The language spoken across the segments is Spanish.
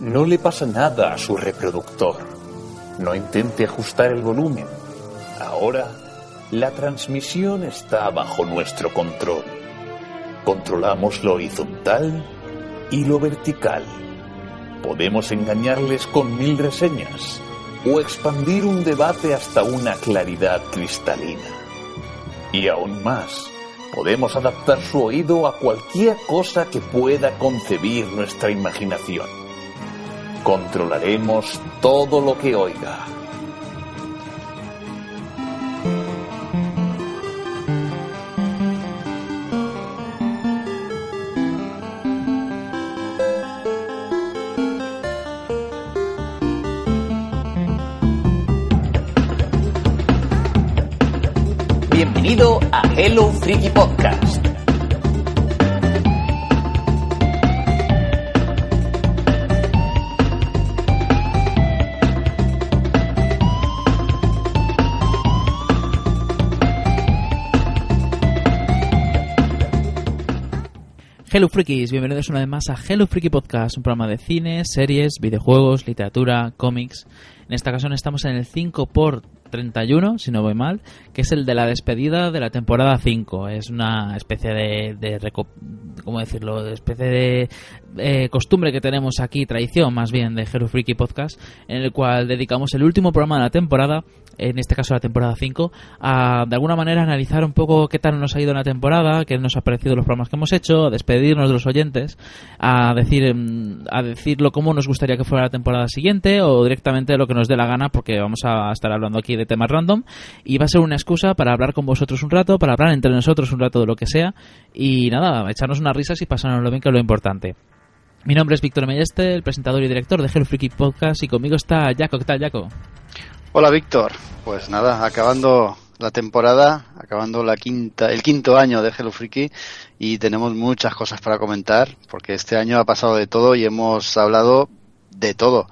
No le pasa nada a su reproductor. No intente ajustar el volumen. Ahora, la transmisión está bajo nuestro control. Controlamos lo horizontal y lo vertical. Podemos engañarles con mil reseñas o expandir un debate hasta una claridad cristalina. Y aún más, podemos adaptar su oído a cualquier cosa que pueda concebir nuestra imaginación. Controlaremos todo lo que oiga. Bienvenido a Hello Freaky Podcast. Hello Freakies, bienvenidos una vez más a Hello Freaky Podcast, un programa de cine, series, videojuegos, literatura, cómics. En esta ocasión estamos en el 5 por 31, si no voy mal, que es el de la despedida de la temporada 5. Es una especie de, de ¿cómo decirlo? De especie de eh, costumbre que tenemos aquí, tradición más bien de Hello Freaky Podcast, en el cual dedicamos el último programa de la temporada, en este caso la temporada 5, a de alguna manera analizar un poco qué tal nos ha ido en la temporada, qué nos ha parecido los programas que hemos hecho, a despedirnos de los oyentes, a decir mm, a decirlo cómo nos gustaría que fuera la temporada siguiente o directamente lo que nos dé la gana porque vamos a estar hablando aquí de temas random y va a ser una excusa para hablar con vosotros un rato, para hablar entre nosotros un rato de lo que sea y nada, echarnos unas risas y pasárnoslo bien que es lo importante. Mi nombre es Víctor Melleste, el presentador y director de Hello Freaky Podcast y conmigo está Jaco. ¿Qué tal, Jaco? Hola Víctor, pues nada, acabando la temporada, acabando la quinta, el quinto año de Hello Freaky y tenemos muchas cosas para comentar porque este año ha pasado de todo y hemos hablado de todo.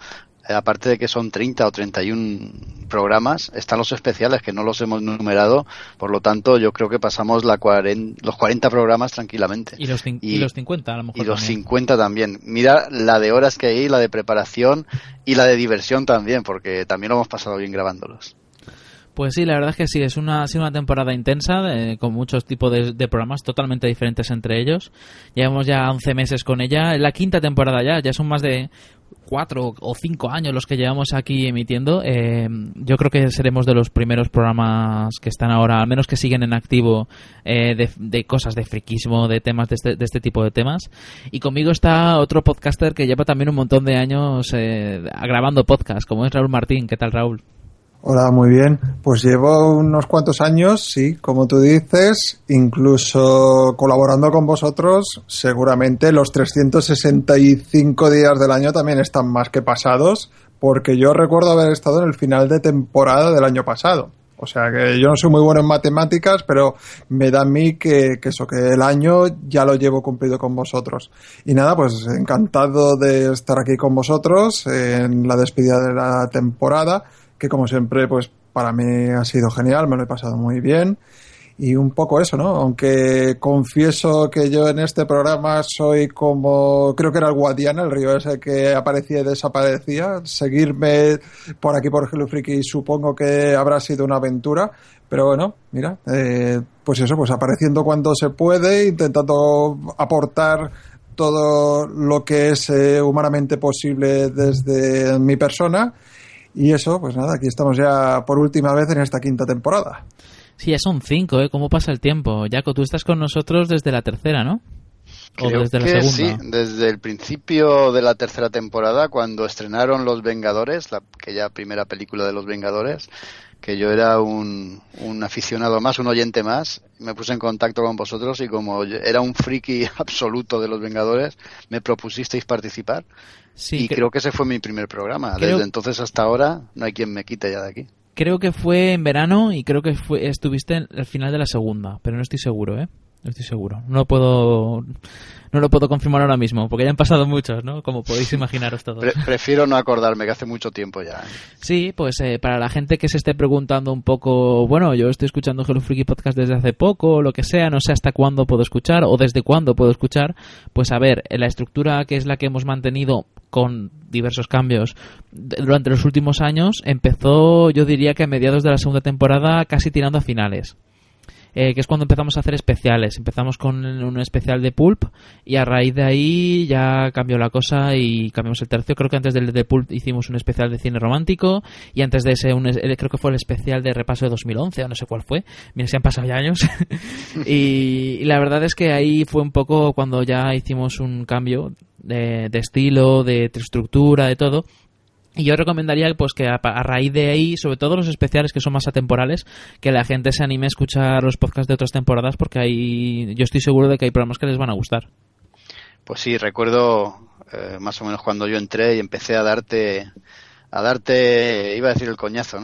Aparte de que son 30 o 31 programas, están los especiales que no los hemos numerado, por lo tanto yo creo que pasamos la cuaren- los 40 programas tranquilamente. Y los, cin- y los 50 a lo mejor y los también. 50 también. Mira la de horas que hay, la de preparación y la de diversión también, porque también lo hemos pasado bien grabándolos. Pues sí, la verdad es que sí, es una, una temporada intensa, eh, con muchos tipos de, programas totalmente diferentes entre ellos. Llevamos ya 11 meses con ella, la quinta temporada ya, ya son más de cuatro o cinco años los que llevamos aquí emitiendo. Eh, yo creo que seremos de los primeros programas que están ahora, al menos que siguen en activo, eh, de, de cosas de friquismo, de temas de este, de este tipo de temas. Y conmigo está otro podcaster que lleva también un montón de años eh, grabando podcast, como es Raúl Martín. ¿Qué tal, Raúl? Hola, muy bien. Pues llevo unos cuantos años, sí, como tú dices, incluso colaborando con vosotros, seguramente los 365 días del año también están más que pasados, porque yo recuerdo haber estado en el final de temporada del año pasado. O sea que yo no soy muy bueno en matemáticas, pero me da a mí que, que eso, que el año ya lo llevo cumplido con vosotros. Y nada, pues encantado de estar aquí con vosotros en la despedida de la temporada, que como siempre, pues para mí ha sido genial, me lo he pasado muy bien. Y un poco eso, ¿no? Aunque confieso que yo en este programa soy como, creo que era el Guadiana, el río ese que aparecía y desaparecía. Seguirme por aquí por Hello Freaky supongo que habrá sido una aventura. Pero bueno, mira, eh, pues eso, pues apareciendo cuando se puede, intentando aportar todo lo que es eh, humanamente posible desde mi persona. Y eso, pues nada, aquí estamos ya por última vez en esta quinta temporada. Sí, ya son cinco, ¿eh? ¿Cómo pasa el tiempo? Jaco, tú estás con nosotros desde la tercera, ¿no? O Creo desde la que segunda. sí, desde el principio de la tercera temporada, cuando estrenaron Los Vengadores, la, aquella primera película de Los Vengadores, que yo era un, un aficionado más, un oyente más, me puse en contacto con vosotros y como era un friki absoluto de Los Vengadores, me propusisteis participar Sí, y cre- creo que ese fue mi primer programa. Creo- Desde entonces hasta ahora no hay quien me quite ya de aquí. creo que fue en verano y creo que fue, estuviste al final de la segunda, pero no estoy seguro, ¿eh? Estoy seguro. No puedo no lo puedo confirmar ahora mismo, porque ya han pasado muchos, ¿no? Como podéis imaginaros todos. prefiero no acordarme, que hace mucho tiempo ya. ¿eh? Sí, pues eh, para la gente que se esté preguntando un poco, bueno, yo estoy escuchando Hello Freaky Podcast desde hace poco, o lo que sea, no sé hasta cuándo puedo escuchar, o desde cuándo puedo escuchar, pues a ver, la estructura que es la que hemos mantenido con diversos cambios durante los últimos años, empezó yo diría que a mediados de la segunda temporada, casi tirando a finales. Eh, que es cuando empezamos a hacer especiales. Empezamos con un especial de Pulp y a raíz de ahí ya cambió la cosa y cambiamos el tercio. Creo que antes del de Pulp hicimos un especial de cine romántico y antes de ese un, eh, creo que fue el especial de repaso de 2011 o no sé cuál fue. Mira, se han pasado ya años. y, la verdad es que ahí fue un poco cuando ya hicimos un cambio de, de estilo, de estructura, de todo y yo recomendaría pues que a, raíz de ahí, sobre todo los especiales que son más atemporales, que la gente se anime a escuchar los podcasts de otras temporadas porque ahí yo estoy seguro de que hay programas que les van a gustar. Pues sí, recuerdo eh, más o menos cuando yo entré y empecé a darte a darte, iba a decir el coñazo.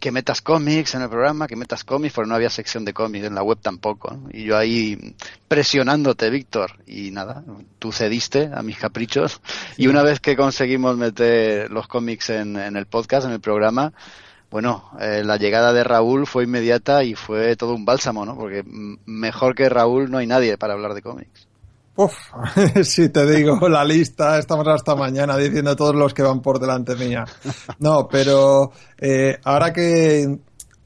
Que metas cómics en el programa, que metas cómics, porque no había sección de cómics en la web tampoco. Y yo ahí presionándote, Víctor, y nada, tú cediste a mis caprichos. Y una vez que conseguimos meter los cómics en, el podcast, en el programa, bueno, eh, la llegada de Raúl fue inmediata y fue todo un bálsamo, ¿no? Porque mejor que Raúl no hay nadie para hablar de cómics. Si te digo la lista, estamos hasta mañana diciendo todos los que van por delante mía. No, pero eh, ahora que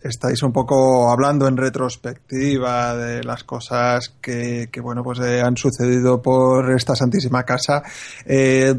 estáis un poco hablando en retrospectiva de las cosas que, que bueno, pues eh, han sucedido por esta santísima casa, eh,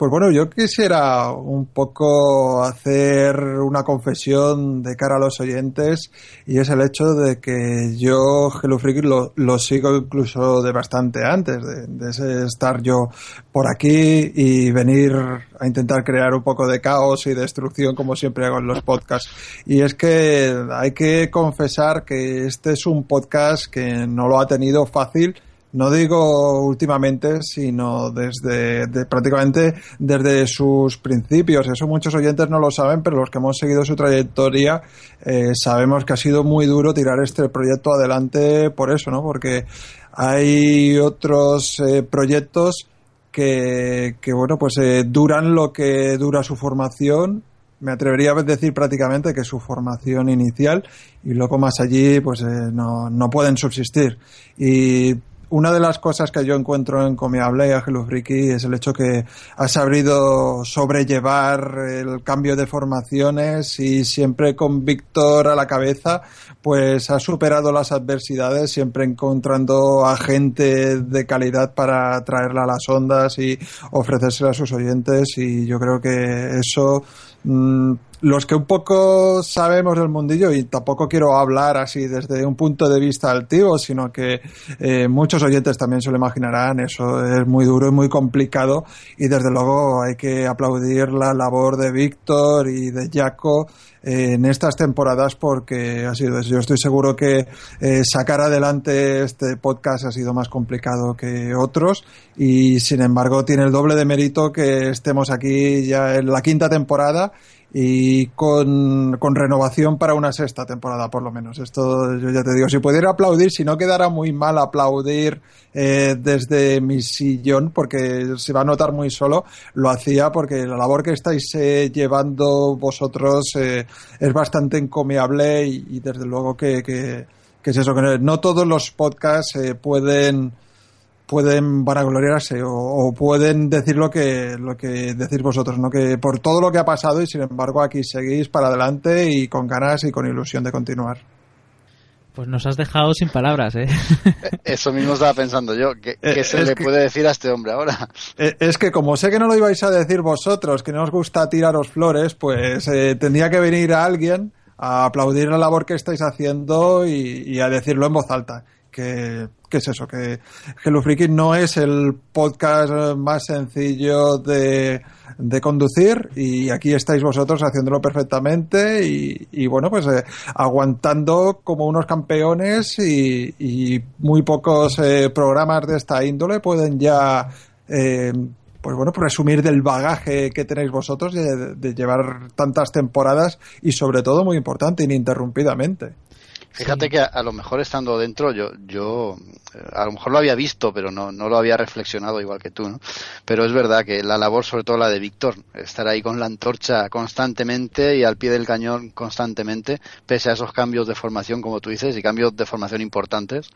pues bueno, yo quisiera un poco hacer una confesión de cara a los oyentes y es el hecho de que yo Hello lo, lo sigo incluso de bastante antes, de, estar yo por aquí y venir a intentar crear un poco de caos y destrucción como siempre hago en los podcasts. Y es que hay que confesar que este es un podcast que no lo ha tenido fácil no digo últimamente, sino desde prácticamente desde sus principios. Eso muchos oyentes no lo saben, pero los que hemos seguido su trayectoria eh, sabemos que ha sido muy duro tirar este proyecto adelante por eso, ¿no? Porque hay otros eh, proyectos que, que, bueno, pues eh, duran lo que dura su formación me atrevería a decir prácticamente que su formación inicial y luego más allí pues no, no pueden subsistir y una de las cosas que yo encuentro encomiable y Hello Friki es el hecho que ha sabido sobrellevar el cambio de formaciones y siempre con Víctor a la cabeza, pues ha superado las adversidades, siempre encontrando a gente de calidad para traerla a las ondas y ofrecérsela a sus oyentes. Y yo creo que eso mm, los que un poco sabemos del mundillo, y tampoco quiero hablar así desde un punto de vista altivo, sino que eh, muchos oyentes también se lo imaginarán, eso es muy duro y muy complicado, y desde luego hay que aplaudir la labor de Víctor y de Jaco en estas temporadas porque ha sido Yo estoy seguro que eh, sacar adelante este podcast ha sido más complicado que otros y sin embargo tiene el doble de mérito que estemos aquí ya en la quinta temporada y con, renovación para una sexta temporada por lo menos. Esto yo ya te digo, si pudiera aplaudir, si no quedara muy mal aplaudir eh, desde mi sillón, porque se va a notar muy solo, lo hacía porque la labor que estáis eh, llevando vosotros eh, es bastante encomiable y, desde luego que, que, que, es eso, que no todos los podcasts pueden pueden vanagloriarse o, o, pueden decir lo que, lo que decís vosotros, ¿no? Que por todo lo que ha pasado y sin embargo aquí seguís para adelante y con ganas y con ilusión de continuar. Pues nos has dejado sin palabras, ¿eh? Eso mismo estaba pensando yo. ¿Qué, eh, se le puede decir a este hombre ahora? Eh, es que como sé que no lo ibais a decir vosotros, que no os gusta tiraros flores, pues eh, tendría que venir a alguien a aplaudir la labor que estáis haciendo y, y a decirlo en voz alta que, es eso, que Hello Freaky no es el podcast más sencillo de, de conducir y aquí estáis vosotros haciéndolo perfectamente y, bueno, pues eh, aguantando como unos campeones y, muy pocos eh, programas de esta índole pueden ya... Eh, pues bueno, presumir del bagaje que tenéis vosotros de, de llevar tantas temporadas y sobre todo, muy importante, ininterrumpidamente. Fíjate Sí. que a, a lo mejor estando dentro, yo, yo a lo mejor lo había visto, pero no, no lo había reflexionado igual que tú, ¿no? Pero es verdad que la labor, sobre todo la de Víctor, estar ahí con la antorcha constantemente y al pie del cañón constantemente, pese a esos cambios de formación, como tú dices, y cambios de formación importantes,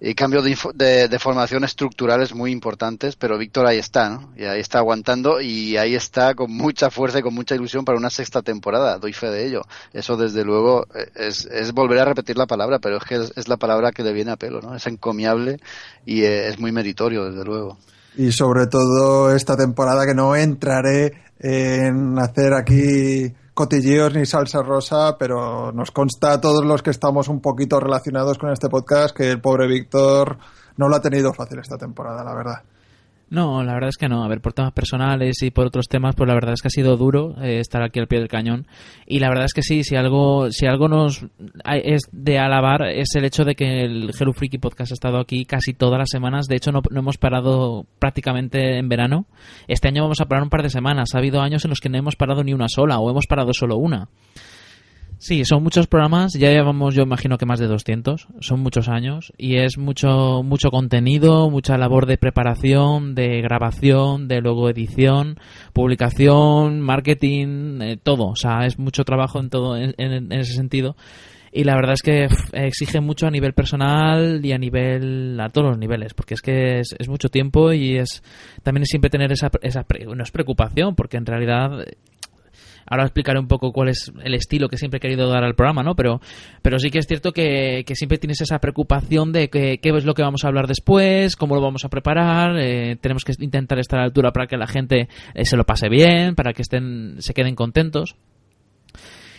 y cambios de, de, de formación estructurales muy importantes, pero Víctor ahí está, ¿no? Y ahí está aguantando y ahí está con mucha fuerza y con mucha ilusión para una sexta temporada, doy fe de ello. Eso desde luego es, volver a repetir la palabra, pero es que es, es la palabra que le viene a pelo, ¿no? Es encomiable y eh, es muy meritorio, desde luego. Y sobre todo esta temporada que no entraré en hacer aquí cotilleos ni salsa rosa, pero nos consta a todos los que estamos un poquito relacionados con este podcast que el pobre Víctor no lo ha tenido fácil esta temporada, la verdad. No, la verdad es que no. A ver, por temas personales y por otros temas, pues la verdad es que ha sido duro eh, estar aquí al pie del cañón. Y la verdad es que sí, si algo, si algo nos es de alabar es el hecho de que el Hello Freaky Podcast ha estado aquí casi todas las semanas. De hecho, no, no hemos parado prácticamente en verano. Este año vamos a parar un par de semanas. Ha habido años en los que no hemos parado ni una sola o hemos parado solo una. Sí, son muchos programas, ya llevamos yo imagino que más de 200, son muchos años y es mucho mucho contenido, mucha labor de preparación, de grabación, de luego edición, publicación, marketing, eh, todo, o sea, es mucho trabajo en todo en, en- en ese sentido. Y la verdad es que exige mucho a nivel personal y a nivel a todos los niveles, porque es que es, es mucho tiempo y es también es siempre tener esa esa no es preocupación, porque en realidad Ahora explicaré un poco cuál es el estilo que siempre he querido dar al programa, ¿no? Pero, pero sí que es cierto que, que siempre tienes esa preocupación de que, qué es lo que vamos a hablar después, cómo lo vamos a preparar, eh, tenemos que intentar estar a la altura para que la gente eh, se lo pase bien, para que estén, se queden contentos.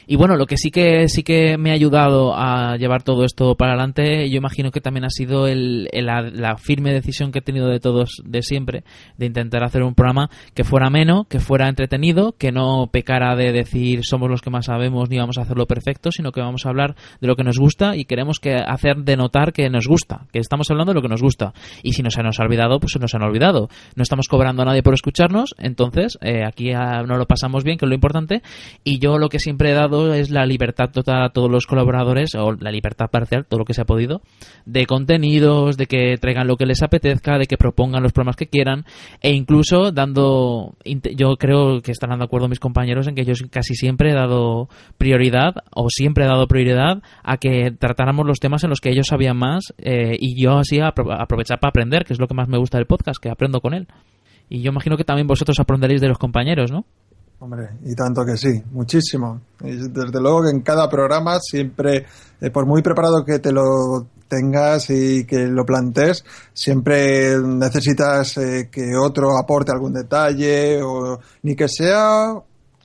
Y bueno, lo que sí que sí que me ha ayudado a llevar todo esto para adelante, yo imagino que también ha sido el, la, firme decisión que he tenido de todos de siempre, de intentar hacer un programa que fuera ameno, que fuera entretenido, que no pecara de decir somos los que más sabemos ni vamos a hacerlo perfecto, sino que vamos a hablar de lo que nos gusta y queremos que hacer de notar que nos gusta, que estamos hablando de lo que nos gusta. Y si no se nos ha olvidado, pues se nos han olvidado. No estamos cobrando a nadie por escucharnos, entonces eh, aquí no lo pasamos bien, que es lo importante. Y yo lo que siempre he dado es la libertad total a todos los colaboradores, o la libertad parcial, todo lo que se ha podido, de contenidos, de que traigan lo que les apetezca, de que propongan los programas que quieran, e incluso dando, yo creo que estarán de acuerdo mis compañeros en que yo casi siempre he dado prioridad, o siempre he dado prioridad, a que tratáramos los temas en los que ellos sabían más, eh, y yo así apro- aprovechar para aprender, que es lo que más me gusta del podcast, que aprendo con él. Y yo imagino que también vosotros aprenderéis de los compañeros, ¿no? Hombre, y tanto que sí, muchísimo. Y desde luego que en cada programa siempre, eh, por muy preparado que te lo tengas y que lo plantees, siempre necesitas eh, que otro aporte algún detalle o ni que sea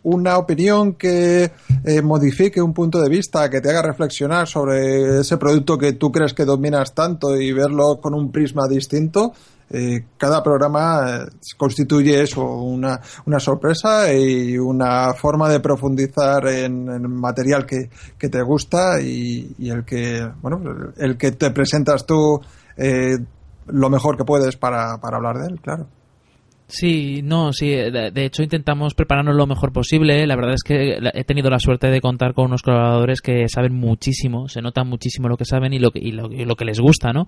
una opinión que eh, modifique un punto de vista, que te haga reflexionar sobre ese producto que tú crees que dominas tanto y verlo con un prisma distinto. Eh, cada programa eh, constituye eso, una, una sorpresa y una forma de profundizar en, el material que, que te gusta y, y el que, bueno, el que te presentas tú eh, lo mejor que puedes para, para hablar de él, claro. Sí, no, sí. De, de hecho, intentamos prepararnos lo mejor posible. La verdad es que he tenido la suerte de contar con unos colaboradores que saben muchísimo, se nota muchísimo lo que saben y lo que, y lo, y que les gusta, ¿no?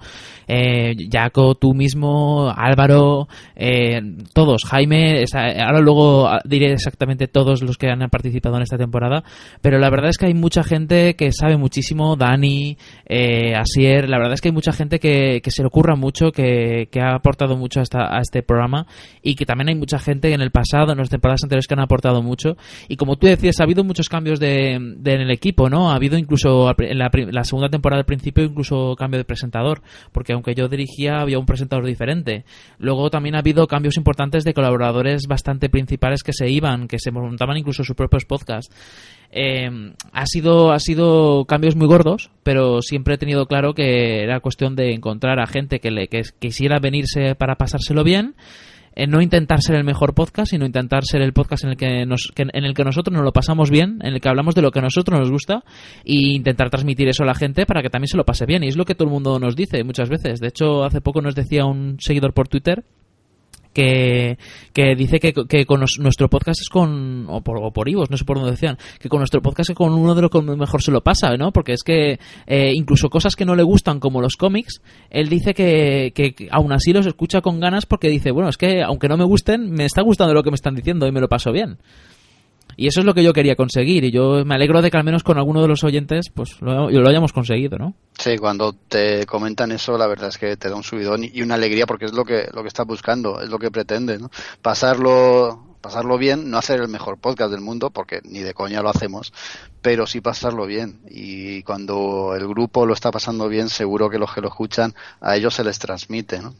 Eh, Jaco, tú mismo, Álvaro, eh, todos, Jaime, esa- ahora luego diré exactamente todos los que han participado en esta temporada, pero la verdad es que hay mucha gente que sabe muchísimo, Dani, eh, Asier, la verdad es que hay mucha gente que, que se le ocurra mucho, que, que ha aportado mucho a, esta- a este programa y que también hay mucha gente en el pasado, en las temporadas anteriores que han aportado mucho. Y como tú decías, ha habido muchos cambios de, de- en el equipo, ¿no? Ha habido incluso en la, la segunda temporada al principio incluso cambio de presentador, porque aunque yo dirigía había un presentador diferente. Luego también ha habido cambios importantes de colaboradores bastante principales que se iban, que se montaban incluso sus propios podcasts. Eh, ha sido ha sido cambios muy gordos, pero siempre he tenido claro que era cuestión de encontrar a gente que le que quisiera venirse para pasárselo bien eh, no intentar ser el mejor podcast, sino intentar ser el podcast en el que, nos, que- en el que nosotros nos lo pasamos bien, en el que hablamos de lo que a nosotros nos gusta e intentar transmitir eso a la gente para que también se lo pase bien. Y es lo que todo el mundo nos dice muchas veces. De hecho, hace poco nos decía un seguidor por Twitter que, que dice que, que con nuestro podcast es con, o por, o por Ivos, no sé por dónde decían, que con nuestro podcast es con uno de los que mejor se lo pasa, ¿no? Porque es que eh, incluso cosas que no le gustan, como los cómics, él dice que, que, aún así los escucha con ganas porque dice, bueno, es que aunque no me gusten, me está gustando lo que me están diciendo y me lo paso bien. Y eso es lo que yo quería conseguir y yo me alegro de que al menos con alguno de los oyentes pues lo, lo hayamos conseguido, ¿no? Sí, cuando te comentan eso la verdad es que te da un subidón y una alegría porque es lo que lo que estás buscando, es lo que pretende, ¿no? Pasarlo pasarlo bien, no hacer el mejor podcast del mundo, porque ni de coña lo hacemos, pero sí pasarlo bien. Y cuando el grupo lo está pasando bien, seguro que los que lo escuchan, a ellos se les transmite, ¿no?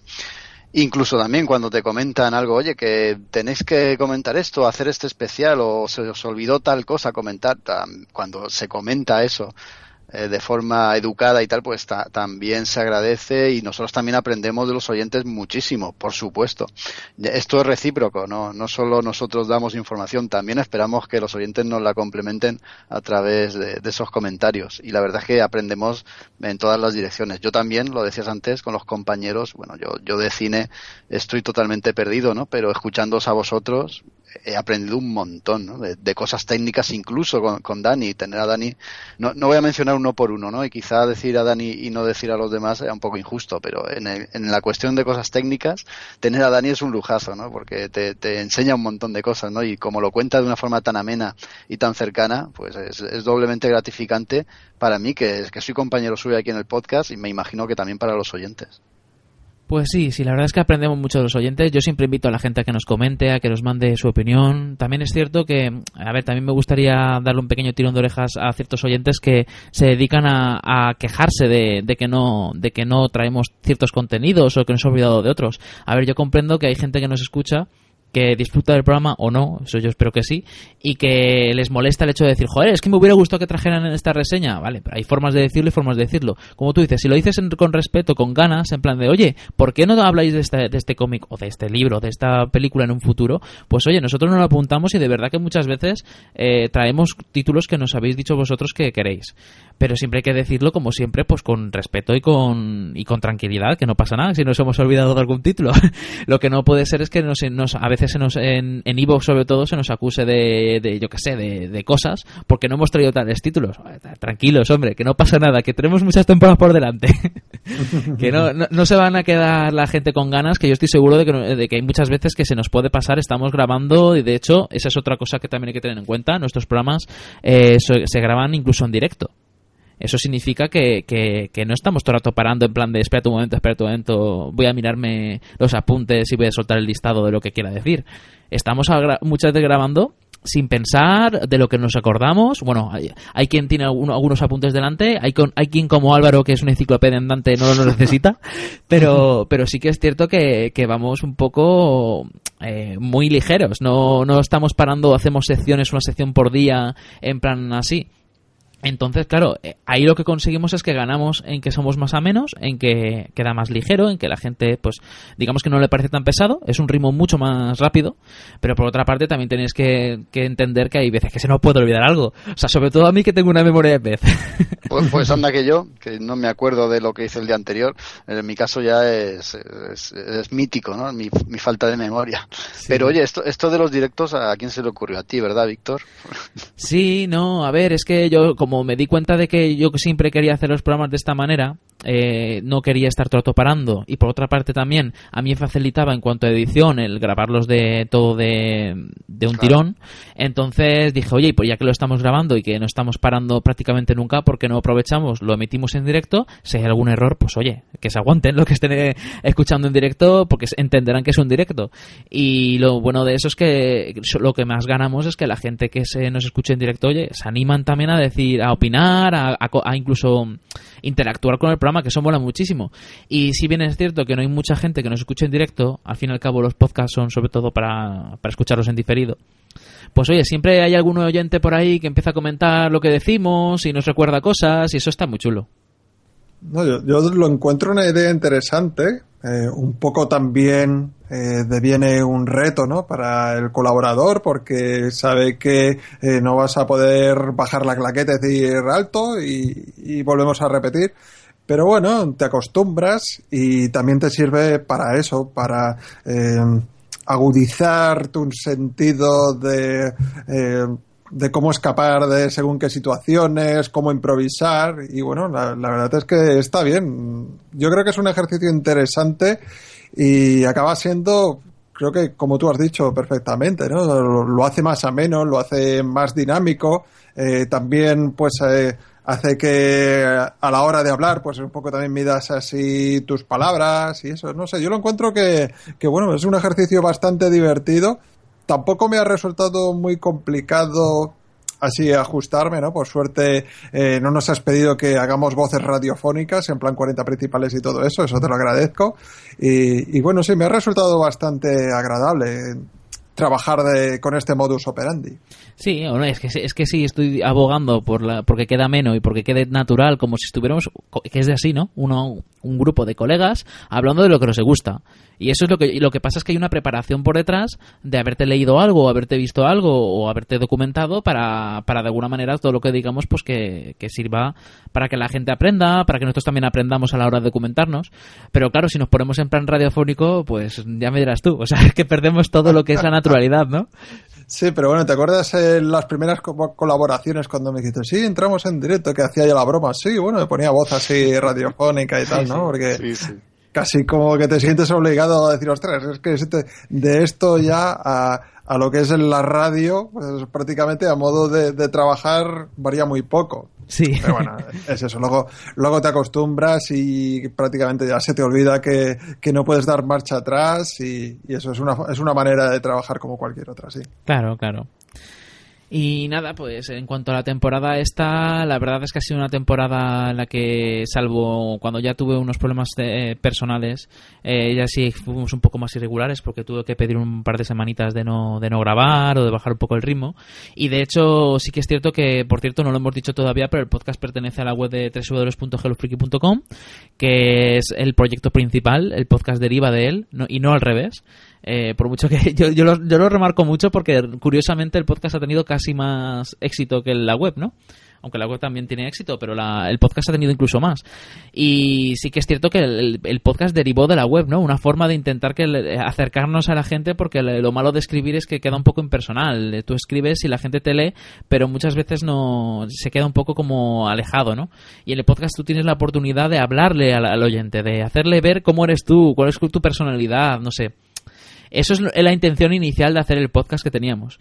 Incluso también cuando te comentan algo, oye, que tenéis que comentar esto, hacer este especial, o se os olvidó tal cosa comentar, cuando se comenta eso, eh, de forma educada y tal, pues también se agradece y nosotros también aprendemos de los oyentes muchísimo, por supuesto. Esto es recíproco, ¿no? No solo nosotros damos información, también esperamos que los oyentes nos la complementen a través de, de esos comentarios. Y la verdad es que aprendemos en todas las direcciones. Yo también, lo decías antes, con los compañeros, bueno, yo, yo de cine estoy totalmente perdido, ¿no? Pero escuchándoos a vosotros, he aprendido un montón ¿no? de, cosas técnicas incluso con, con, Dani tener a Dani no, voy a mencionar uno por uno no y quizá decir a Dani y no decir a los demás era un poco injusto pero en, en la cuestión de cosas técnicas tener a Dani es un lujazo no porque te, te, enseña un montón de cosas no y como lo cuenta de una forma tan amena y tan cercana pues es, es doblemente gratificante para mí que, que soy compañero suyo aquí en el podcast y me imagino que también para los oyentes pues sí, sí, la verdad es que aprendemos mucho de los oyentes. Yo siempre invito a la gente a que nos comente, a que nos mande su opinión. También es cierto que, a ver, también me gustaría darle un pequeño tirón de orejas a ciertos oyentes que se dedican a, quejarse de, de, que no, de que no traemos ciertos contenidos o que nos hemos olvidado de otros. A ver, yo comprendo que hay gente que nos escucha que disfruta del programa o no, eso yo espero que sí, y que les molesta el hecho de decir, joder, es que me hubiera gustado que trajeran en esta reseña, vale, pero hay formas de decirlo y formas de decirlo. Como tú dices, si lo dices con respeto, con ganas, en plan de, oye, ¿por qué no habláis de este, de este cómic o de este libro, de esta película en un futuro? Pues oye, nosotros nos lo apuntamos y de verdad que muchas veces eh, traemos títulos que nos habéis dicho vosotros que queréis. Pero siempre hay que decirlo, como siempre, pues con respeto y con, y con tranquilidad, que no pasa nada si nos hemos olvidado de algún título. lo que no puede ser es que nos, nos a veces se nos, en Evox sobre todo se nos acuse de, de yo que sé, de, de, cosas porque no hemos traído tales títulos. Tranquilos, hombre, que no pasa nada, que tenemos muchas temporadas por delante. que no, no, se van a quedar la gente con ganas, que yo estoy seguro de que, de que hay muchas veces que se nos puede pasar, estamos grabando y de hecho esa es otra cosa que también hay que tener en cuenta, nuestros programas eh, se, se graban incluso en directo. Eso significa que, que, no estamos todo el rato parando en plan de espera un momento, espera un momento, voy a mirarme los apuntes y voy a soltar el listado de lo que quiera decir. Estamos muchas veces grabando sin pensar de lo que nos acordamos. Bueno, hay, quien tiene algunos apuntes delante, hay, hay quien como Álvaro, que es un enciclopedia andante, no lo necesita, pero, pero sí que es cierto que, que vamos un poco eh, muy ligeros, no, no estamos parando, hacemos secciones, una sección por día, en plan así. Entonces, claro, eh, ahí lo que conseguimos es que ganamos en que somos más amenos, en que queda más ligero, en que la gente, pues, digamos que no le parece tan pesado, es un ritmo mucho más rápido, pero por otra parte también tenéis que, entender que hay veces que se nos puede olvidar algo. O sea, sobre todo a mí que tengo una memoria de pez. Pues, pues anda que yo, que no me acuerdo de lo que hice el día anterior, en mi caso ya es, es, mítico, ¿no? Mi, mi, falta de memoria. Pero oye, esto, esto de los directos, ¿a quién se le ocurrió? A ti, ¿verdad, Víctor? Sí, no, a ver, es que yo como me di cuenta de que yo siempre quería hacer los programas de esta manera, eh, no quería estar todo parando y por otra parte también a mí me facilitaba en cuanto a edición el grabarlos de todo de, de un tirón. Entonces dije oye pues ya que lo estamos grabando y que no estamos parando prácticamente nunca porque no aprovechamos lo emitimos en directo. Si hay algún error pues oye que se aguanten lo que estén escuchando en directo porque entenderán que es un directo y lo bueno de eso es que lo que más ganamos es que la gente que se nos escuche en directo oye se animan también a decir a opinar a, incluso interactuar con el programa, que eso mola muchísimo. Y si bien es cierto que no hay mucha gente que nos escuche en directo, al fin y al cabo los podcasts son sobre todo para, para escucharlos en diferido. Pues oye, siempre hay algún oyente por ahí que empieza a comentar lo que decimos y nos recuerda cosas y eso está muy chulo. No, yo, yo lo encuentro una idea interesante, eh, un poco también eh, deviene un reto ¿no? para el colaborador porque sabe que eh, no vas a poder bajar la claqueta y decir alto y, volvemos a repetir. Pero bueno, te acostumbras y también te sirve para eso, para agudizar tu sentido de, eh, de cómo escapar de según qué situaciones, cómo improvisar. Y bueno, la, verdad es que está bien. Yo creo que es un ejercicio interesante y acaba siendo, creo que como tú has dicho perfectamente, ¿no? Lo, lo hace más ameno, lo hace más dinámico. Eh, también, pues, eh, hace que a la hora de hablar, pues un poco también midas así tus palabras y eso. No sé, yo lo encuentro que, que bueno, es un ejercicio bastante divertido. Tampoco me ha resultado muy complicado así ajustarme, ¿no? Por suerte eh, no nos has pedido que hagamos voces radiofónicas en plan 40 principales y todo eso, eso te lo agradezco. Y, y bueno, sí, me ha resultado bastante agradable trabajar de, con este modus operandi. Sí, es que, es que sí, estoy abogando por la, porque queda menos y porque quede natural, como si estuviéramos, que es de así, ¿no? Uno, un grupo de colegas hablando de lo que nos gusta. Y eso es lo que, lo que pasa es que hay una preparación por detrás de haberte leído algo, o haberte visto algo, o haberte documentado para, para de alguna manera todo lo que digamos, pues que, que sirva para que la gente aprenda, para que nosotros también aprendamos a la hora de documentarnos. Pero claro, si nos ponemos en plan radiofónico, pues ya me dirás tú. O sea, que perdemos todo lo que es la naturalidad, ¿no? Sí, pero bueno, ¿te acuerdas en las primeras co colaboraciones cuando me dijiste, sí, entramos en directo, que hacía yo la broma? Sí, bueno, me ponía voz así radiofónica y tal, ¿no? Porque Sí, sí. casi como que te sientes obligado a decir, ostras, es que este- de esto ya a, a lo que es en la radio, pues prácticamente a modo de, de trabajar varía muy poco. Sí. Pero bueno, es eso. Luego, luego te acostumbras y prácticamente ya se te olvida que, que no puedes dar marcha atrás y, y eso es una, es una manera de trabajar como cualquier otra, sí. Claro, claro. Y nada, pues en cuanto a la temporada esta, la verdad es que ha sido una temporada en la que, salvo cuando ya tuve unos problemas eh, personales, eh, ya sí fuimos un poco más irregulares porque tuve que pedir un par de semanitas de no, de no grabar o de bajar un poco el ritmo. Y de hecho, sí que es cierto que, por cierto, no lo hemos dicho todavía, pero el podcast pertenece a la web de www.hellofreaky.com, que es el proyecto principal, el podcast deriva de él, no- y no al revés. Eh, por mucho que yo, yo, lo, yo lo remarco mucho porque curiosamente el podcast ha tenido casi más éxito que la web, ¿no? Aunque la web también tiene éxito, pero la- el podcast ha tenido incluso más. Y sí que es cierto que el, podcast derivó de la web, ¿no? Una forma de intentar que el- acercarnos a la gente porque lo malo de escribir es que queda un poco impersonal. Eh, Tú escribes y la gente te lee, pero muchas veces no se queda un poco como alejado, ¿no? Y en el podcast tú tienes la oportunidad de hablarle al, al oyente, de hacerle ver cómo eres tú, cuál es tu personalidad, no sé. Eso es la intención inicial de hacer el podcast que teníamos.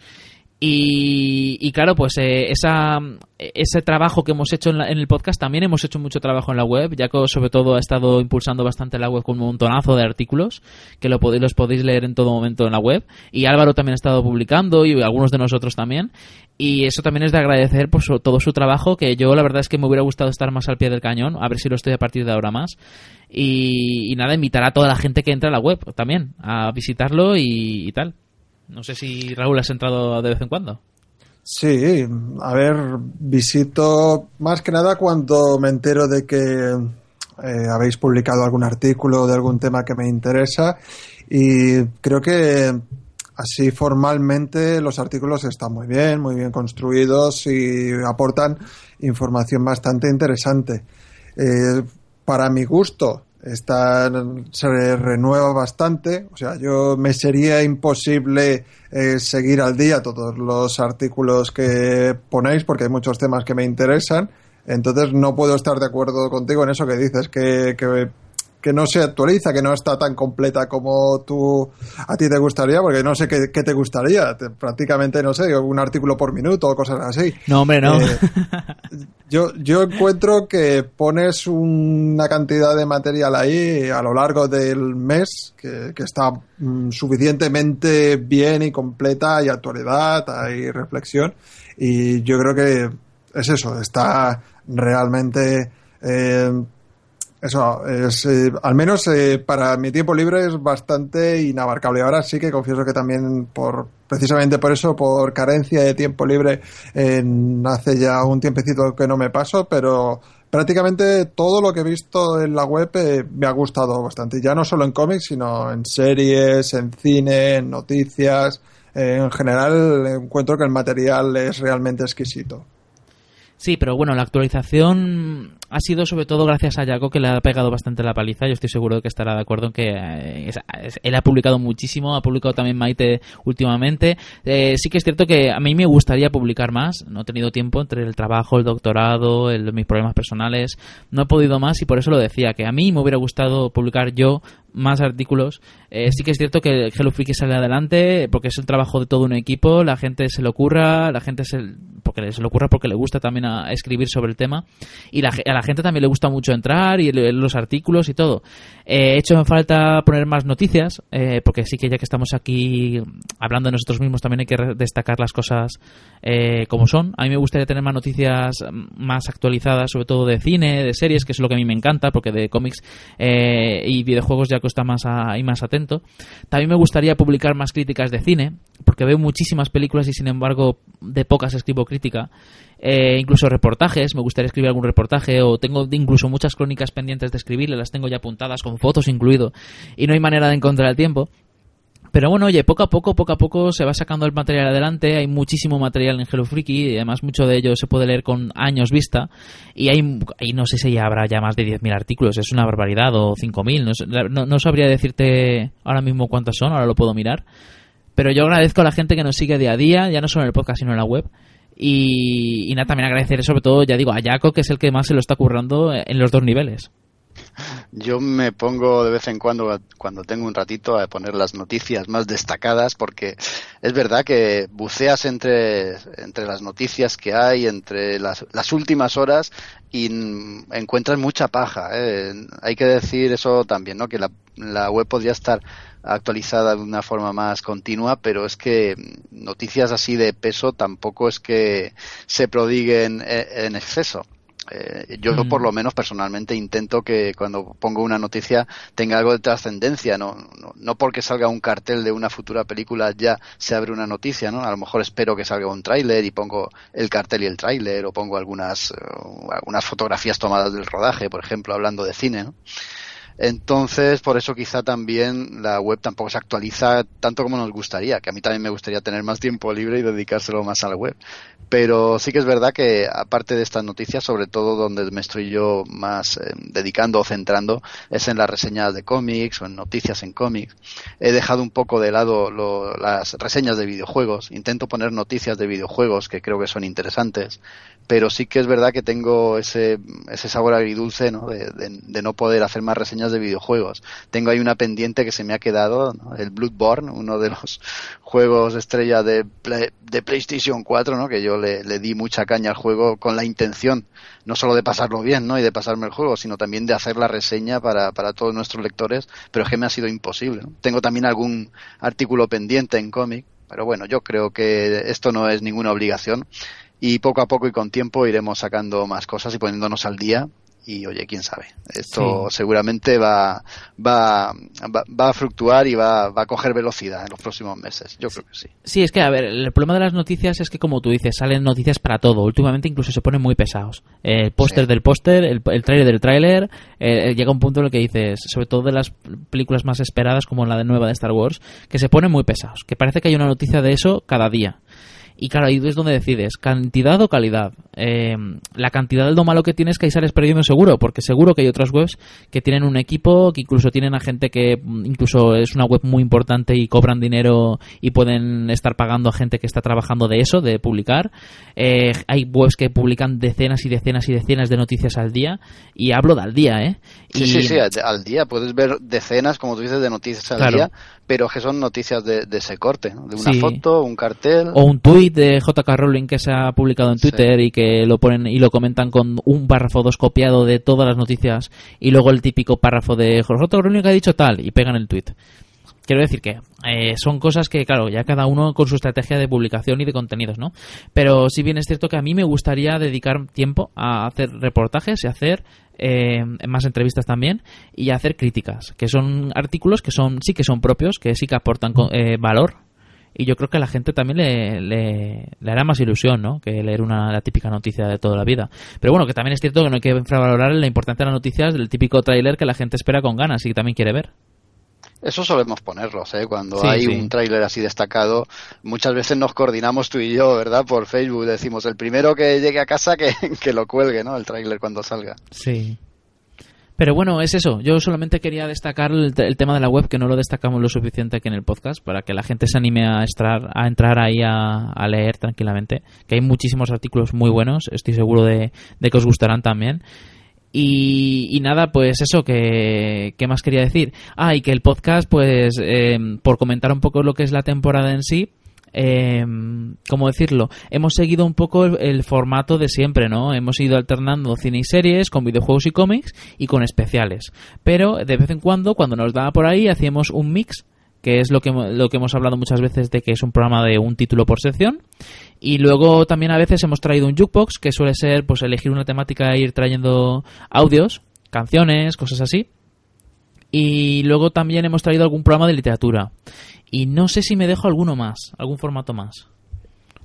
Y, y claro, pues eh, esa, ese trabajo que hemos hecho en, la- en el podcast, también hemos hecho mucho trabajo en la web. que sobre todo ha estado impulsando bastante la web con un montonazo de artículos que lo podéis, los podéis leer en todo momento en la web. Y Álvaro también ha estado publicando y algunos de nosotros también. Y eso también es de agradecer por su- todo su trabajo, que yo la verdad es que me hubiera gustado estar más al pie del cañón, a ver si lo estoy a partir de ahora más. Y, nada, invitar a toda la gente que entra a la web también a visitarlo y tal. No sé si Raúl has entrado de vez en cuando. Sí, a ver, visito más que nada cuando me entero de que eh, habéis publicado algún artículo de algún tema que me interesa y creo que así formalmente los artículos están muy bien, muy bien construidos y aportan información bastante interesante. Eh, para mi gusto, esta se renueva bastante. O sea, yo me sería imposible eh, seguir al día todos los artículos que ponéis porque hay muchos temas que me interesan. Entonces no puedo estar de acuerdo contigo en eso que dices, que, que, que no se actualiza, que no está tan completa como tú a ti te gustaría, porque no sé qué, qué te gustaría. Te- prácticamente, no sé, un artículo por minuto o cosas así. No, hombre, no. Eh, yo, yo encuentro que pones una cantidad de material ahí a lo largo del mes que, que está mm, suficientemente bien y completa, y actualidad, hay reflexión, y yo creo que es eso, está realmente... eh, eso, es, eh, al menos eh, para mi tiempo libre es bastante inabarcable. Ahora sí que confieso que también por precisamente por eso, por carencia de tiempo libre, eh, hace ya un tiempecito que no me paso, pero prácticamente todo lo que he visto en la web me ha gustado bastante. Ya no solo en cómics, sino en series, en cine, en noticias. En general encuentro que el material es realmente exquisito. Sí, pero bueno, la actualización ha sido sobre todo gracias a Jaco que le ha pegado bastante la paliza. Yo estoy seguro de que estará de acuerdo en que eh, él ha publicado muchísimo, ha publicado también Maite últimamente. Eh, sí que es cierto que a mí me gustaría publicar más. No he tenido tiempo entre el trabajo, el doctorado, mis problemas personales. No he podido más y por eso lo decía, que a mí me hubiera gustado publicar yo más artículos. Eh, sí que es cierto que Hello Freaky sale adelante porque es el trabajo de todo un equipo, la gente se le ocurra, la gente se, porque se le ocurra porque le gusta también a, escribir sobre el tema y a la gente también le gusta mucho entrar y leer los artículos y todo. Eh, he hecho en falta poner más noticias eh, porque sí que ya que estamos aquí hablando de nosotros mismos también hay que destacar las cosas como son. A mí me gustaría tener más noticias más actualizadas, sobre todo de cine, de series, que es lo que a mí me encanta porque de cómics y videojuegos ya está más ahí más atento. También me gustaría publicar más críticas de cine, porque veo muchísimas películas y sin embargo de pocas escribo crítica. Eh, incluso reportajes, me gustaría escribir algún reportaje o tengo incluso muchas crónicas pendientes de escribir, las tengo ya apuntadas con fotos incluido y no hay manera de encontrar el tiempo. Pero bueno, oye, poco a poco, poco a poco se va sacando el material adelante. Hay muchísimo material en Hello Freaky y además mucho de ello se puede leer con años vista. Y hay, no sé si ya habrá ya más de 10.000 artículos, es una barbaridad, o 5.000. No, no, sabría decirte ahora mismo cuántos son, ahora lo puedo mirar. Pero yo agradezco a la gente que nos sigue día a día, ya no solo en el podcast, sino en la web. Y, y nada, también agradecer sobre todo, ya digo, a Jaco, que es el que más se lo está currando en los dos niveles. Yo me pongo de vez en cuando, cuando tengo un ratito, a poner las noticias más destacadas, porque es verdad que buceas entre, entre las noticias que hay, entre las, últimas horas, y encuentras mucha paja. ¿eh? Hay que decir eso también, ¿no? que la, la web podría estar actualizada de una forma más continua, pero es que noticias así de peso tampoco es que se prodiguen en exceso. Eh, yo por lo menos personalmente intento que cuando pongo una noticia tenga algo de trascendencia, no, no, porque salga un cartel de una futura película ya se abre una noticia, ¿no? A lo mejor espero que salga un tráiler y pongo el cartel y el tráiler o pongo algunas, eh, algunas fotografías tomadas del rodaje, por ejemplo, hablando de cine, ¿no? Entonces, por eso quizá también la web tampoco se actualiza tanto como nos gustaría, que a mí también me gustaría tener más tiempo libre y dedicárselo más a la web. Pero sí que es verdad que aparte de estas noticias, sobre todo donde me estoy yo más eh, dedicando o centrando, es en las reseñas de cómics o en noticias en cómics. He dejado un poco de lado las reseñas de videojuegos, intento poner noticias de videojuegos que creo que son interesantes, pero sí que es verdad que tengo ese, ese sabor agridulce ¿no? De, no poder hacer más reseñas de videojuegos. Tengo ahí una pendiente que se me ha quedado, el Bloodborne, uno de los juegos estrella de, de PlayStation 4, ¿no? que yo le, di mucha caña al juego con la intención no solo de pasarlo bien ¿no? y de pasarme el juego, sino también de hacer la reseña para, para todos nuestros lectores, pero es que me ha sido imposible. Tengo también algún artículo pendiente en cómic, pero bueno, yo creo que esto no es ninguna obligación y poco a poco y con tiempo iremos sacando más cosas y poniéndonos al día y oye, quién sabe. Esto seguramente va, va, va, a fluctuar y va, va a coger velocidad en los próximos meses. Yo creo que sí. Sí, es que, a ver, el problema de las noticias es que, como tú dices, salen noticias para todo. Últimamente incluso se ponen muy pesados. El póster del póster, el, el tráiler del tráiler, eh, llega un punto en el que dices, sobre todo de las películas más esperadas, como la de nueva de Star Wars, que se ponen muy pesados. Que parece que hay una noticia de eso cada día. Y claro, ahí es donde decides, cantidad o calidad. Eh, la cantidad de lo malo que tienes que ahí sales perdiendo seguro, porque seguro que hay otras webs que tienen un equipo, que incluso tienen a gente que mm, incluso es una web muy importante y cobran dinero y pueden estar pagando a gente que está trabajando de eso, de publicar. Eh, hay webs que publican decenas y decenas y decenas de noticias al día, y hablo de al día, ¿eh? Sí, sí, sí, al día. Puedes ver decenas, como tú dices, de noticias al día, pero que son noticias de, ese corte, de una foto, un cartel. O un tuit de JK Rowling que se ha publicado en Twitter y que lo ponen y lo comentan con un párrafo dos copiado de todas las noticias y luego el típico párrafo de JK Rowling que ha dicho tal y pegan el tweet. Quiero decir que eh, son cosas que, claro, ya cada uno con su estrategia de publicación y de contenidos, ¿no? Pero si bien es cierto que a mí me gustaría dedicar tiempo a hacer reportajes y hacer eh, más entrevistas también y a hacer críticas, que son artículos que son sí que son propios, que sí que aportan eh, valor y yo creo que a la gente también le, le, hará más ilusión, ¿no? Que leer una la típica noticia de toda la vida. Pero bueno, que también es cierto que no hay que infravalorar la importancia de las noticias del típico tráiler que la gente espera con ganas y también quiere ver. Eso solemos ponerlos, ¿eh? Cuando Sí, hay sí. un tráiler así destacado, muchas veces nos coordinamos tú y yo, ¿verdad? Por Facebook decimos, el primero que llegue a casa que, que lo cuelgue, ¿no? El tráiler cuando salga. Sí. Pero bueno, es eso. Yo solamente quería destacar el, el tema de la web, que no lo destacamos lo suficiente aquí en el podcast, para que la gente se anime a, estrar- a entrar ahí a, leer tranquilamente. Que hay muchísimos artículos muy buenos, estoy seguro de, de que os gustarán también. Y, y nada, pues eso, que ¿qué más quería decir? Ah, y que el podcast, pues, eh, por comentar un poco lo que es la temporada en sí, eh, ¿cómo decirlo? Hemos seguido un poco el, el formato de siempre, ¿no? Hemos ido alternando cine y series con videojuegos y cómics y con especiales. Pero de vez en cuando, cuando nos daba por ahí, hacíamos un mix que es lo que, lo que hemos hablado muchas veces de que es un programa de un título por sección. Y luego también a veces hemos traído un jukebox, que suele ser pues elegir una temática e ir trayendo audios, canciones, cosas así. Y luego también hemos traído algún programa de literatura. Y no sé si me dejo alguno más, algún formato más.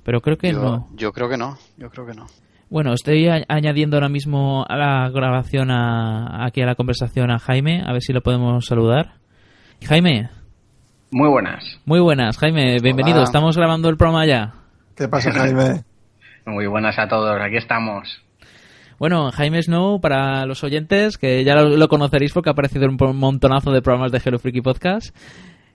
Pero creo que yo, no. yo creo que no, yo creo que no. Bueno, estoy a- añadiendo ahora mismo a la grabación, a, aquí a la conversación a Jaime, a ver si lo podemos saludar. Jaime, Muy buenas. muy buenas, Jaime, bienvenido. Hola. Estamos grabando el programa ya. ¿Qué pasa, Jaime? Muy buenas a todos. Aquí estamos. Bueno, Jaime Snow, para los oyentes, que ya lo, lo conoceréis porque ha aparecido en un montonazo de programas de Hello Freaky Podcast.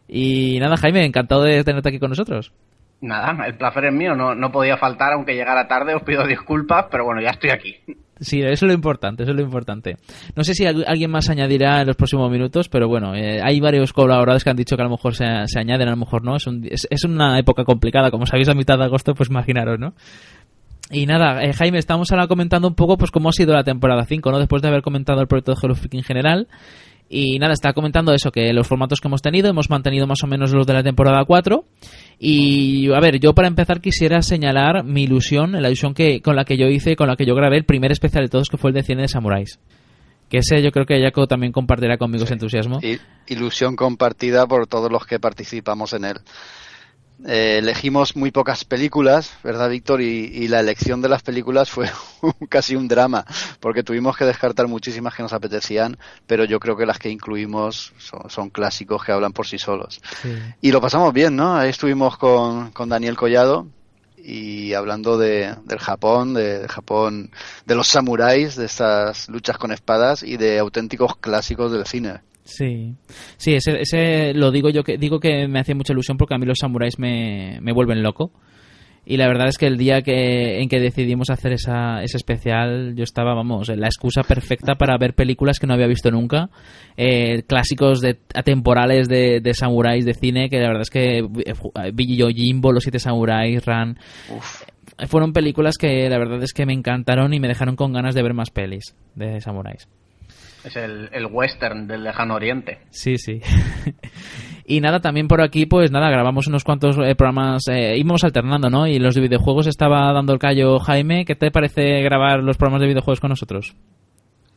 Y nada, Jaime, encantado de tenerte aquí con nosotros. Nada, el placer es mío. No, no podía faltar, aunque llegara tarde. Os pido disculpas, pero bueno, ya estoy aquí. Sí, eso es lo importante, eso es lo importante. No sé si al- alguien más añadirá en los próximos minutos, pero bueno, eh, hay varios colaboradores que han dicho que a lo mejor se, se añaden, a lo mejor no. Es, un- es, es una época complicada, como sabéis, a mitad de agosto, pues imaginaros, ¿no? Y nada, eh, Jaime, estamos ahora comentando un poco pues cómo ha sido la temporada 5, ¿no? Después de haber comentado el proyecto de Hello Freak en general. Y nada, está comentando eso, que los formatos que hemos tenido, hemos mantenido más o menos los de la temporada 4. Y a ver, yo para empezar quisiera señalar mi ilusión, la ilusión que, con la que yo hice, con la que yo grabé el primer especial de todos, que fue el de cine de samuráis. Que ese yo creo que Jaco también compartirá conmigo ese entusiasmo. Ilusión compartida por todos los que participamos en él. Eh, elegimos muy pocas películas, ¿verdad, Víctor? Y, y la elección de las películas fue casi un drama, porque tuvimos que descartar muchísimas que nos apetecían, pero yo creo que las que incluimos son, son clásicos que hablan por sí solos. Sí. Y lo pasamos bien, ¿no? Ahí estuvimos con, con Daniel Collado y hablando de, del Japón, de, de Japón, de los samuráis, de estas luchas con espadas y de auténticos clásicos del cine. Sí, sí, ese, ese lo digo yo que digo que me hacía mucha ilusión porque a mí los samuráis me, me vuelven loco. Y la verdad es que el día que, en que decidimos hacer esa, ese especial, yo estaba, vamos, en la excusa perfecta para ver películas que no había visto nunca, eh, clásicos de, atemporales de, de samuráis de cine, que la verdad es que eh, Billy Yojimbo, Los Siete Samuráis, Ran, Uf, fueron películas que la verdad es que me encantaron y me dejaron con ganas de ver más pelis de samuráis. Es el, el western del lejano oriente. Sí, sí. y nada, también por aquí, pues nada, grabamos unos cuantos eh, programas, eh, íbamos alternando, ¿no? Y los de videojuegos estaba dando el callo Jaime. ¿Qué te parece grabar los programas de videojuegos con nosotros?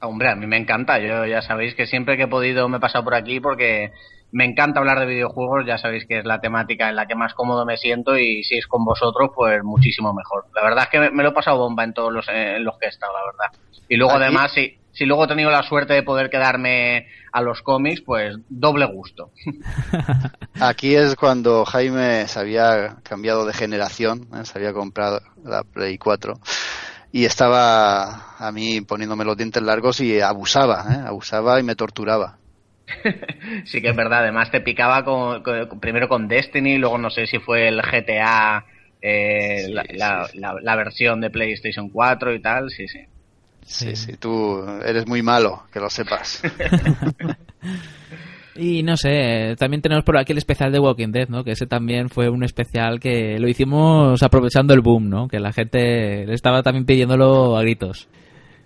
Hombre, a mí me encanta. Yo ya sabéis que siempre que he podido me he pasado por aquí porque me encanta hablar de videojuegos. Ya sabéis que es la temática en la que más cómodo me siento y si es con vosotros, pues muchísimo mejor. La verdad es que me, me lo he pasado bomba en todos los, eh, en los que he estado, la verdad. Y luego Aquí- además, si, si luego he tenido la suerte de poder quedarme a los cómics, pues doble gusto. Aquí es cuando Jaime se había cambiado de generación, ¿eh? se había comprado la Play 4 y estaba a mí poniéndome los dientes largos y abusaba, ¿eh? abusaba y me torturaba. Sí que es verdad, además te picaba con, con- primero con Destiny, luego no sé si fue el GTA, eh, Sí, la, sí, la- sí. la- la versión de PlayStation 4 y tal, sí, sí. Sí, sí, tú eres muy malo, que lo sepas. Y no sé, también tenemos por aquí el especial de Walking Dead, ¿no? Que ese también fue un especial que lo hicimos aprovechando el boom, ¿no? Que la gente le estaba también pidiéndolo a gritos.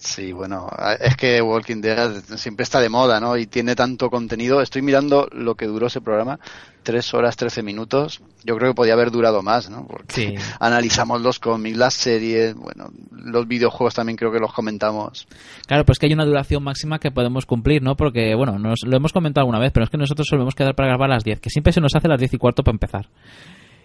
Sí, bueno, es que Walking Dead siempre está de moda, ¿no? Y tiene tanto contenido. Estoy mirando lo que duró ese programa, tres horas, trece minutos. Yo creo que podía haber durado más, ¿no? Porque Sí. analizamos los cómics, las series, bueno, los videojuegos también creo que los comentamos. Claro, pues que hay una duración máxima que podemos cumplir, ¿no? Porque, bueno, nos lo hemos comentado alguna vez, pero es que nosotros solemos quedar para grabar a las 10, que siempre se nos hace a las 10 y cuarto para empezar.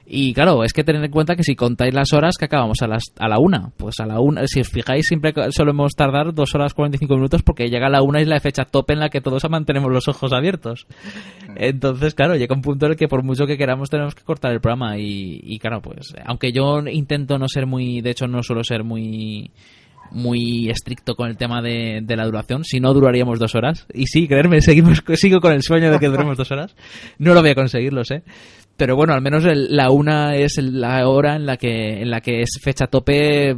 Y claro, es que tener en cuenta que si contáis las horas que acabamos a, las, a la una, pues a la una, si os fijáis, siempre solemos tardar dos horas 45 minutos porque llega la una y es la fecha top en la que todos mantenemos los ojos abiertos. Entonces, claro, llega un punto en el que por mucho que queramos tenemos que cortar el programa y, y claro, pues aunque yo intento no ser muy, de hecho no suelo ser muy muy estricto con el tema de, de, la duración, si no duraríamos dos horas. Y sí, creerme, seguimos, sigo con el sueño de que duremos dos horas. No lo voy a conseguir, lo sé pero bueno, al menos la una es la hora en la que en la que es fecha tope,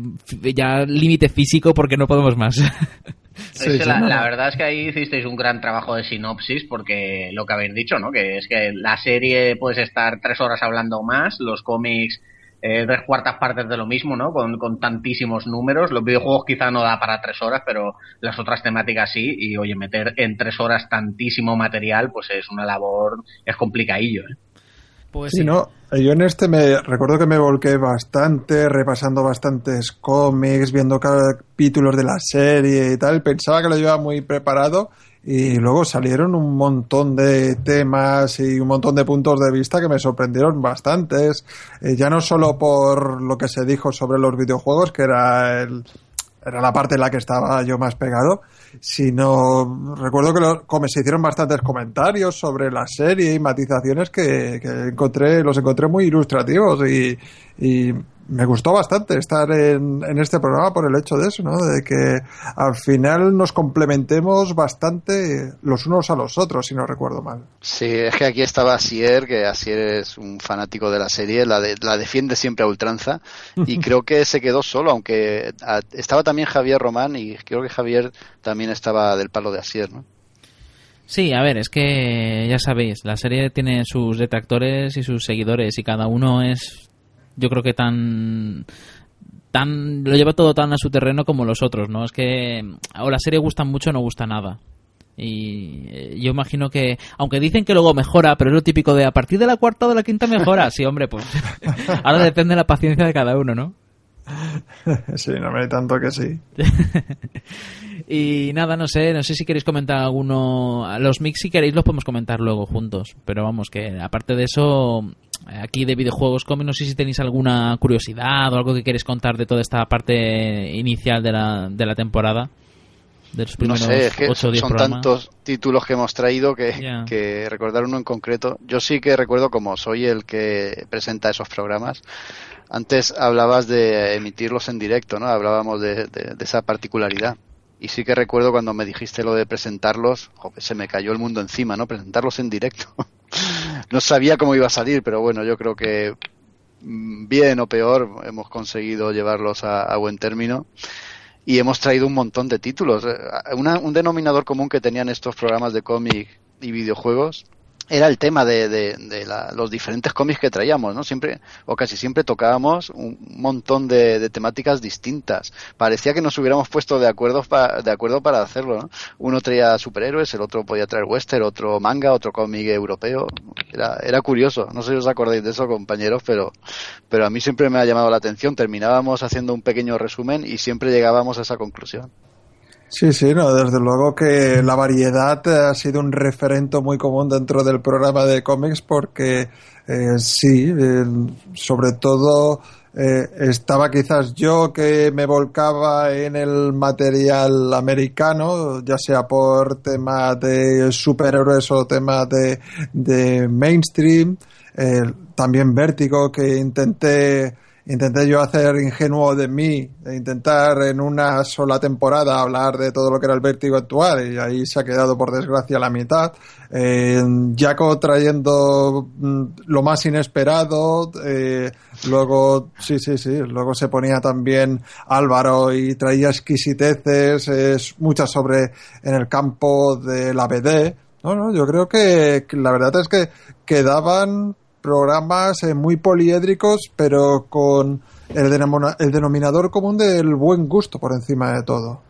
ya límite físico porque no podemos más. la, verdad es que ahí hicisteis un gran trabajo de sinopsis porque lo que habéis dicho, ¿no? Que es que la serie puedes estar tres horas hablando más, los cómics eh, tres cuartas partes de lo mismo, ¿no? Con, con tantísimos números. Los videojuegos quizá no da para tres horas, pero las otras temáticas sí. Y oye, meter en tres horas tantísimo material, pues es una labor, es complicadillo, ¿eh? Pues sí, no, yo en este me recuerdo que me volqué bastante, repasando bastantes cómics, viendo capítulos de la serie y tal. Pensaba que lo llevaba muy preparado y luego salieron un montón de temas y un montón de puntos de vista que me sorprendieron bastantes. Eh, ya no solo por lo que se dijo sobre los videojuegos, que era el, era la parte en la que estaba yo más pegado, sino recuerdo que lo, se hicieron bastantes comentarios sobre la serie y matizaciones que, encontré, los encontré muy ilustrativos y me gustó bastante estar en, en, este programa por el hecho de eso, ¿no? De que al final nos complementemos bastante los unos a los otros, si no recuerdo mal. Sí, es que aquí estaba Asier, que Asier es un fanático de la serie, la, de, la defiende siempre a ultranza, y creo que se quedó solo, aunque estaba también Javier Román, y creo que Javier también estaba del palo de Asier, ¿no? Sí, a ver, es que ya sabéis, la serie tiene sus detractores y sus seguidores y cada uno es yo creo que tan tan lo lleva todo tan a su terreno como los otros, ¿no? Es que o la serie gusta mucho o no gusta nada. Y eh, yo imagino que, aunque dicen que luego mejora, pero es lo típico de a partir de la cuarta o de la quinta mejora. Sí, hombre, pues ahora depende de la paciencia de cada uno, ¿no? Sí, no me tanto que sí. y nada, no sé, no sé si queréis comentar alguno. Los mix, si queréis, los podemos comentar luego juntos. Pero vamos, que aparte de eso, aquí de videojuegos cómics, no sé si tenéis alguna curiosidad o algo que queréis contar de toda esta parte inicial de la, de la temporada. De los primeros no sé, es que son tantos títulos que hemos traído que, que, recordar uno en concreto. Yo sí que recuerdo, como soy el que presenta esos programas, antes hablabas de emitirlos en directo, ¿no? Hablábamos de, de, de esa particularidad. Y sí que recuerdo cuando me dijiste lo de presentarlos, se me cayó el mundo encima, ¿no? Presentarlos en directo. no sabía cómo iba a salir, pero bueno, yo creo que mm, bien o peor hemos conseguido llevarlos a, buen término y hemos traído un montón de títulos. Eh, un denominador común que tenían estos programas de cómic y videojuegos era el tema de, de, los diferentes cómics que traíamos, ¿no? Siempre, o casi siempre tocábamos un montón de, temáticas distintas. Parecía que nos hubiéramos puesto de acuerdo, de acuerdo para hacerlo, ¿no? Uno traía superhéroes, el otro podía traer western, otro manga, otro cómic europeo. Era, era curioso. No sé si os acordáis de eso, compañeros, pero, pero a mí siempre me ha llamado la atención. Terminábamos haciendo un pequeño resumen y siempre llegábamos a esa conclusión. Sí, sí, no, desde luego que la variedad ha sido un referente muy común dentro del programa de cómics porque eh, sí, sobre todo eh, estaba quizás yo que me volcaba en el material americano, ya sea por temas de superhéroes o temas de, de mainstream, eh, también Vértigo que intenté intenté yo hacer ingenuo de mí, intentar en una sola temporada hablar de todo lo que era el vértigo actual y ahí se ha quedado por desgracia la mitad. Eh, Jaco trayendo mm, lo más inesperado, eh, luego, sí, sí, sí, luego se ponía también Álvaro y traía exquisiteces, es muchas sobre en el campo de la BD. No, no, yo creo que la verdad es que quedaban programas eh, muy poliédricos, pero con el, el denominador común del buen gusto por encima de todo.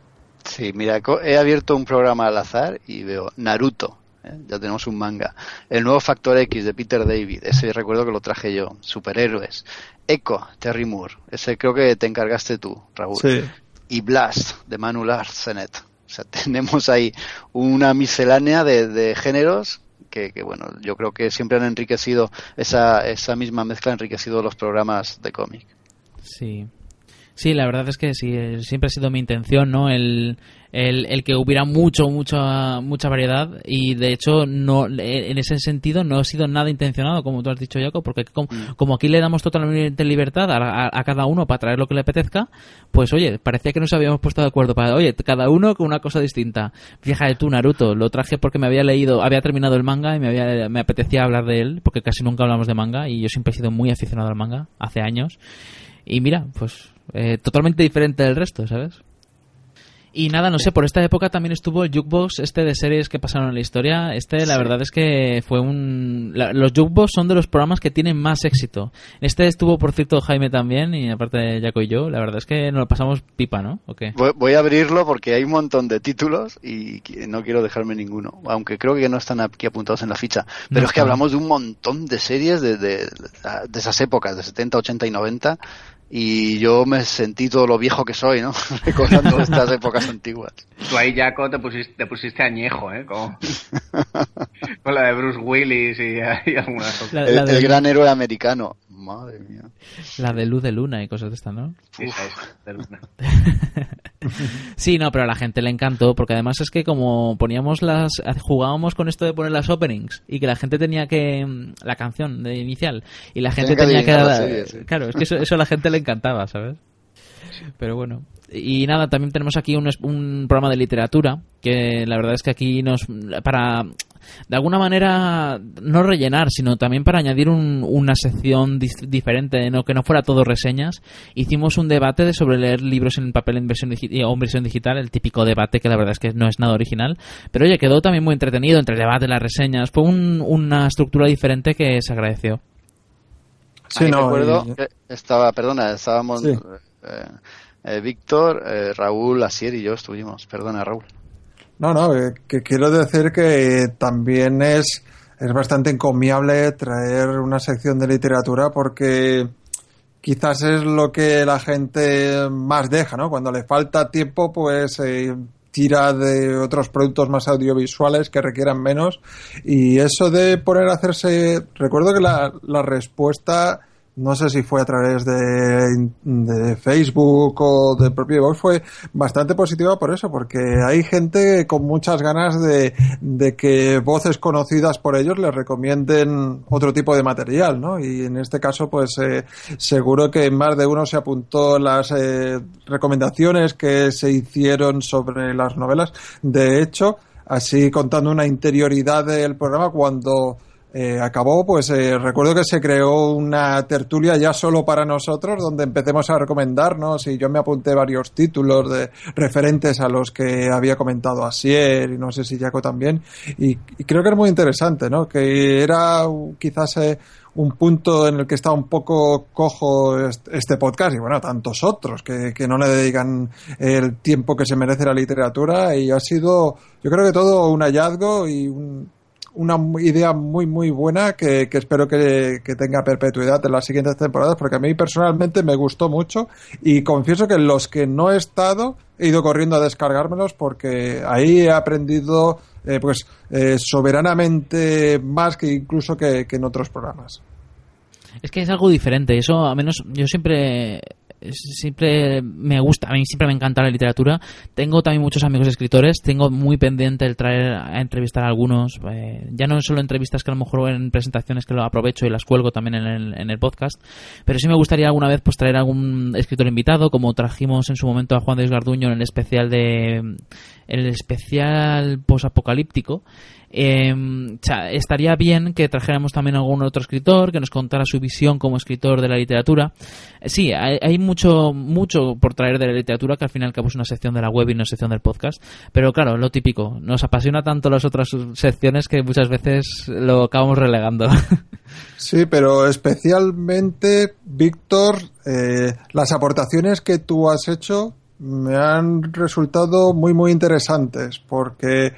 Sí, mira, he abierto un programa al azar y veo Naruto. ¿eh? Ya tenemos un manga. El nuevo Factor X de Peter David. Ese recuerdo que lo traje yo. Superhéroes. Echo, Terry Moore. Ese creo que te encargaste tú, Raúl. Sí. Y Blast, de Manuel Arsenet. O sea, tenemos ahí una miscelánea de, de géneros que, que, bueno, yo creo que siempre han enriquecido, esa, esa misma mezcla ha enriquecido los programas de cómic. Sí. Sí, la verdad es que sí, eh, siempre ha sido mi intención, ¿no? El, el, el, que hubiera mucho, mucha, mucha variedad y de hecho no en ese sentido no ha sido nada intencionado, como tú has dicho, Jaco, porque como, Mm. como aquí le damos totalmente libertad a, a, a, cada uno para traer lo que le apetezca, pues oye, parecía que nos habíamos puesto de acuerdo para, oye, cada uno con una cosa distinta. Fíjate tú, Naruto, lo traje porque me había leído, había terminado el manga y me, había, me apetecía hablar de él, porque casi nunca hablamos de manga y yo siempre he sido muy aficionado al manga, hace años. Y mira, pues eh, totalmente diferente del resto, ¿sabes? Y nada, no sé, por esta época también estuvo el jukebox este de series que pasaron en la historia. Este, la Sí. verdad es que fue un... la- los jukebox son de los programas que tienen más éxito. Este estuvo, por cierto, Jaime también, y aparte de Jaco y yo. La verdad es que nos lo pasamos pipa, ¿no? ¿O qué? Voy, voy a abrirlo porque hay un montón de títulos y no quiero dejarme ninguno, aunque creo que no están aquí apuntados en la ficha. Pero No es que hablamos de un montón de series de, de, de esas épocas, de 70, 80 y 90, y yo me sentí todo lo viejo que soy, ¿no? Recordando estas épocas antiguas. Tú ahí, Jaco, te pusiste, te pusiste añejo, ¿eh? Con, con la de Bruce Willis y, y algunas otras. La, El, la de, el gran héroe americano. Madre mía. la de luz de luna y cosas de estas, ¿no? Sí, esa es, de Luna. Sí, no, pero a la gente le encantó, porque además es que como poníamos las, jugábamos con esto de poner las openings y que la gente tenía que mm, la canción de inicial y la gente Tenía que tenía que, adivinar la dar- serie, sí. claro, es que eso, eso a la gente le encantaba, ¿sabes? Pero bueno. Y nada, también tenemos aquí un, es- un programa de literatura que la verdad es que aquí nos para de alguna manera no rellenar, sino también para añadir un- una sección diferente, no que no fuera todo reseñas. Hicimos un debate de sobre leer libros en papel en versión digi- o en versión digital, el típico debate que la verdad es que no es nada original, pero oye, quedó también muy entretenido entre el debate y las reseñas. Fue un- una estructura diferente que se agradeció. Sí, Ahí no, recuerdo y- que estaba, perdona, estábamos Sí. eh, eh, Víctor, eh, Raúl, Asier y yo estuvimos. Perdona, Raúl. No, no, eh, que quiero decir que también es, es bastante encomiable traer una sección de literatura porque quizás es lo que la gente más deja, ¿no? Cuando le falta tiempo, pues eh, tira de otros productos más audiovisuales que requieran menos. Y eso de poner a hacerse. Recuerdo que la, la respuesta. No sé si fue a través de, de Facebook o del propio Vox, fue bastante positiva por eso, porque hay gente con muchas ganas de, de que voces conocidas por ellos les recomienden otro tipo de material, ¿no? Y en este caso, pues eh, seguro que más de uno se apuntó las eh, recomendaciones que se hicieron sobre las novelas. De hecho, así contando una interioridad del programa, cuando eh, acabó, pues eh, recuerdo que se creó una tertulia ya solo para nosotros, donde empecemos a recomendarnos y yo me apunté varios títulos de referentes a los que había comentado Asier y no sé si Jaco también, y, y creo que era muy interesante, ¿no? Que era quizás eh, un punto en el que está un poco cojo est- este podcast y bueno, tantos otros que, que no le dedican el tiempo que se merece la literatura y ha sido, yo creo que todo un hallazgo y un, una idea muy muy buena que, que espero que, que, tenga perpetuidad en las siguientes temporadas porque a mí personalmente me gustó mucho y confieso que los que no he estado he ido corriendo a descargármelos porque ahí he aprendido eh, pues eh, soberanamente más que incluso que, que en otros programas. Es que es algo diferente, eso a menos yo siempre siempre me gusta, a mí siempre me encanta la literatura. Tengo también muchos amigos escritores, tengo muy pendiente el traer a entrevistar a algunos, eh, ya no solo entrevistas que a lo mejor en presentaciones que lo aprovecho y las cuelgo también en el, en el podcast, pero sí me gustaría alguna vez pues traer algún escritor invitado, como trajimos en su momento a Juan de Garduño en el especial de el especial posapocalíptico. Eh, sea, estaría bien que trajéramos también algún otro escritor que nos contara su visión como escritor de la literatura. Eh, sí, hay, hay, mucho mucho por traer de la literatura que al final cabo una sección de la web y una sección del podcast. Pero claro, lo típico, nos apasiona tanto las otras secciones que muchas veces lo acabamos relegando. Sí, pero especialmente, Víctor, eh, las aportaciones que tú has hecho me han resultado muy, muy interesantes porque...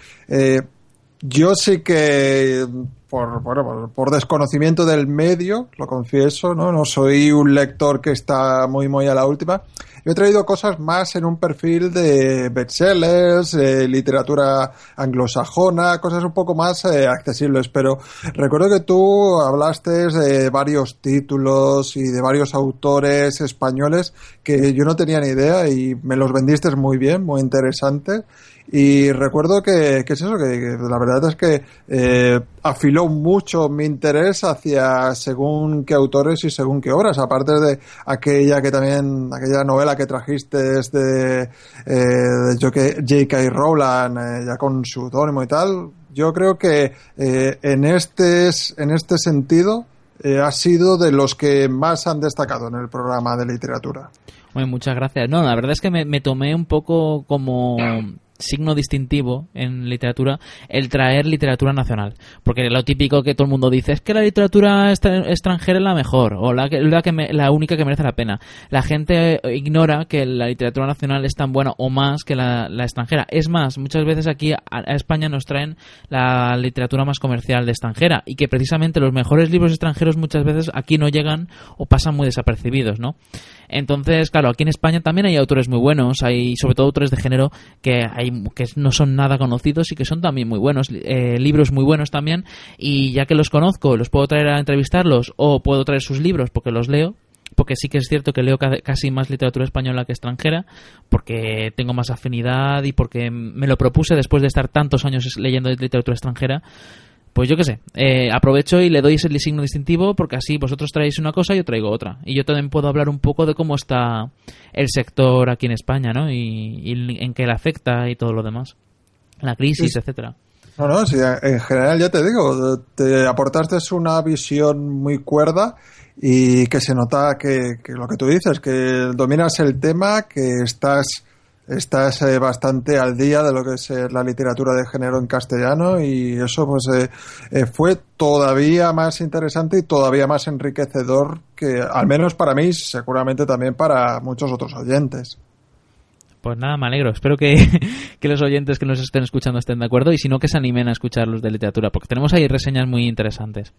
Yo sí que, por, bueno, por desconocimiento del medio, lo confieso, ¿no? No soy un lector que está muy, muy a la última. Yo he traído cosas más en un perfil de bestsellers, eh, literatura anglosajona, cosas un poco más eh, accesibles, pero recuerdo que tú hablaste de varios títulos y de varios autores españoles que yo no tenía ni idea y me los vendiste muy bien, muy interesante. Y recuerdo que, que es eso, que, la verdad es que eh, afiló mucho mi interés hacia según qué autores y según qué obras, aparte de aquella que también, aquella novela que trajiste de, eh, J.K. Rowland, eh, ya con su seudónimo y tal. Yo creo que eh, en, este, en este sentido eh, ha sido de los que más han destacado en el programa de literatura. Bueno, muchas gracias. No, la verdad es que me tomé un poco como signo distintivo en literatura el traer literatura nacional. Porque lo típico que todo el mundo dice es que la literatura extranjera es la mejor o la, la, que la única que merece la pena. La gente ignora que la literatura nacional es tan buena o más que la, extranjera. Es más, muchas veces aquí a, España nos traen la literatura más comercial de extranjera y que precisamente los mejores libros extranjeros muchas veces aquí no llegan o pasan muy desapercibidos, ¿no? Entonces, claro, aquí en España también hay autores muy buenos, hay sobre todo autores de género que hay que no son nada conocidos y que son también muy buenos, eh, libros muy buenos también, y ya que los conozco, los puedo traer a entrevistarlos o puedo traer sus libros porque los leo, porque sí que es cierto que leo casi más literatura española que extranjera, porque tengo más afinidad y porque me lo propuse después de estar tantos años leyendo literatura extranjera, pues yo qué sé, eh, aprovecho y le doy ese signo distintivo porque así vosotros traéis una cosa y yo traigo otra. Y yo también puedo hablar un poco de cómo está el sector aquí en España, ¿no? Y, en qué le afecta y todo lo demás. La crisis, etcétera. No, no, sí, en general ya te digo, te aportaste una visión muy cuerda y que se nota que, que lo que tú dices, que dominas el tema, que estás estás eh, bastante al día de lo que es eh, la literatura de género en castellano y eso pues eh, fue todavía más interesante y todavía más enriquecedor que al menos para mí seguramente también para muchos otros oyentes. Pues nada, me alegro. Espero que, que, los oyentes que nos estén escuchando estén de acuerdo y si no, que se animen a escuchar los de literatura, porque tenemos ahí reseñas muy interesantes.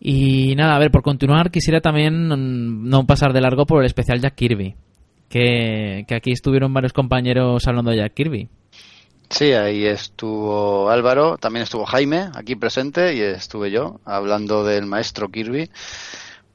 Y nada, a ver, por continuar, quisiera también mm, no pasar de largo por el especial Jack Kirby que, aquí estuvieron varios compañeros hablando de Jack Kirby. Sí, ahí estuvo Álvaro, también estuvo Jaime aquí presente y estuve yo hablando del maestro Kirby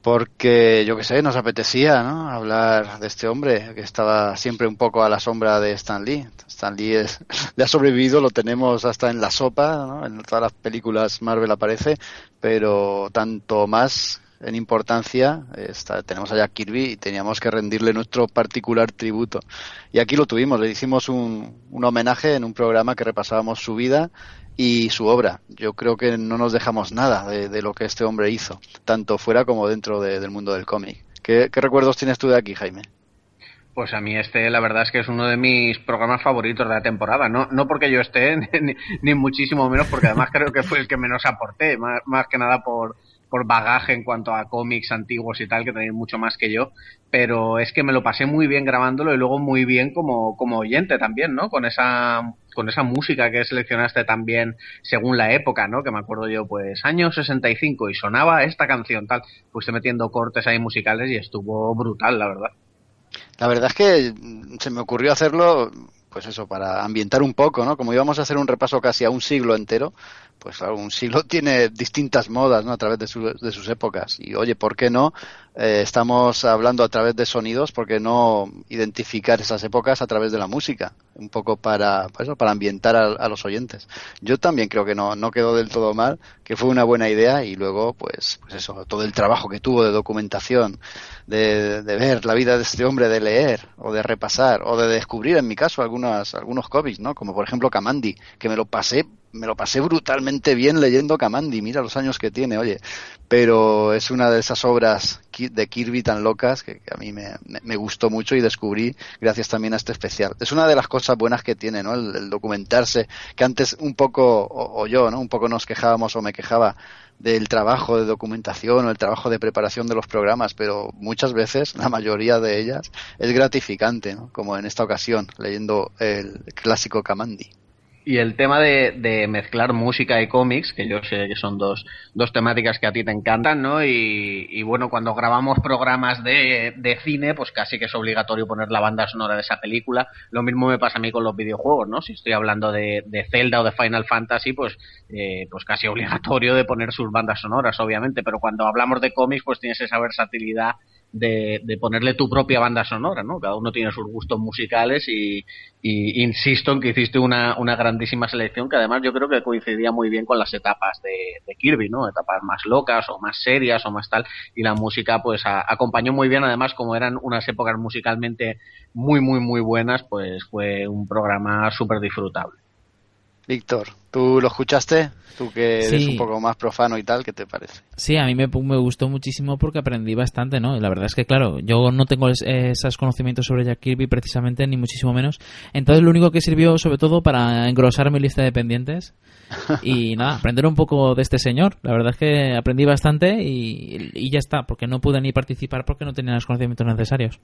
porque yo que sé, nos apetecía ¿no? hablar de este hombre que estaba siempre un poco a la sombra de Stan Lee. Stan Lee es, le ha sobrevivido, lo tenemos hasta en la sopa, en todas las películas Marvel aparece, pero tanto más en importancia. Está, tenemos allá Kirby y teníamos que rendirle nuestro particular tributo. Y aquí lo tuvimos, le hicimos un, un homenaje en un programa que repasábamos su vida y su obra. Yo creo que no nos dejamos nada de, lo que este hombre hizo, tanto fuera como dentro del mundo del cómic. ¿Qué, recuerdos tienes tú de aquí, Jaime? Pues a mí este, la verdad es que es uno de mis programas favoritos de la temporada. No, no porque yo esté, ni, muchísimo menos, porque además creo que fue el que menos aporté, más que nada por, por bagaje en cuanto a cómics antiguos y tal, que tenéis mucho más que yo, pero es que me lo pasé muy bien grabándolo y luego muy bien como, como oyente también, ¿no? Con esa, con esa música que seleccionaste también según la época, ¿no? Que me acuerdo yo, pues, año 65 y sonaba esta canción, tal. Fuiste metiendo cortes ahí musicales y estuvo brutal, la verdad. La verdad es que se me ocurrió hacerlo pues eso, para ambientar un poco, ¿no? Como íbamos a hacer un repaso casi a un siglo entero, pues claro, un siglo tiene distintas modas, ¿no? A través de, de sus épocas. Y oye, ¿por qué no? Eh, estamos hablando a través de sonidos, ¿por qué no identificar esas épocas a través de la música? Un poco para, pues eso, para ambientar a, los oyentes. Yo también creo que no, no quedó del todo mal, que fue una buena idea y luego, pues, pues eso, todo el trabajo que tuvo de documentación, de, de ver la vida de este hombre, de leer o de repasar o de descubrir, en mi caso, algunas, algunos cómics, ¿no? Como por ejemplo Kamandi, que me lo pasé me lo pasé brutalmente bien leyendo Kamandi, mira los años que tiene, oye, pero es una de esas obras de Kirby tan locas que, a mí me, gustó mucho y descubrí gracias también a este especial. Es una de las cosas buenas que tiene, ¿no? El, documentarse, que antes un poco, o, yo, ¿no? Un poco nos quejábamos o me quejaba del trabajo de documentación o el trabajo de preparación de los programas, pero muchas veces, la mayoría de ellas, es gratificante, ¿no? Como en esta ocasión, leyendo el clásico Kamandi. Y el tema de, mezclar música y cómics, que yo sé que son dos, dos temáticas que a ti te encantan, ¿no? Y, bueno, cuando grabamos programas de, de, cine, pues casi que es obligatorio poner la banda sonora de esa película. Lo mismo me pasa a mí con los videojuegos, ¿no? Si estoy hablando de, de Zelda o de Final Fantasy, pues, eh, pues casi obligatorio de poner sus bandas sonoras, obviamente. Pero cuando hablamos de cómics, pues tienes esa versatilidad de, de, ponerle tu propia banda sonora, ¿no? Cada uno tiene sus gustos musicales y, insisto en que hiciste una, una, grandísima selección que además yo creo que coincidía muy bien con las etapas de, Kirby, ¿no? Etapas más locas o más serias o más tal y la música pues acompañó muy bien además como eran unas épocas musicalmente muy muy muy buenas pues fue un programa súper disfrutable. Víctor, ¿tú lo escuchaste? Tú que eres un poco más profano y tal, ¿qué te parece? Sí, a mí me, me, gustó muchísimo porque aprendí bastante, ¿no? La verdad es que, claro, yo no tengo esos conocimientos sobre Jack Kirby precisamente, ni muchísimo menos. Entonces, lo único que sirvió, sobre todo, para engrosar mi lista de pendientes y nada, aprender un poco de este señor. La verdad es que aprendí bastante y, y ya está, porque no pude ni participar porque no tenía los conocimientos necesarios.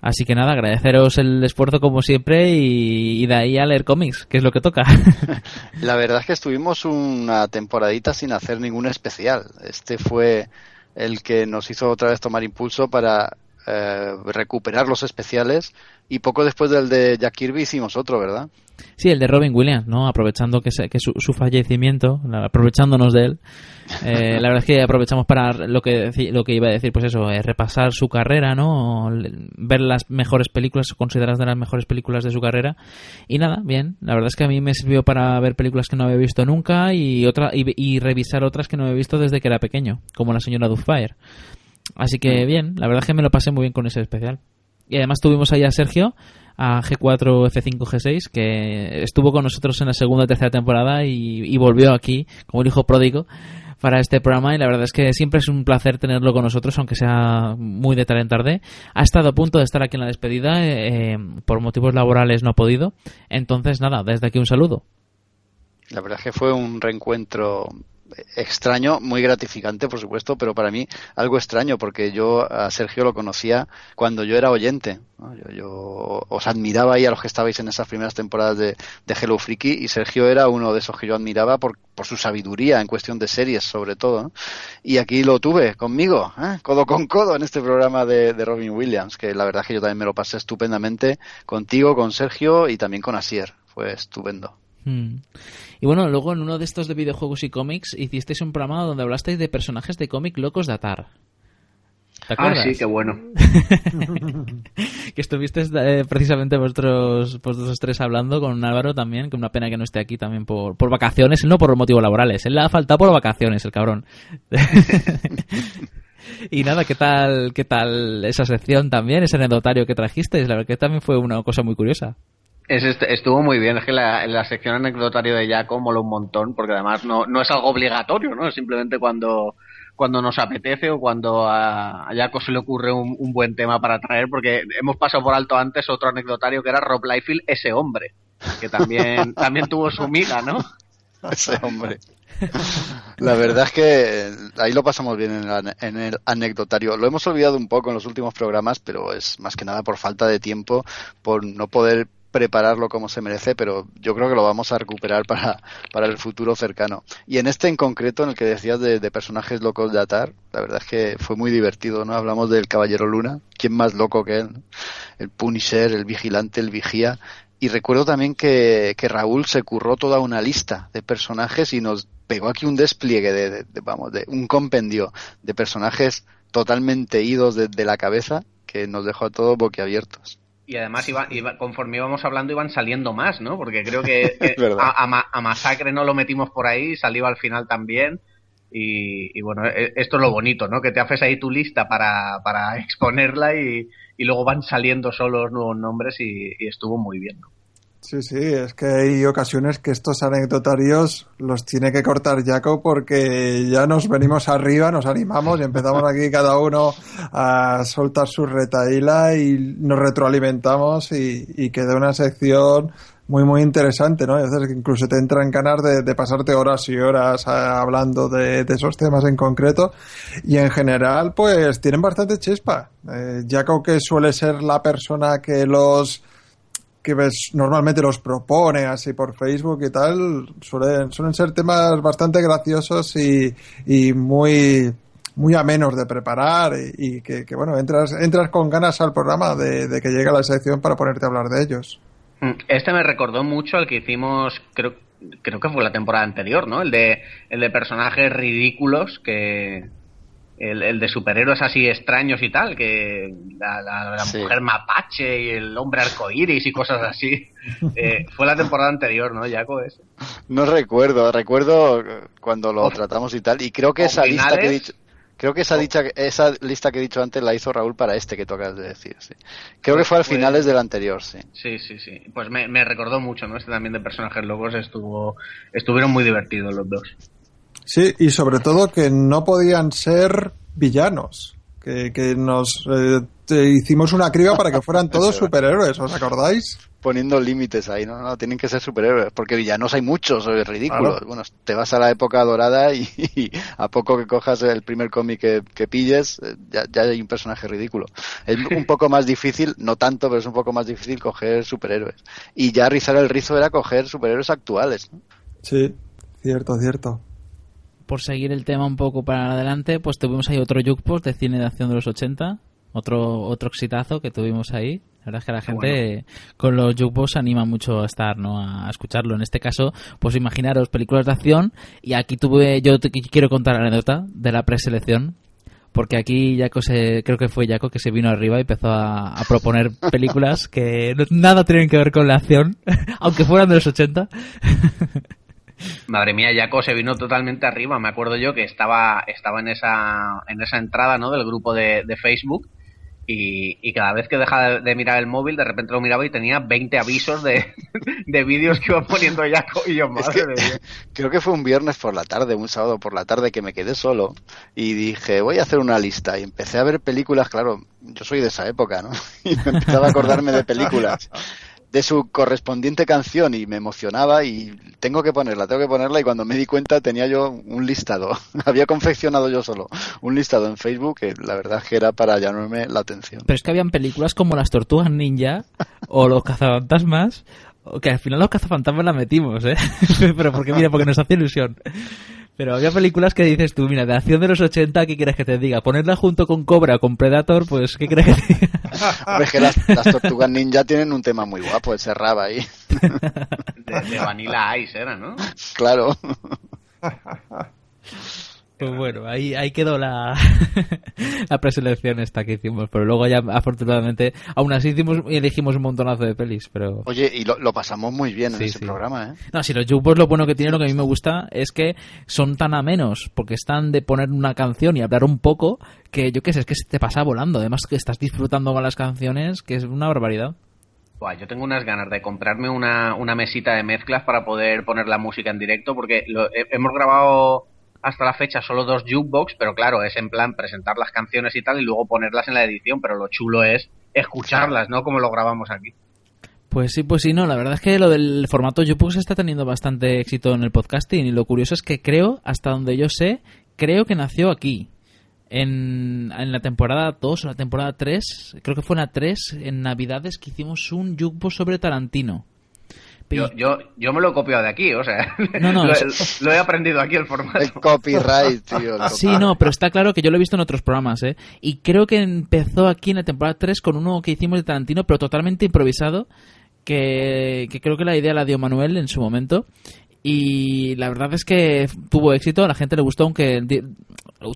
Así que nada, agradeceros el esfuerzo como siempre y, de ahí a leer cómics, que es lo que toca. La verdad es que estuvimos una temporadita sin hacer ningún especial. Este fue el que nos hizo otra vez tomar impulso para eh, recuperar los especiales y poco después del de Jack Kirby hicimos otro, ¿verdad? Sí, el de Robin Williams, ¿no? Aprovechando que, que su, fallecimiento, aprovechándonos de él. Eh, la verdad es que aprovechamos para lo que, lo que iba a decir, pues eso, eh, repasar su carrera, ¿no? Ver las mejores películas, consideradas de las mejores películas de su carrera. Y nada, bien. La verdad es que a mí me sirvió para ver películas que no había visto nunca y, otra, y, revisar otras que no había visto desde que era pequeño, como La Señora Doubtfire. Así que mm. bien, la verdad es que me lo pasé muy bien con ese especial. Y además tuvimos ahí a Sergio, a G4, F5, G6, que estuvo con nosotros en la segunda y tercera temporada y, volvió aquí como el hijo pródigo para este programa y la verdad es que siempre es un placer tenerlo con nosotros, aunque sea muy de tarde tarde. Ha estado a punto de estar aquí en la despedida, eh, por motivos laborales no ha podido. Entonces, nada, desde aquí un saludo. La verdad es que fue un reencuentro extraño, muy gratificante, por supuesto, pero para mí algo extraño, porque yo a Sergio lo conocía cuando yo era oyente. Yo, os admiraba ahí a los que estabais en esas primeras temporadas de, Hello Freaky y Sergio era uno de esos que yo admiraba por, por su sabiduría en cuestión de series, sobre todo. Y aquí lo tuve conmigo, ¿eh? codo con codo, en este programa de, de, Robin Williams, que la verdad es que yo también me lo pasé estupendamente contigo, con Sergio y también con Asier. Fue estupendo. Hmm. Y bueno, luego en uno de estos de videojuegos y cómics hicisteis un programa donde hablasteis de personajes de cómic locos de Atar. ¿Te acuerdas? Ah, sí, qué bueno. que estuvisteis eh, precisamente vosotros, vosotros tres hablando con Álvaro también, que una pena que no esté aquí también por, por vacaciones, no por motivos laborales, él le ha faltado por vacaciones, el cabrón. y nada, ¿qué tal, qué tal esa sección también, ese anecdotario que trajisteis? La verdad que también fue una cosa muy curiosa. Es, estuvo muy bien, es que la, la sección anecdotario de Jaco mola un montón, porque además no, no es algo obligatorio, ¿no? Es simplemente cuando, cuando nos apetece o cuando a, Jaco se le ocurre un, buen tema para traer, porque hemos pasado por alto antes otro anecdotario que era Rob Liefeld, ese hombre, que también, también tuvo su miga, ¿no? Ese hombre. La verdad es que ahí lo pasamos bien en, en, el anecdotario. Lo hemos olvidado un poco en los últimos programas, pero es más que nada por falta de tiempo, por no poder prepararlo como se merece, pero yo creo que lo vamos a recuperar para, para el futuro cercano. Y en este en concreto, en el que decías de, personajes locos de Atar, la verdad es que fue muy divertido, ¿no? Hablamos del Caballero Luna, ¿quién más loco que él? El Punisher, el Vigilante, el Vigía. Y recuerdo también que, que Raúl se curró toda una lista de personajes y nos pegó aquí un despliegue de, vamos, de un compendio de personajes totalmente idos de la cabeza que nos dejó a todos boquiabiertos. Y además, iba, conforme íbamos hablando, iban saliendo más, ¿no? Porque creo que, a, Masacre no lo metimos por ahí, salió al final también. Y, bueno, e, esto es lo bonito, ¿no? Que te haces ahí tu lista para, para exponerla y, y luego van saliendo solos nuevos nombres y, y estuvo muy bien, ¿no? Sí, sí, es que hay ocasiones que estos anecdotarios los tiene que cortar Jaco porque ya nos venimos arriba, nos animamos y empezamos aquí cada uno a soltar su retaíla y nos retroalimentamos y, queda una sección muy, muy interesante, ¿no? A veces incluso te entra en ganas de, pasarte horas y horas eh, hablando de, esos temas en concreto y en general pues tienen bastante chispa. Eh, Jaco que suele ser la persona que los que ves, normalmente los propone así por Facebook y tal, suelen, suelen ser temas bastante graciosos y, y muy muy amenos de preparar y, que, bueno, entras, entras con ganas al programa de, que llegue la sección para ponerte a hablar de ellos. Mm, este me recordó mucho al que hicimos, creo, creo que fue la temporada anterior, ¿no? El de, el de personajes ridículos que, el, de superhéroes así extraños y tal, que la, mujer mapache y el hombre arcoíris y cosas así. Eh, fue la temporada anterior, ¿no, Jaco? Ese? No recuerdo, recuerdo cuando lo tratamos y tal, y creo que esa lista que he dicho... Creo que esa, dicha, esa lista que he dicho antes la hizo Raúl para este que tú acabas de decir. Sí. Creo que fue al pues finales del anterior, sí. Sí, sí, sí. Pues me, me recordó mucho, ¿no? Este también de personajes locos estuvo, estuvieron muy divertidos los dos. Sí, y sobre todo que no podían ser villanos. Que, que nos eh, hicimos una criba para que fueran todos superhéroes, ¿os acordáis? Poniendo límites ahí, ¿no? no tienen que ser superhéroes, porque villanos hay muchos, es ridículo. Bueno, te vas a la época dorada y, a poco que cojas el primer cómic que, pilles, eh, ya, ya, hay un personaje ridículo. Es un poco más difícil, no tanto, pero es un poco más difícil coger superhéroes. Y ya rizar el rizo era coger superhéroes actuales. ¿no? Sí, cierto, cierto por seguir el tema un poco para adelante, pues tuvimos ahí otro jukebox de cine de acción de los 80, otro otro exitazo que tuvimos ahí. La verdad es que la gente con los jukebox anima mucho a estar, ¿no? A, escucharlo. En este caso, pues imaginaros películas de acción y aquí tuve, yo te, quiero contar la anécdota de la preselección porque aquí Jaco se, creo que fue Jaco que se vino arriba y empezó a, a proponer películas que nada tienen que ver con la acción, aunque fueran de los 80. Madre mía, Jaco se vino totalmente arriba. Me acuerdo yo que estaba, estaba en esa, en esa entrada, ¿no? Del grupo de, Facebook. Y, cada vez que dejaba de, mirar el móvil, de repente lo miraba y tenía 20 avisos de, de vídeos que iba poniendo Jaco y yo, madre Creo que fue un viernes por la tarde, un sábado por la tarde que me quedé solo y dije, voy a hacer una lista. Y empecé a ver películas, claro, yo soy de esa época, ¿no? Y me empezaba a acordarme de películas de su correspondiente canción y me emocionaba y tengo que ponerla, tengo que ponerla y cuando me di cuenta tenía yo un listado, había confeccionado yo solo un listado en Facebook que la verdad que era para llamarme la atención. Pero es que habían películas como Las Tortugas Ninja o Los Cazafantasmas que al final los cazafantasmas la metimos, ¿eh? Pero porque mira, porque nos hace ilusión. Pero había películas que dices tú, mira, de acción de los 80, ¿qué quieres que te diga? Ponerla junto con Cobra, con Predator, pues, ¿qué crees que te diga? es que las, tortugas ninja tienen un tema muy guapo, ese rab ahí. De, de Vanilla Ice era, ¿no? Claro. Pues bueno, ahí, ahí quedó la, la preselección esta que hicimos, pero luego ya afortunadamente, aún así hicimos y elegimos un montonazo de pelis, pero... Oye, y lo, pasamos muy bien en ese programa, ¿eh? No, si los jukebox lo bueno que tienen, lo que a mí me gusta, es que son tan amenos, porque están de poner una canción y hablar un poco, que yo qué sé, es que se te pasa volando, además que estás disfrutando con las canciones, que es una barbaridad. yo tengo unas ganas de comprarme una, una mesita de mezclas para poder poner la música en directo, porque lo, hemos grabado hasta la fecha solo dos jukebox, pero claro, es en plan presentar las canciones y tal y luego ponerlas en la edición, pero lo chulo es escucharlas, ¿no? Como lo grabamos aquí. Pues sí, pues sí, no, la verdad es que lo del formato jukebox está teniendo bastante éxito en el podcasting y lo curioso es que creo, hasta donde yo sé, creo que nació aquí. En, en la temporada 2 o la temporada 3, creo que fue en la 3, en Navidades que hicimos un jukebox sobre Tarantino. Yo, yo, yo me lo he copiado de aquí, o sea, no, no, lo, he aprendido aquí el formato. El copyright, tío. Sí, no, pero está claro que yo lo he visto en otros programas, ¿eh? Y creo que empezó aquí en la temporada 3 con uno que hicimos de Tarantino, pero totalmente improvisado, que, que creo que la idea la dio Manuel en su momento. Y la verdad es que tuvo éxito, a la gente le gustó, aunque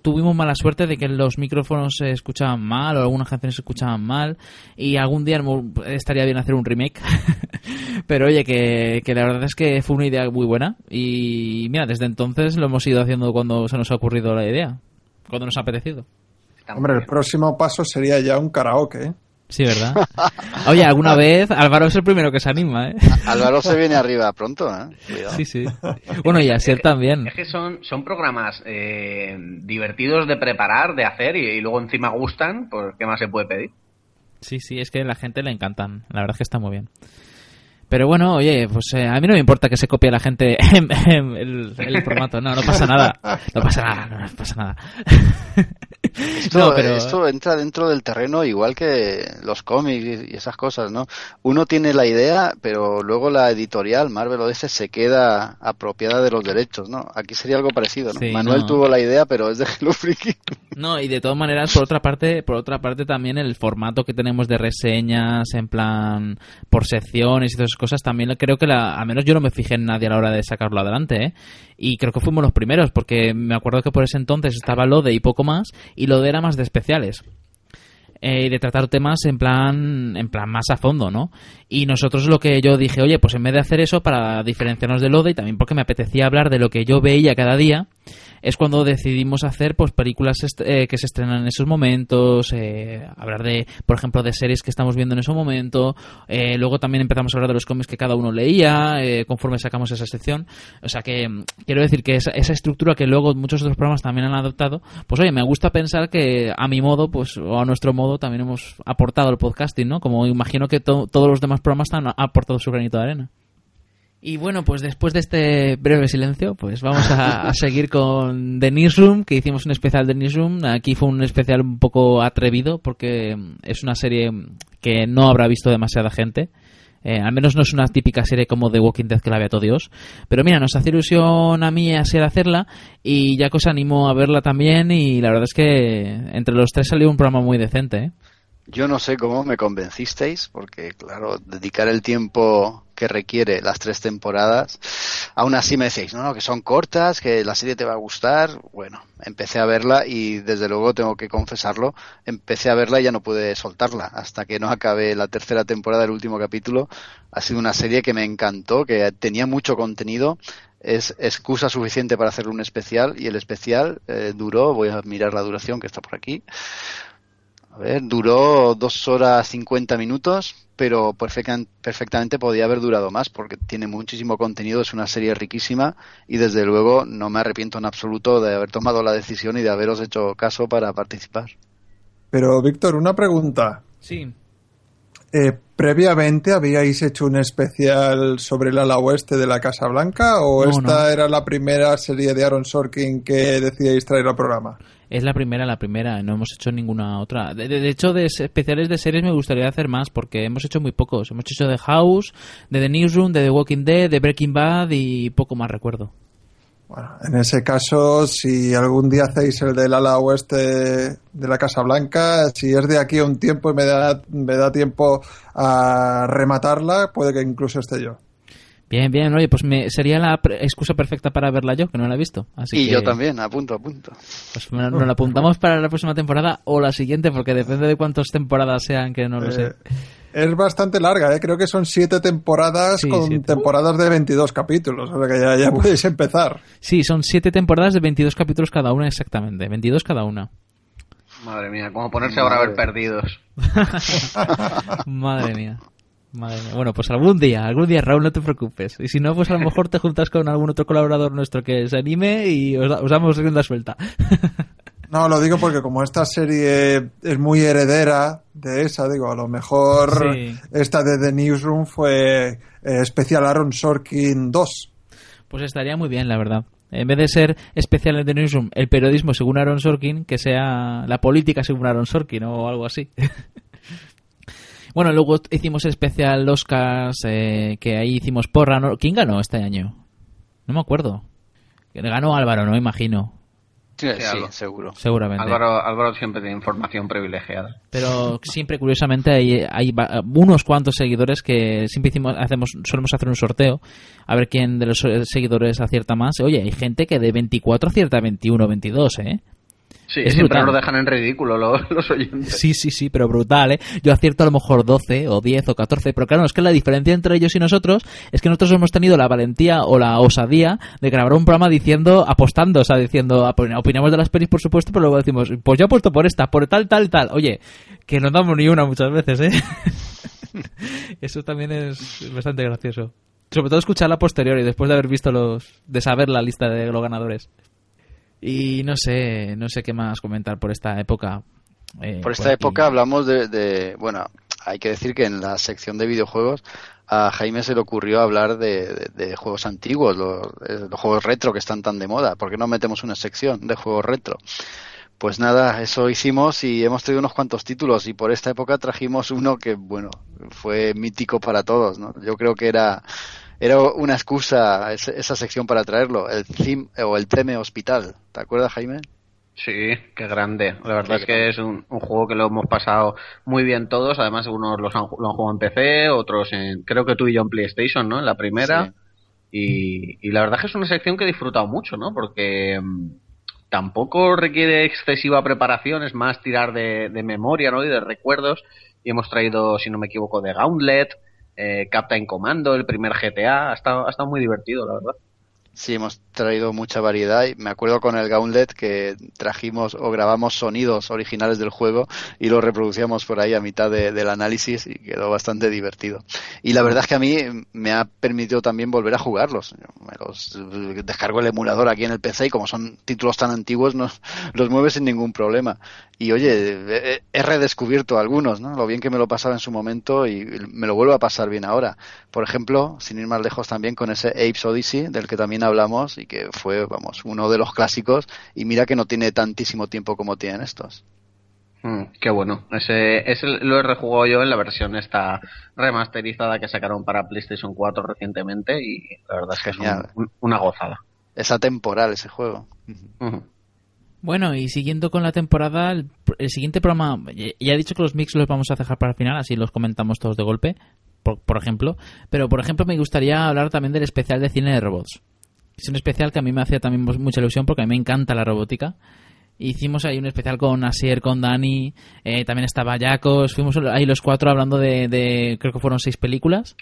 tuvimos mala suerte de que los micrófonos se escuchaban mal o algunas canciones se escuchaban mal y algún día estaría bien hacer un remake. Pero oye, que, la verdad es que fue una idea muy buena y mira, desde entonces lo hemos ido haciendo cuando se nos ha ocurrido la idea, cuando nos ha apetecido. Hombre, el próximo paso sería ya un karaoke. ¿Eh? Sí, ¿verdad? Oye, alguna vez Álvaro es el primero que se anima, ¿eh? Álvaro se viene arriba pronto, ¿eh? Sí, sí. Bueno, y Asier también. Es que son, son programas eh, divertidos de preparar, de hacer y, luego encima gustan, pues ¿qué más se puede pedir? Sí, sí, es que a la gente le encantan. La verdad es que está muy bien. Pero bueno, oye, pues eh, a mí no me importa que se copie la gente el, el, formato. No, no pasa nada. No pasa nada, no pasa nada. Esto, esto entra dentro del terreno igual que los cómics y esas cosas, ¿no? Uno tiene la idea, pero luego la editorial, Marvel o se queda apropiada de los derechos, ¿no? Aquí sería algo parecido, ¿no? Manuel tuvo la idea, pero es de Hello Freaky. No, y de todas maneras, por otra parte, por otra parte también el formato que tenemos de reseñas, en plan, por secciones y esas cosas, también creo que la, al menos yo no me fijé en nadie a la hora de sacarlo adelante, ¿eh? Y creo que fuimos los primeros, porque me acuerdo que por ese entonces estaba lo de y poco más, y lo de era más de especiales. Eh, de tratar temas en plan en plan más a fondo, ¿no? Y nosotros lo que yo dije, oye, pues en vez de hacer eso para diferenciarnos de Lode y también porque me apetecía hablar de lo que yo veía cada día, es cuando decidimos hacer pues películas eh, que se estrenan en esos momentos, eh, hablar de, por ejemplo, de series que estamos viendo en ese momento, eh, luego también empezamos a hablar de los cómics que cada uno leía, conforme sacamos esa sección. O sea que mm, quiero decir que esa, esa, estructura que luego muchos otros programas también han adoptado, pues oye, me gusta pensar que a mi modo, pues, o a nuestro modo, también hemos aportado el podcasting, ¿no? Como imagino que todos los demás programas han aportado su granito de arena. Y bueno, pues después de este breve silencio, pues vamos a, seguir con The Newsroom, que hicimos un especial de Newsroom. Aquí fue un especial un poco atrevido porque es una serie que no habrá visto demasiada gente. Eh, al menos no es una típica serie como The Walking Dead que la vea todo Dios. Pero mira, nos hace ilusión a mí así hacerla y ya que os animo a verla también y la verdad es que entre los tres salió un programa muy decente. ¿eh? Yo no sé cómo me convencisteis, porque claro, dedicar el tiempo que requiere las tres temporadas, aún así me decís, no, no, que son cortas, que la serie te va a gustar. Bueno, empecé a verla y desde luego tengo que confesarlo, empecé a verla y ya no pude soltarla hasta que no acabé la tercera temporada del último capítulo. Ha sido una serie que me encantó, que tenía mucho contenido, es excusa suficiente para hacer un especial y el especial eh, duró, voy a mirar la duración que está por aquí, a ver, duró dos horas cincuenta minutos, pero perfectamente podía haber durado más porque tiene muchísimo contenido, es una serie riquísima y desde luego no me arrepiento en absoluto de haber tomado la decisión y de haberos hecho caso para participar. Pero, Víctor, una pregunta. Sí. Eh, ¿Previamente habíais hecho un especial sobre el ala oeste de la Casa Blanca o esta era la primera serie de Aaron Sorkin que decíais traer al programa? Es la primera, la primera, no hemos hecho ninguna otra. De, hecho, de especiales de series me gustaría hacer más porque hemos hecho muy pocos. Hemos hecho de House, de The Newsroom, de The Walking Dead, de Breaking Bad y poco más recuerdo. Bueno, en ese caso, si algún día hacéis el del ala oeste de la Casa Blanca, si es de aquí a un tiempo y me da, me da tiempo a rematarla, puede que incluso esté yo. Bien, bien, oye, pues me, sería la excusa perfecta para verla yo, que no la he visto. Así y yo también, a punto, a punto. Pues nos, la apuntamos para la próxima temporada o la siguiente, porque depende de cuántas temporadas sean, que no lo sé. Eh, es bastante larga, ¿eh? creo que son siete temporadas con temporadas de 22 capítulos, o sea que ya, ya podéis empezar. Sí, son siete temporadas de 22 capítulos cada una exactamente, 22 cada una. Madre mía, como ponerse ahora a ver perdidos. Madre mía. Madre mía. Bueno, pues algún día, algún día, Raúl, no te preocupes. Y si no, pues a lo mejor te juntas con algún otro colaborador nuestro que se anime y os, damos rienda suelta. No, lo digo porque como esta serie es muy heredera de esa, digo, a lo mejor esta de The Newsroom fue eh, especial Aaron Sorkin 2. Pues estaría muy bien, la verdad. En vez de ser especial en The Newsroom, el periodismo según Aaron Sorkin, que sea la política según Aaron Sorkin o algo así. Bueno, luego hicimos el especial Oscars, eh, que ahí hicimos porra. ¿Quién ganó este año? No me acuerdo. Ganó Álvaro, no imagino. Sí, seguro. Seguramente. Álvaro, siempre tiene información privilegiada. Pero siempre, curiosamente, hay, hay unos cuantos seguidores que siempre hicimos, hacemos, solemos hacer un sorteo a ver quién de los seguidores acierta más. Oye, hay gente que de 24 acierta 21 22, ¿eh? Sí, siempre lo dejan en ridículo los, oyentes. Sí, sí, sí, pero brutal, ¿eh? Yo acierto a lo mejor 12 o 10 o 14, pero claro, es que la diferencia entre ellos y nosotros es que nosotros hemos tenido la valentía o la osadía de grabar un programa diciendo, apostando, o sea, diciendo, opinamos de las pelis, por supuesto, pero luego decimos, pues yo apuesto por esta, por tal, tal, tal. Oye, que no damos ni una muchas veces, ¿eh? Eso también es bastante gracioso. Sobre todo escucharla posterior y después de haber visto los, de saber la lista de los ganadores. Y no sé, no sé qué más comentar por esta época. Eh, por esta época hablamos de, bueno, hay que decir que en la sección de videojuegos a Jaime se le ocurrió hablar de, juegos antiguos, los, los, juegos retro que están tan de moda. ¿Por qué no metemos una sección de juegos retro? Pues nada, eso hicimos y hemos traído unos cuantos títulos y por esta época trajimos uno que, bueno, fue mítico para todos, ¿no? Yo creo que era, era una excusa esa sección para traerlo, el theme, o el Teme Hospital. ¿Te acuerdas, Jaime? Sí, qué grande. La verdad es que es un, juego que lo hemos pasado muy bien todos. Además, unos los han, lo han jugado en PC, otros en, creo que tú y yo en PlayStation, ¿no? En la primera. Y, y, la verdad es que es una sección que he disfrutado mucho, ¿no? Porque mm, tampoco requiere excesiva preparación, es más tirar de, memoria, ¿no? Y de recuerdos. Y hemos traído, si no me equivoco, de Gauntlet, eh, Captain Commando, el primer GTA. Ha estado, ha estado muy divertido, la verdad. Sí, hemos traído mucha variedad me acuerdo con el Gauntlet que trajimos o grabamos sonidos originales del juego y los reproducíamos por ahí a mitad del análisis y quedó bastante divertido. Y la verdad es que a mí me ha permitido también volver a jugarlos. Me los descargo el emulador aquí en el PC y como son títulos tan antiguos los mueve sin ningún problema. Y oye, he redescubierto algunos, ¿no? Lo bien que me lo pasaba en su momento y me lo vuelvo a pasar bien ahora. Por ejemplo, sin ir más lejos también con ese Apes Odyssey del que también hablamos y que fue, vamos, uno de los clásicos y mira que no tiene tantísimo tiempo como tienen estos. Mm, qué bueno. Ese, ese lo he rejugado yo en la versión esta remasterizada que sacaron para PlayStation 4 recientemente y la verdad es que es una gozada. Es atemporal ese juego. Bueno, y siguiendo con la temporada, el, siguiente programa, ya he dicho que los mix los vamos a dejar para el final, así los comentamos todos de golpe, por, ejemplo. Pero, por ejemplo, me gustaría hablar también del especial de cine de robots. Es un especial que a mí me hacía también mucha ilusión porque a mí me encanta la robótica. Hicimos ahí un especial con Asier, con Dani, eh, también estaba Jacos, fuimos ahí los cuatro hablando de, creo que fueron seis películas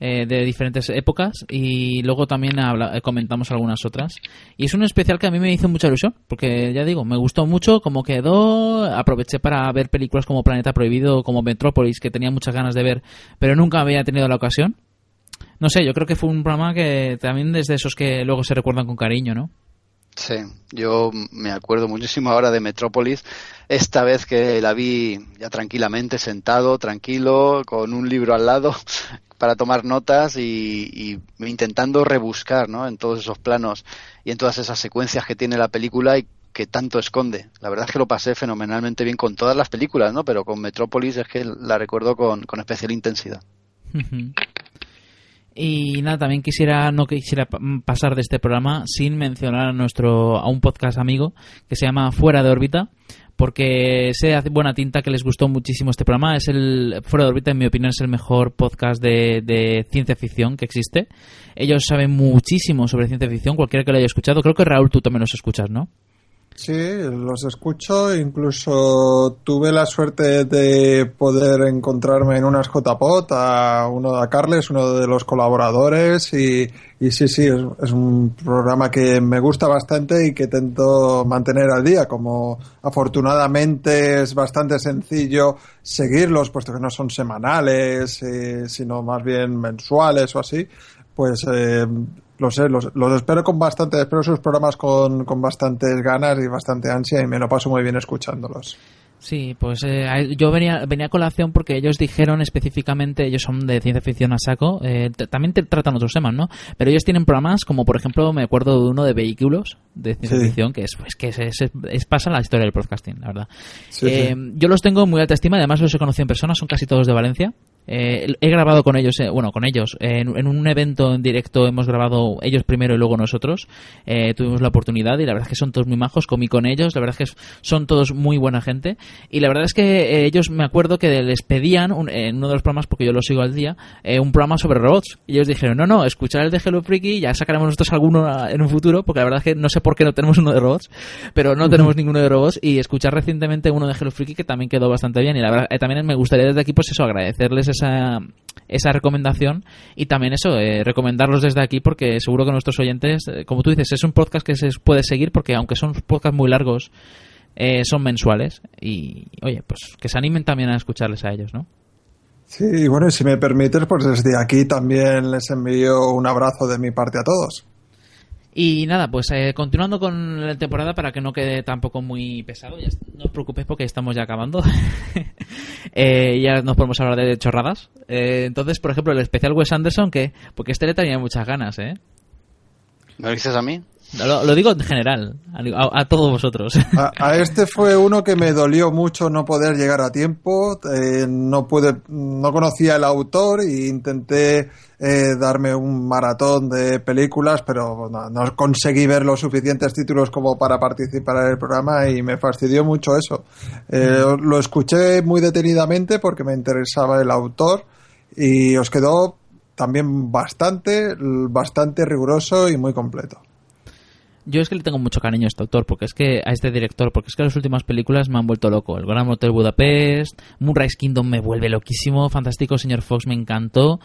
eh, de diferentes épocas y luego también eh, comentamos algunas otras. Y es un especial que a mí me hizo mucha ilusión, porque ya digo, me gustó mucho cómo quedó, aproveché para ver películas como Planeta Prohibido, como Metrópolis, que tenía muchas ganas de ver, pero nunca había tenido la ocasión no sé, yo creo que fue un programa que también desde esos que luego se recuerdan con cariño, ¿no? Sí, yo me acuerdo muchísimo ahora de Metrópolis, esta vez que la vi ya tranquilamente, sentado, tranquilo, con un libro al lado para tomar notas y, intentando rebuscar ¿no? en todos esos planos y en todas esas secuencias que tiene la película y que tanto esconde. La verdad es que lo pasé fenomenalmente bien con todas las películas, ¿no? pero con Metrópolis es que la recuerdo con, con especial intensidad. Y nada, también quisiera, no quisiera pasar de este programa sin mencionar a nuestro, a un podcast amigo que se llama Fuera de órbita, porque sé hace buena tinta que les gustó muchísimo este programa. Es el, Fuera de órbita, en mi opinión, es el mejor podcast de, de ciencia ficción que existe. Ellos saben muchísimo sobre ciencia ficción, cualquiera que lo haya escuchado. Creo que Raúl, tú también los escuchas, ¿no? Sí, los escucho. Incluso tuve la suerte de poder encontrarme en unas JPOT a uno de Carles, uno de los colaboradores. Y, y sí, sí, es, un programa que me gusta bastante y que intento mantener al día. Como afortunadamente es bastante sencillo seguirlos, puesto que no son semanales, eh, sino más bien mensuales o así, pues. Eh, lo sé, los, espero con bastante, espero sus programas con, con bastantes ganas y bastante ansia y me lo paso muy bien escuchándolos. Sí, pues eh, yo venía, venía a colación porque ellos dijeron específicamente, ellos son de ciencia ficción a saco, eh, también te tratan otros temas, ¿no? Pero ellos tienen programas como, por ejemplo, me acuerdo de uno de vehículos de ciencia ficción, que es, pues, que es, pasa la historia del podcasting, la verdad. Eh, yo los tengo muy alta estima, además los he conocido en persona, son casi todos de Valencia. Eh, he grabado con ellos, eh, bueno, con ellos, en, un evento en directo hemos grabado ellos primero y luego nosotros. Eh, tuvimos la oportunidad y la verdad es que son todos muy majos, comí con ellos, la verdad es que son todos muy buena gente. Y la verdad es que ellos me acuerdo que les pedían en uno de los programas, porque yo lo sigo al día, un programa sobre robots. Y ellos dijeron, no, no, escuchar el de Hello Freaky, ya sacaremos nosotros alguno en un futuro, porque la verdad es que no sé por qué no tenemos uno de robots, pero no tenemos ninguno de robots. Y escuchar recientemente uno de Hello Freaky que también quedó bastante bien. Y la verdad, también me gustaría desde aquí, pues eso, agradecerles esa, esa recomendación y también eso, eh, recomendarlos desde aquí porque seguro que nuestros oyentes, eh, como tú dices, es un podcast que se puede seguir porque aunque son podcasts muy largos, eh, son mensuales y oye, pues que se animen también a escucharles a ellos, ¿no? Sí, bueno, y si me permites, pues desde aquí también les envío un abrazo de mi parte a todos. Y nada, pues eh, continuando con la temporada para que no quede tampoco muy pesado, ya no os preocupéis porque estamos ya acabando. eh, ya nos podemos hablar de chorradas. Eh, entonces, por ejemplo, el especial Wes Anderson, que porque este le tenía muchas ganas, ¿eh? ¿Me lo dices a mí? Lo, lo digo en general, a, a todos vosotros. A, a, este fue uno que me dolió mucho no poder llegar a tiempo. Eh, no pude, no conocía el autor e intenté eh, darme un maratón de películas, pero no, no, conseguí ver los suficientes títulos como para participar en el programa y me fastidió mucho eso. Eh, lo escuché muy detenidamente porque me interesaba el autor y os quedó también bastante, bastante riguroso y muy completo. Yo es que le tengo mucho cariño a este autor, porque es que a este director, porque es que las últimas películas me han vuelto loco. El Gran Hotel Budapest, Moonrise Kingdom me vuelve loquísimo, fantástico, señor Fox me encantó.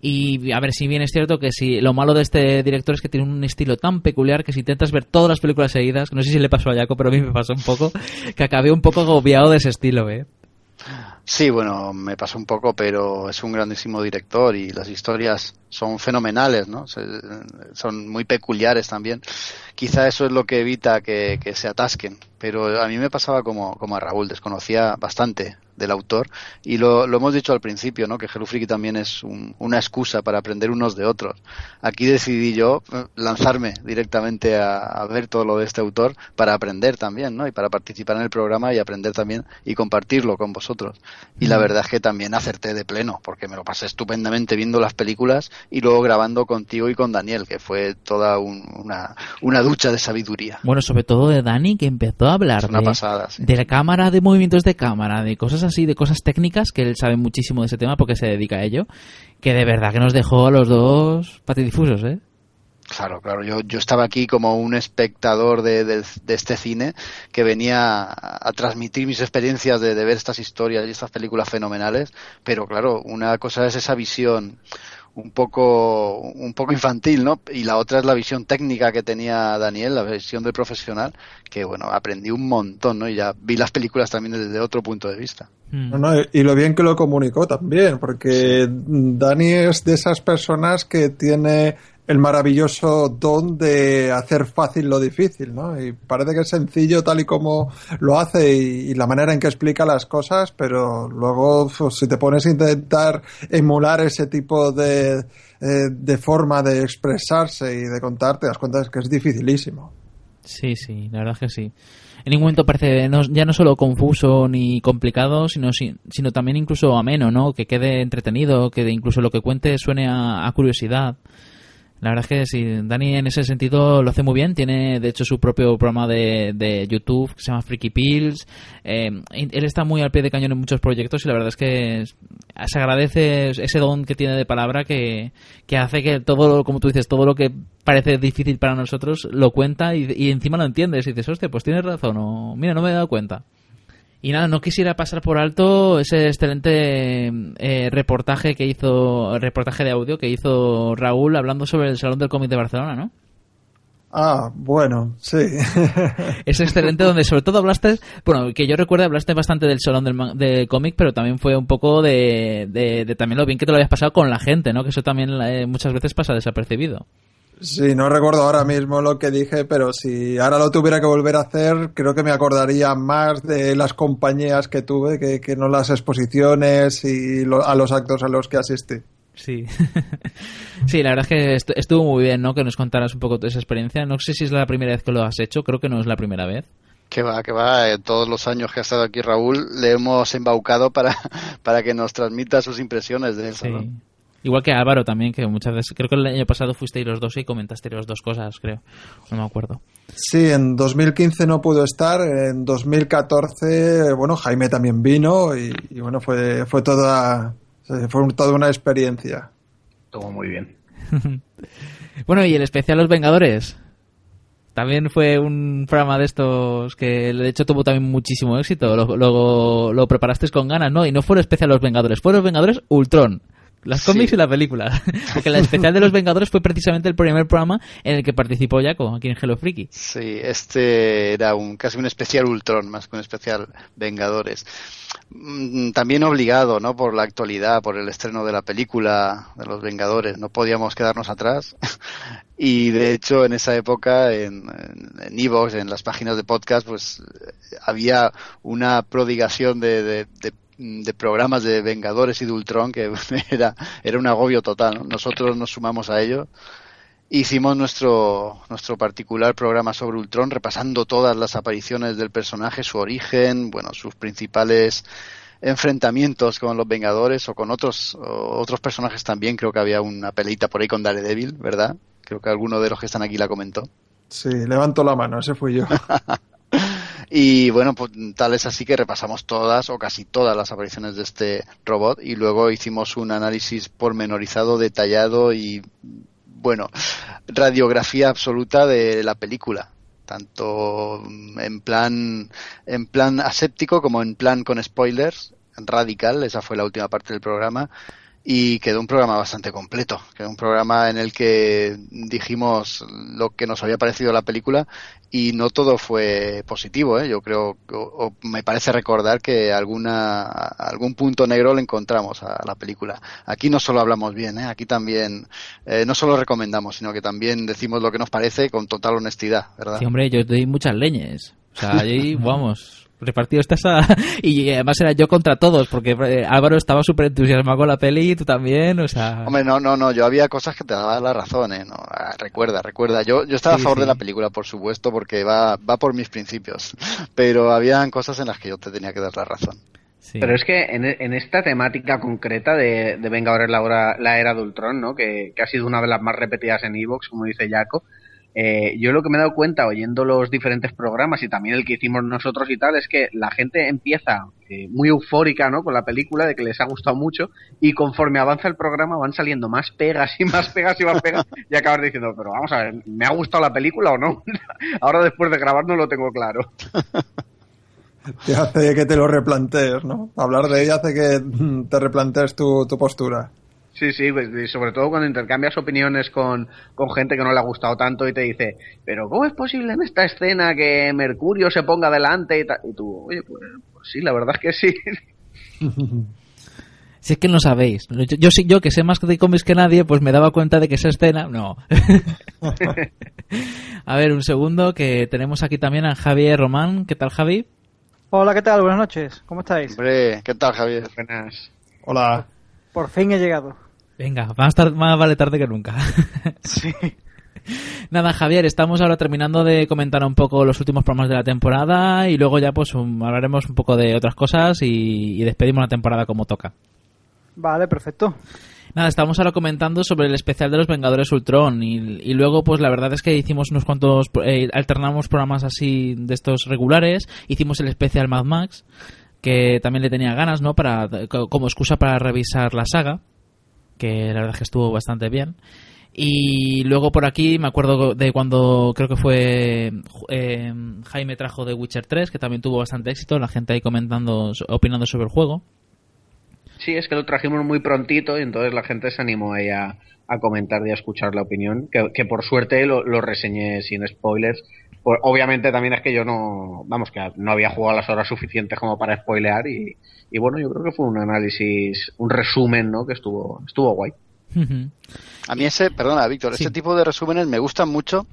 Y a ver, si bien es cierto que si lo malo de este director es que tiene un estilo tan peculiar que si intentas ver todas las películas seguidas, no sé si le pasó a Jaco, pero a mí me pasó un poco, que acabé un poco agobiado de ese estilo, ¿eh? Sí, bueno, me pasó un poco, pero es un grandísimo director y las historias son fenomenales, ¿no? son muy peculiares también. Quizá eso es lo que evita que, se atasquen, pero a mí me pasaba como, como a Raúl, desconocía bastante del autor y lo, lo hemos dicho al principio, ¿no? Que Hello Freaky también es un, una excusa para aprender unos de otros. Aquí decidí yo eh, lanzarme directamente a, a, ver todo lo de este autor para aprender también, ¿no? Y para participar en el programa y aprender también y compartirlo con vosotros. Y la verdad es que también acerté de pleno, porque me lo pasé estupendamente viendo las películas y luego grabando contigo y con Daniel, que fue toda un, una, una ducha de sabiduría. Bueno, sobre todo de Dani, que empezó a hablar una de, pasada, sí. de la cámara, de movimientos de cámara, de cosas así, de cosas técnicas, que él sabe muchísimo de ese tema porque se dedica a ello, que de verdad que nos dejó a los dos patidifusos, ¿eh? Claro, claro. Yo, yo estaba aquí como un espectador de, de, este cine que venía a, transmitir mis experiencias de, ver estas historias y estas películas fenomenales, pero claro, una cosa es esa visión un poco un poco infantil, ¿no? Y la otra es la visión técnica que tenía Daniel, la visión del profesional, que bueno, aprendí un montón, ¿no? Y ya vi las películas también desde otro punto de vista. No, no, y lo bien que lo comunicó también, porque sí. Dani es de esas personas que tiene el maravilloso don de hacer fácil lo difícil, ¿no? Y parece que es sencillo tal y como lo hace y, la manera en que explica las cosas, pero luego pues, si te pones a intentar emular ese tipo de, eh, de forma de expresarse y de contar, te das cuenta que es dificilísimo. Sí, sí, la verdad es que sí. En ningún momento parece no, ya no solo confuso ni complicado, sino, sino también incluso ameno, ¿no? Que quede entretenido, que incluso lo que cuente suene a curiosidad. La verdad es que sí, Dani en ese sentido lo hace muy bien. Tiene, de hecho, su propio programa de, de YouTube que se llama Freaky Pills. Eh, él está muy al pie de cañón en muchos proyectos y la verdad es que se agradece ese don que tiene de palabra que, que hace que todo, como tú dices, todo lo que parece difícil para nosotros lo cuenta y, y encima lo entiendes. Y dices, hostia, pues tienes razón. O, mira, no me he dado cuenta. Y nada, no quisiera pasar por alto ese excelente eh, reportaje que hizo, reportaje de audio que hizo Raúl hablando sobre el Salón del Cómic de Barcelona, ¿no? Ah, bueno, sí. es excelente donde sobre todo hablaste, bueno, que yo recuerdo hablaste bastante del Salón del, del cómic, pero también fue un poco de, de, de, también lo bien que te lo habías pasado con la gente, ¿no? Que eso también eh, muchas veces pasa desapercibido. Sí, no recuerdo ahora mismo lo que dije, pero si ahora lo tuviera que volver a hacer, creo que me acordaría más de las compañías que tuve que, que no las exposiciones y lo, a los actos a los que asistí. Sí. sí, la verdad es que estuvo muy bien, ¿no? Que nos contaras un poco de esa experiencia. No sé si es la primera vez que lo has hecho, creo que no es la primera vez. Que va, que va, en todos los años que ha estado aquí Raúl le hemos embaucado para, para que nos transmita sus impresiones de eso. Sí. ¿no? Igual que Álvaro también, que muchas veces, creo que el año pasado fuisteis los dos y comentasteis las dos cosas, creo. No me acuerdo. Sí, en 2015 no pudo estar, en 2014, bueno, Jaime también vino y, y bueno, fue, fue toda, fue toda una experiencia. Estuvo muy bien. bueno, y el especial Los Vengadores. También fue un programa de estos que de hecho tuvo también muchísimo éxito. Luego lo, lo, preparasteis con ganas, ¿no? Y no fue el especial Los Vengadores, fue Los Vengadores Ultron. Las cómics sí. y la película. Porque la especial de los Vengadores fue precisamente el primer programa en el que participó Jaco, aquí en Hello Freaky. Sí, este era un casi un especial Ultron, más que un especial Vengadores. También obligado, ¿no? Por la actualidad, por el estreno de la película de los Vengadores. No podíamos quedarnos atrás. y de hecho, en esa época, en Evox, en, en, en las páginas de podcast, pues había una prodigación de, de, de de programas de Vengadores y de Ultron que era, era un agobio total. ¿no? Nosotros nos sumamos a ello hicimos nuestro, nuestro particular programa sobre Ultron, repasando todas las apariciones del personaje, su origen, bueno, sus principales enfrentamientos con los Vengadores o con otros, otros personajes también. Creo que había una peleita por ahí con Daredevil, ¿verdad? Creo que alguno de los que están aquí la comentó. Sí, levanto la mano, ese fui yo. y bueno, pues tal es así que repasamos todas o casi todas las apariciones de este robot y luego hicimos un análisis pormenorizado, detallado y bueno, radiografía absoluta de la película. Tanto en plan en plan aséptico como en plan con spoilers radical. Esa fue la última parte del programa y quedó un programa bastante completo, quedó un programa en el que dijimos lo que nos había parecido la película y no todo fue positivo, ¿eh? yo creo, o, me parece recordar que alguna, algún punto negro le encontramos a la película. Aquí no solo hablamos bien, ¿eh? aquí también eh, no solo recomendamos, sino que también decimos lo que nos parece con total honestidad, ¿verdad? Sí, hombre, yo doy muchas leñes. O sea, ahí, vamos, repartido estás y además era yo contra todos porque eh, Álvaro estaba súper entusiasmado con la peli y tú también o sea. Hombre no no no yo había cosas que te daban la razón ¿eh? no, ah, recuerda recuerda. Yo yo estaba a favor de la película por supuesto porque va va por mis principios pero habían cosas en las que yo te tenía que dar la razón. Pero es que en, en, esta temática concreta de, de Vengadores la, la era de Ultron, ¿no? Que, que, ha sido una de las más repetidas en Evox, como dice Jaco, eh, yo lo que me he dado cuenta oyendo los diferentes programas y también el que hicimos nosotros y tal es que la gente empieza eh, muy eufórica ¿no? con la película de que les ha gustado mucho y conforme avanza el programa van saliendo más pegas y más pegas y más pegas y acabas diciendo pero vamos a ver ¿me ha gustado la película o no? ahora después de grabar no lo tengo claro te hace que te lo replantees ¿no? hablar de ella hace que te replantees tu, tu postura Sí, sí, pues, sobre todo cuando intercambias opiniones con, con, gente que no le ha gustado tanto y te dice, pero ¿cómo es posible en esta escena que Mercurio se ponga delante y, y tú, oye, pues, pues, sí, la verdad es que sí. Si es que no sabéis. Yo, yo, yo que sé más de cómics que nadie, pues me daba cuenta de que esa escena, no. a ver, un segundo, que tenemos aquí también a Javier Román. ¿Qué tal, Javi? Hola, ¿qué tal? Buenas noches. ¿Cómo estáis? Hombre, ¿qué tal, Javier? Buenas. Hola. Por fin he llegado. Venga, más, tarde, más vale tarde que nunca. sí. Nada, Javier, estamos ahora terminando de comentar un poco los últimos programas de la temporada y luego ya pues um, hablaremos un poco de otras cosas y, y, despedimos la temporada como toca. Vale, perfecto. Nada, estamos ahora comentando sobre el especial de los Vengadores Ultron y, y luego pues la verdad es que hicimos unos cuantos, eh, alternamos programas así de estos regulares, hicimos el especial Mad Max que también le tenía ganas, ¿no? Para como excusa para revisar la saga que la verdad es que estuvo bastante bien. Y luego por aquí me acuerdo de cuando creo que fue eh, Jaime trajo de Witcher 3, que también tuvo bastante éxito, la gente ahí comentando, opinando sobre el juego. Sí, es que lo trajimos muy prontito y entonces la gente se animó ahí a, comentar y a escuchar la opinión, que, por suerte lo, reseñé sin spoilers. Pues, obviamente también es que yo no, vamos, que no había jugado las horas suficientes como para spoilear y, y bueno, yo creo que fue un análisis, un resumen, ¿no? Que estuvo, estuvo guay. A mí ese, perdona, Víctor, sí. este tipo de resúmenes me gustan mucho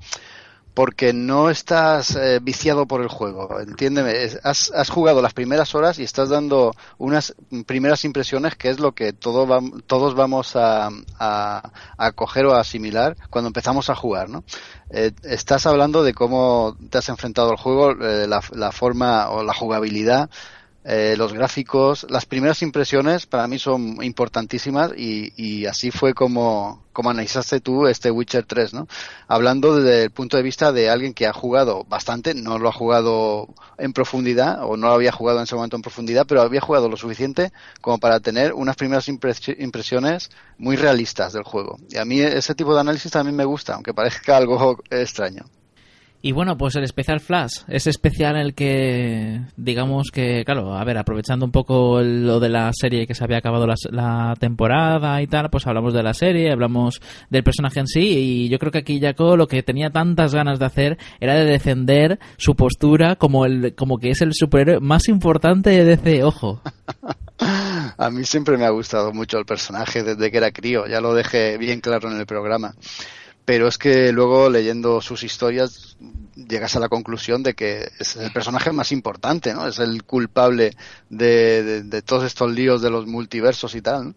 porque no estás eh, viciado por el juego, entiéndeme, has, has, jugado las primeras horas y estás dando unas primeras impresiones que es lo que todo todos vamos a, a, coger o a asimilar cuando empezamos a jugar, ¿no? Eh, estás hablando de cómo te has enfrentado al juego, eh, la forma o la jugabilidad, eh, los gráficos, las primeras impresiones para mí son importantísimas y, y, así fue como, como analizaste tú este Witcher 3, ¿no? Hablando desde el punto de vista de alguien que ha jugado bastante, no lo ha jugado en profundidad o no lo había jugado en ese momento en profundidad, pero había jugado lo suficiente como para tener unas primeras impresiones muy realistas del juego. Y a mí ese tipo de análisis también me gusta, aunque parezca algo extraño. Y bueno, pues el especial Flash, ese especial en el que, digamos que, claro, a ver, aprovechando un poco lo de la serie que se había acabado la, la, temporada y tal, pues hablamos de la serie, hablamos del personaje en sí, y yo creo que aquí Jaco lo que tenía tantas ganas de hacer era de defender su postura como, el, como que es el superhéroe más importante de DC, ojo. A mí siempre me ha gustado mucho el personaje desde que era crío, ya lo dejé bien claro en el programa pero es que luego leyendo sus historias llegas a la conclusión de que es el personaje más importante, ¿no? Es el culpable de, de, de todos estos líos de los multiversos y tal.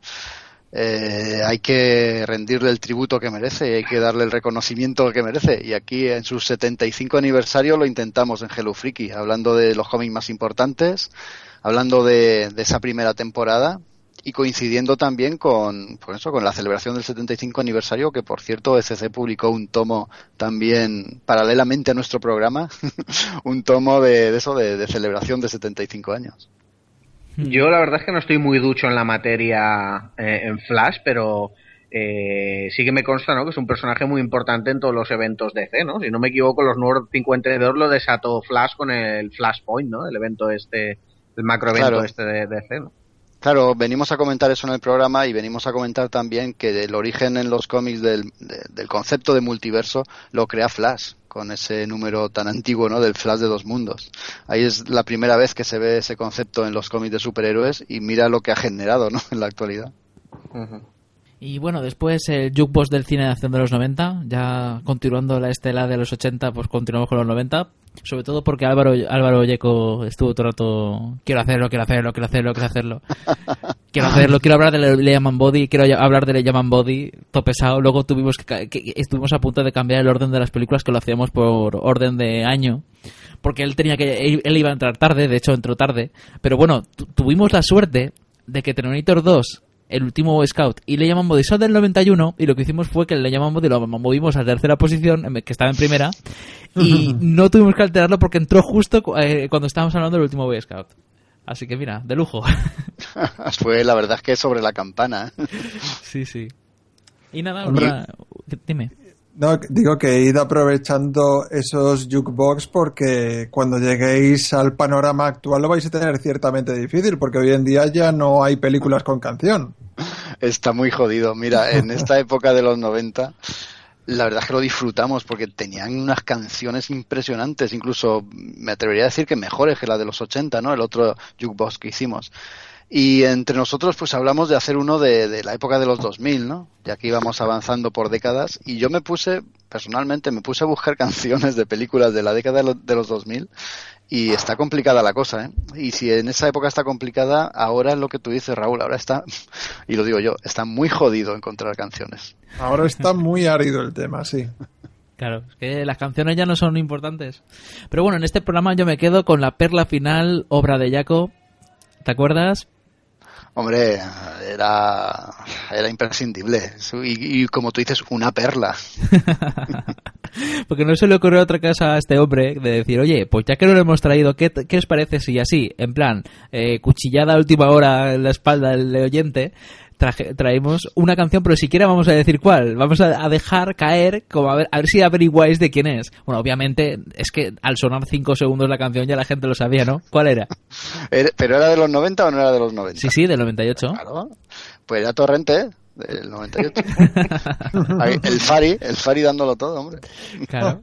eh, hay que rendirle el tributo que merece y hay que darle el reconocimiento que merece. Y aquí en su 75 aniversario lo intentamos en Hello Freaky, hablando de los cómics más importantes, hablando de esa primera temporada y coincidiendo también con, por eso, con la celebración del 75 aniversario, que por cierto SC publicó un tomo también paralelamente a nuestro programa, un tomo de, de eso, de, de, celebración de 75 años. Yo la verdad es que no estoy muy ducho en la materia eh, en Flash, pero eh, sí que me consta ¿no? que es un personaje muy importante en todos los eventos de DC, ¿no? Si no me equivoco, los nuevos 52 lo desató Flash con el Flashpoint, ¿no? El evento este, el macro evento claro. este de DC, ¿no? Claro, venimos a comentar eso en el programa y venimos a comentar también que el origen en los cómics del, de, del concepto de multiverso lo crea Flash con ese número tan antiguo, ¿no? Del Flash de dos mundos. Ahí es la primera vez que se ve ese concepto en los cómics de superhéroes y mira lo que ha generado, ¿no? En la actualidad. Y bueno, después el jukebox del cine de acción de los 90, ya continuando la estela de los 80, pues continuamos con los 90. Sobre todo porque Álvaro Álvaro Yeco estuvo todo el rato, quiero hacerlo, quiero hacerlo, quiero hacerlo, quiero hacerlo. quiero hacerlo, quiero hablar de Le Llaman Body, quiero hablar de Le Llaman Body, todo pesado. Luego tuvimos que, que, estuvimos a punto de cambiar el orden de las películas que lo hacíamos por orden de año. Porque él tenía que, él iba a entrar tarde, de hecho entró tarde. Pero bueno, tuvimos la suerte de que Terminator 2 el último Scout y le llaman Body son del 91 y lo que hicimos fue que le llaman Body lo movimos a tercera posición que estaba en primera y no tuvimos que alterarlo porque entró justo eh, cuando estábamos hablando del último Boy Scout. Así que mira de lujo. Fue la verdad es que sobre la campana. Sí sí. Y nada Hombre, dime no, digo que he ido aprovechando esos jukebox porque cuando lleguéis al panorama actual lo vais a tener ciertamente difícil porque hoy en día ya no hay películas con canción. Está muy jodido. Mira, en esta época de los 90 la verdad es que lo disfrutamos porque tenían unas canciones impresionantes, incluso me atrevería a decir que mejores que la de los 80, ¿no? El otro jukebox que hicimos. Y entre nosotros pues hablamos de hacer uno de, de, la época de los 2000, ¿no? Ya que íbamos avanzando por décadas y yo me puse, personalmente, me puse a buscar canciones de películas de la década de los 2000 y está complicada la cosa, ¿eh? Y si en esa época está complicada, ahora es lo que tú dices, Raúl, ahora está, y lo digo yo, está muy jodido encontrar canciones. Ahora está muy árido el tema, sí. Claro, es que las canciones ya no son importantes. Pero bueno, en este programa yo me quedo con la perla final, obra de Jaco. ¿Te acuerdas? Hombre, era, era imprescindible. Y, como tú dices, una perla. Porque no se le ocurrió otra cosa a este hombre de decir, oye, pues ya que no lo hemos traído, ¿qué, qué os parece si así, en plan, eh, cuchillada a última hora en la espalda del oyente, traje, traemos una canción, pero siquiera vamos a decir cuál. Vamos a, a, dejar caer, como a ver, a ver si averiguáis de quién es. Bueno, obviamente, es que al sonar cinco segundos la canción ya la gente lo sabía, ¿no? ¿Cuál era? ¿Pero era de los 90 o no era de los 90? Sí, sí, del 98. Claro. Pues era Torrente, ¿eh? del 98. el Fari, el Fari dándolo todo, hombre. Claro.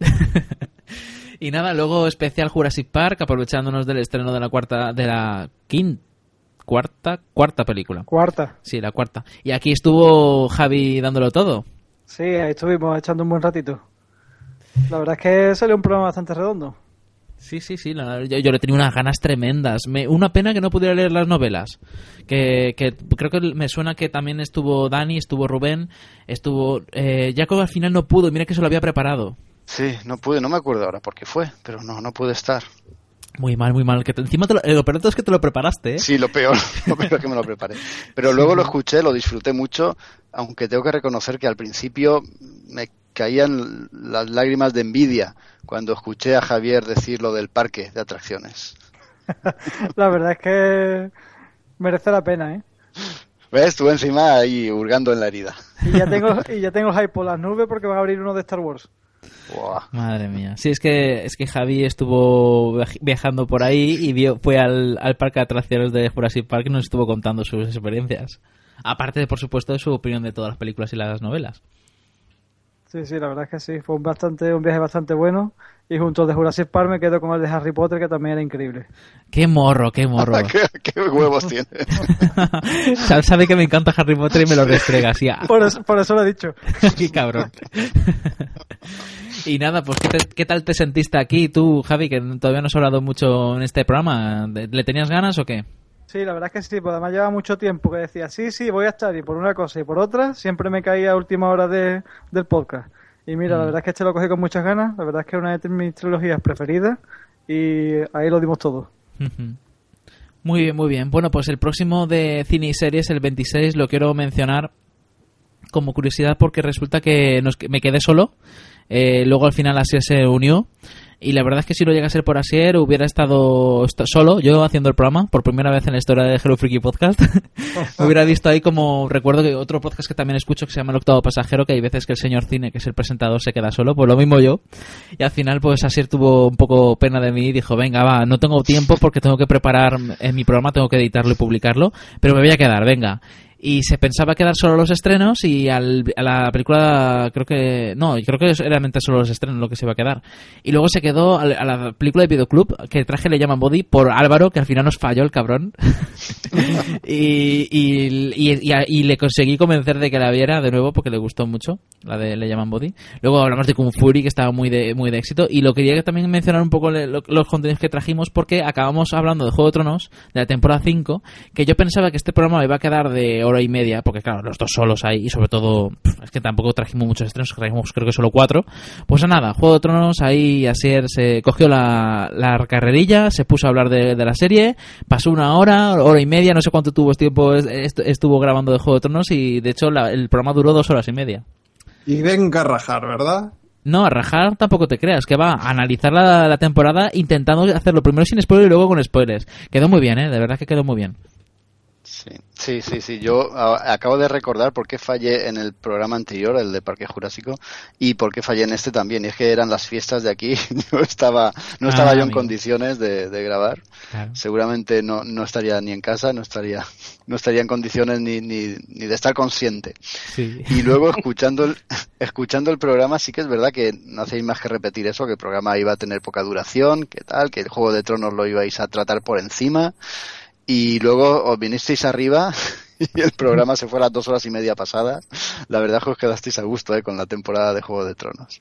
y nada, luego especial Jurassic Park, aprovechándonos del estreno de la cuarta, de la quinta cuarta, cuarta película. Cuarta. Sí, la cuarta. Y aquí estuvo Javi dándolo todo. Sí, ahí estuvimos echando un buen ratito. La verdad es que salió un programa bastante redondo. Sí, sí, sí. La, yo, yo, le tenía unas ganas tremendas. Me, una pena que no pudiera leer las novelas. Que, que, creo que me suena que también estuvo Dani, estuvo Rubén, estuvo. Eh, Jacob al final no pudo. Mira que se lo había preparado. Sí, no pude. No me acuerdo ahora por qué fue, pero no, no pude estar. Muy mal, muy mal. Que te, encima te lo, lo peor es que te lo preparaste, ¿eh? Sí, lo peor, lo peor es que me lo preparé. Pero luego lo escuché, lo disfruté mucho, aunque tengo que reconocer que al principio me caían las lágrimas de envidia cuando escuché a Javier decir lo del parque de atracciones. la verdad es que merece la pena, ¿eh? ¿Ves? Estuve encima ahí hurgando en la herida. Y ya tengo, y ya tengo hype por las nubes porque van a abrir uno de Star Wars. Madre mía. Sí, es que es que Javi estuvo viajando por ahí y vio, fue al, al parque de atracciones de Jurassic Park y nos estuvo contando sus experiencias. Aparte, de, por supuesto, de su opinión de todas las películas y las novelas. Sí, sí, la verdad es que sí. Fue un, bastante, un viaje bastante bueno. Y junto al de Jurassic Park me quedo con el de Harry Potter, que también era increíble. ¡Qué morro, qué morro! ¿Qué, ¿Qué, huevos tiene? Sabe que me encanta Harry Potter y me lo restrega así. por, eso, por eso lo he dicho. ¡Qué cabrón! Y nada, pues ¿qué, te, ¿qué, tal te sentiste aquí tú, Javi, que todavía no has hablado mucho en este programa? ¿Le tenías ganas o qué? Sí, la verdad es que sí, pues además lleva mucho tiempo que decía, sí, sí, voy a estar y por una cosa y por otra, siempre me caía a última hora de, del podcast. Y mira, la Mm. verdad es que este lo cogí con muchas ganas, la verdad es que es una de mis trilogías preferidas y ahí lo dimos todo. Muy bien, muy bien. Bueno, pues el próximo de cine y series, el 26, lo quiero mencionar como curiosidad porque resulta que nos- me quedé solo. Eh, luego al final Asier se unió. Y la verdad es que si no llega a ser por Asier, hubiera estado est- solo yo haciendo el programa por primera vez en la historia de Hello Freaky Podcast. hubiera visto ahí como recuerdo que otro podcast que también escucho que se llama El Octavo Pasajero, que hay veces que el señor Cine, que es el presentador, se queda solo. Pues lo mismo yo. Y al final, pues Asier tuvo un poco pena de mí y dijo: Venga, va, no tengo tiempo porque tengo que preparar en mi programa, tengo que editarlo y publicarlo, pero me voy a quedar, venga. Y se pensaba quedar solo los estrenos y al, a la película, creo que. No, creo que era realmente solo los estrenos lo que se iba a quedar. Y luego se quedó al- a, la película de Videoclub, que traje le llaman Body, por Álvaro, que al final nos falló el cabrón. y, y, a- y le conseguí convencer de que la viera de nuevo porque le gustó mucho, la de Le llaman Body. Luego hablamos de Kung Fury, que estaba muy de, muy de éxito. Y lo quería también mencionar un poco le- lo- los contenidos que trajimos porque acabamos hablando de Juego de Tronos, de la temporada 5, que yo pensaba que este programa iba a quedar de hora y media, porque claro, los dos solos ahí, y sobre todo, es que tampoco trajimos muchos estrenos, trajimos creo que solo cuatro. Pues nada, Juego de Tronos, ahí Asier se cogió la, la carrerilla, se puso a hablar de, de la serie, pasó una hora, hora y media, no sé cuánto tuvo tiempo est- est- estuvo grabando de Juego de Tronos y de hecho la- el programa duró dos horas y media. Y venga a rajar, ¿verdad? No, a rajar tampoco te creas, que va a analizar la, la temporada intentando hacerlo primero sin spoiler y luego con spoilers. Quedó muy bien, ¿eh? De verdad que quedó muy bien. Sí, sí, sí, sí. Yo a- acabo de recordar por qué fallé en el programa anterior, el de Parque Jurásico, y por qué fallé en este también. Y es que eran las fiestas de aquí. Yo estaba, no estaba Ah, yo en condiciones de, de grabar. Seguramente no, no estaría ni en casa, no estaría, no estaría en condiciones ni, ni, ni de estar consciente. Sí. Y luego escuchando el, escuchando el programa sí que es verdad que no hacéis más que repetir eso, que el programa iba a tener poca duración, que tal, que el Juego de Tronos lo ibais a tratar por encima. Y luego os vinisteis arriba y el programa se fue a las dos horas y media pasadas. La verdad es que os quedasteis a gusto eh, con la temporada de Juego de Tronos.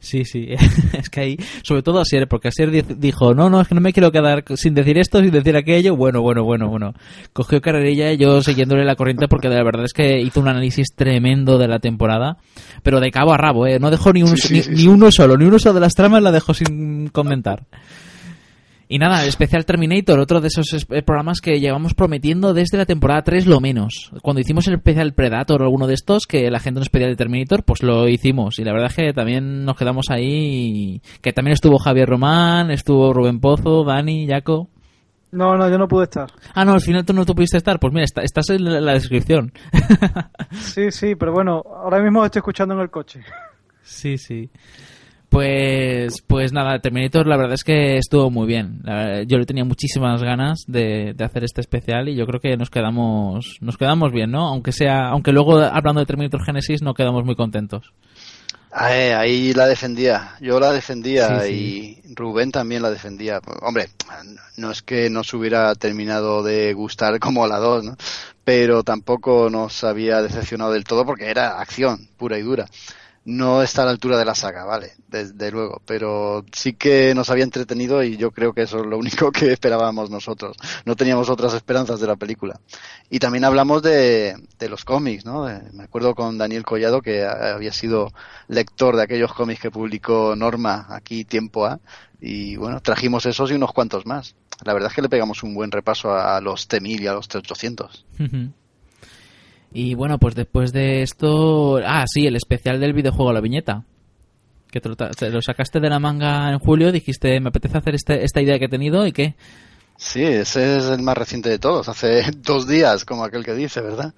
Sí, sí, es que ahí, sobre todo Asier, porque Asier di- dijo, no, no, es que no me quiero quedar sin decir esto, sin decir aquello, bueno, bueno, bueno, bueno. Cogió carrerilla y yo siguiéndole la corriente porque la verdad es que hizo un análisis tremendo de la temporada, pero de cabo a rabo, ¿eh? No dejó ni, un, Sí, sí, ni, sí, ni sí. uno solo, ni uno solo de las tramas la dejó sin comentar. Y nada, el especial Terminator, otro de esos es- eh, programas que llevamos prometiendo desde la temporada 3 lo menos. Cuando hicimos el especial Predator o alguno de estos, que la gente nos pedía de Terminator, pues lo hicimos. Y la verdad es que también nos quedamos ahí. Que también estuvo Javier Román, estuvo Rubén Pozo, Dani, Jaco. No, no, yo no pude estar. Ah, no, al final tú no tú pudiste estar. Pues mira, está- estás en la, la descripción. Sí, sí, pero bueno, ahora mismo estoy escuchando en el coche. Sí, sí. Pues, pues nada, Terminator la verdad es que estuvo muy bien. Yo le tenía muchísimas ganas de, de hacer este especial y yo creo que nos quedamos, nos quedamos bien, ¿no? Aunque sea, aunque luego hablando de Terminator Genesis no quedamos muy contentos. Ah, eh, ahí la defendía, yo la defendía Sí, y Rubén también la defendía. Hombre, no es que nos hubiera terminado de gustar como la 2, ¿no? pero tampoco nos había decepcionado del todo porque era acción pura y dura. No está a la altura de la saga, vale, desde luego, pero sí que nos había entretenido y yo creo que eso es lo único que esperábamos nosotros. No teníamos otras esperanzas de la película. Y también hablamos de, de los cómics, ¿no? Eh, Me acuerdo con Daniel Collado que había sido lector de aquellos cómics que publicó Norma aquí tiempo A y bueno, trajimos esos y unos cuantos más. La verdad es que le pegamos un buen repaso a los T1000 y a los T800. Y bueno, pues después de esto, ah, sí, el especial del videojuego La Viñeta. Que te lo, sacaste de la manga en julio, dijiste, me apetece hacer este, esta idea que he tenido y qué. Sí, ese es el más reciente de todos, hace dos días, como aquel que dice, ¿verdad?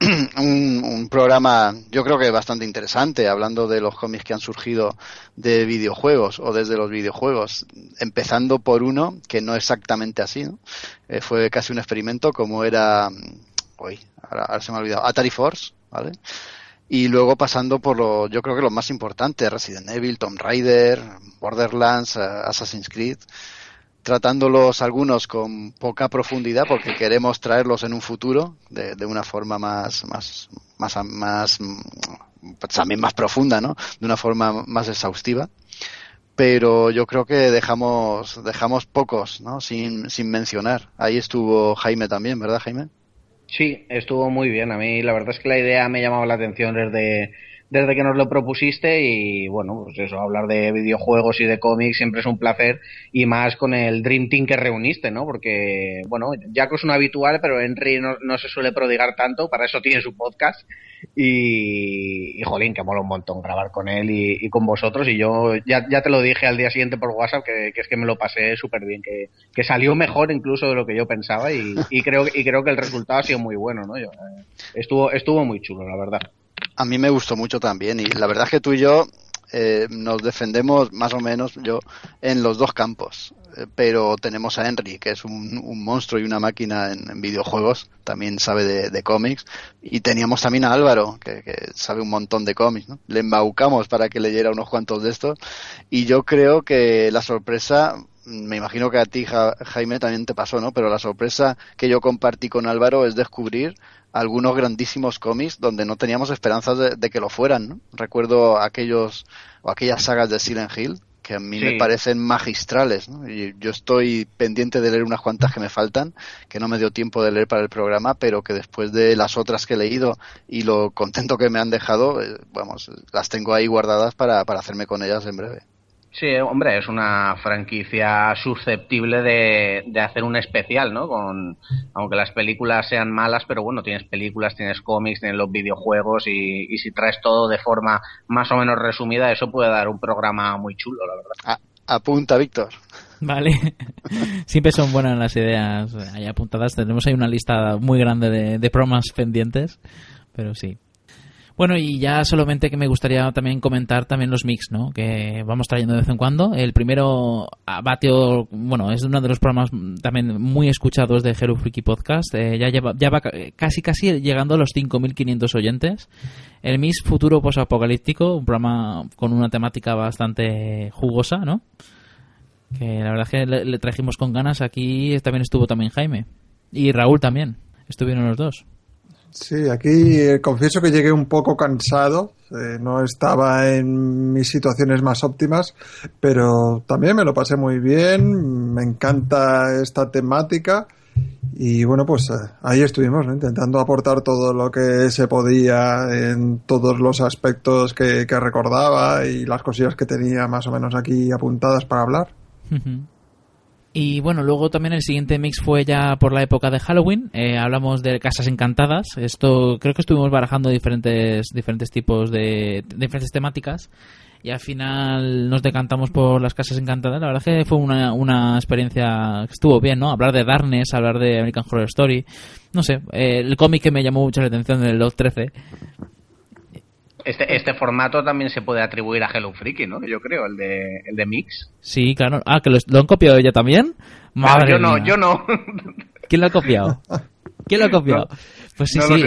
un, un programa, yo creo que bastante interesante, hablando de los cómics que han surgido de videojuegos o desde los videojuegos, empezando por uno que no exactamente así. Eh, fue casi un experimento como era, uy, ahora, se me ha olvidado, Atari Force, ¿vale? Y luego pasando por lo, yo creo que lo más importante, Resident Evil, Tomb Raider, Borderlands, eh, Assassin's Creed, tratándolos algunos con poca profundidad porque queremos traerlos en un futuro de, de una forma más, más, más, más, pues también más profunda, ¿no? De una forma más exhaustiva. pero yo creo que dejamos, dejamos pocos, ¿no? Sin, sin mencionar. Ahí estuvo Jaime también, ¿verdad, Jaime? Sí, estuvo muy bien. A mí la verdad es que la idea me llamaba la atención desde, desde que nos lo propusiste y bueno, pues eso, hablar de videojuegos y de cómics siempre es un placer y más con el Dream Team que reuniste, ¿no? Porque, bueno, Jaco es un habitual, pero Henry no, no se suele prodigar tanto, para eso tiene su podcast y, y jolín, que mola un montón grabar con él y, con vosotros y yo ya, ya, te lo dije al día siguiente por WhatsApp que, que es que me lo pasé súper bien, que, que, salió mejor incluso de lo que yo pensaba y, y, creo, y creo que el resultado ha sido muy bueno, ¿no? Yo, eh, estuvo, estuvo muy chulo, la verdad. A mí me gustó mucho también y la verdad es que tú y yo eh, nos defendemos más o menos yo en los dos campos. Eh, pero tenemos a Henry, que es un, monstruo y una máquina en, videojuegos, también sabe de, cómics. Y teníamos también a Álvaro, que, sabe un montón de cómics. ¿no? Le embaucamos para que leyera unos cuantos de estos. Y yo creo que la sorpresa me imagino que a ti, Jaime, también te pasó, ¿no? Pero la sorpresa que yo compartí con Álvaro es descubrir algunos grandísimos cómics donde no teníamos esperanzas de, que lo fueran, ¿no? Recuerdo aquellos o aquellas sagas de Silent Hill que a mí me parecen magistrales, ¿no? Y yo estoy pendiente de leer unas cuantas que me faltan, que no me dio tiempo de leer para el programa, pero que después de las otras que he leído y lo contento que me han dejado, eh, vamos, las tengo ahí guardadas para, para hacerme con ellas en breve. Sí, hombre, es una franquicia susceptible de, de, hacer un especial, ¿no? Con, aunque las películas sean malas, pero bueno, tienes películas, tienes cómics, tienes los videojuegos y, y si traes todo de forma más o menos resumida, eso puede dar un programa muy chulo, la verdad. apunta, Víctor. Vale. Siempre son buenas las ideas ahí apuntadas. Tenemos ahí una lista muy grande de, de programas pendientes, pero sí. Bueno, y ya solamente que me gustaría también comentar también los mix, ¿no? Que vamos trayendo de vez en cuando. El primero, Batio, bueno, es uno de los programas también muy escuchados de Hero Freaky Podcast. Eh, ya, lleva, ya va casi casi llegando a los 5.500 oyentes. El mix Futuro Posapocalíptico, un programa con una temática bastante jugosa, ¿no? Que la verdad es que le, le trajimos con ganas. Aquí también estuvo también Jaime. Y Raúl también. Estuvieron los dos. Sí, aquí eh, confieso que llegué un poco cansado, eh, no estaba en mis situaciones más óptimas, pero también me lo pasé muy bien, me encanta esta temática y bueno, pues eh, ahí estuvimos intentando aportar todo lo que se podía en todos los aspectos que, recordaba y las cosillas que tenía más o menos aquí apuntadas para hablar. Y bueno, luego también el siguiente mix fue ya por la época de Halloween. Eh, hablamos de casas encantadas. Esto creo que estuvimos barajando diferentes, diferentes tipos de, diferentes temáticas. Y al final nos decantamos por las casas encantadas. La verdad es que fue una, una experiencia que estuvo bien, ¿no? Hablar de Darkness, hablar de American Horror Story. No sé, eh, el cómic que me llamó mucho la atención del Lot 13 este, este formato también se puede atribuir a Hello Freaky, ¿no? Yo creo, el de, el de Mix. Sí, claro. Ah, que lo, han copiado ella también. Madre yo no, yo no. ¿Quién lo ha copiado? ¿Quién lo ha copiado? Pues sí, sí.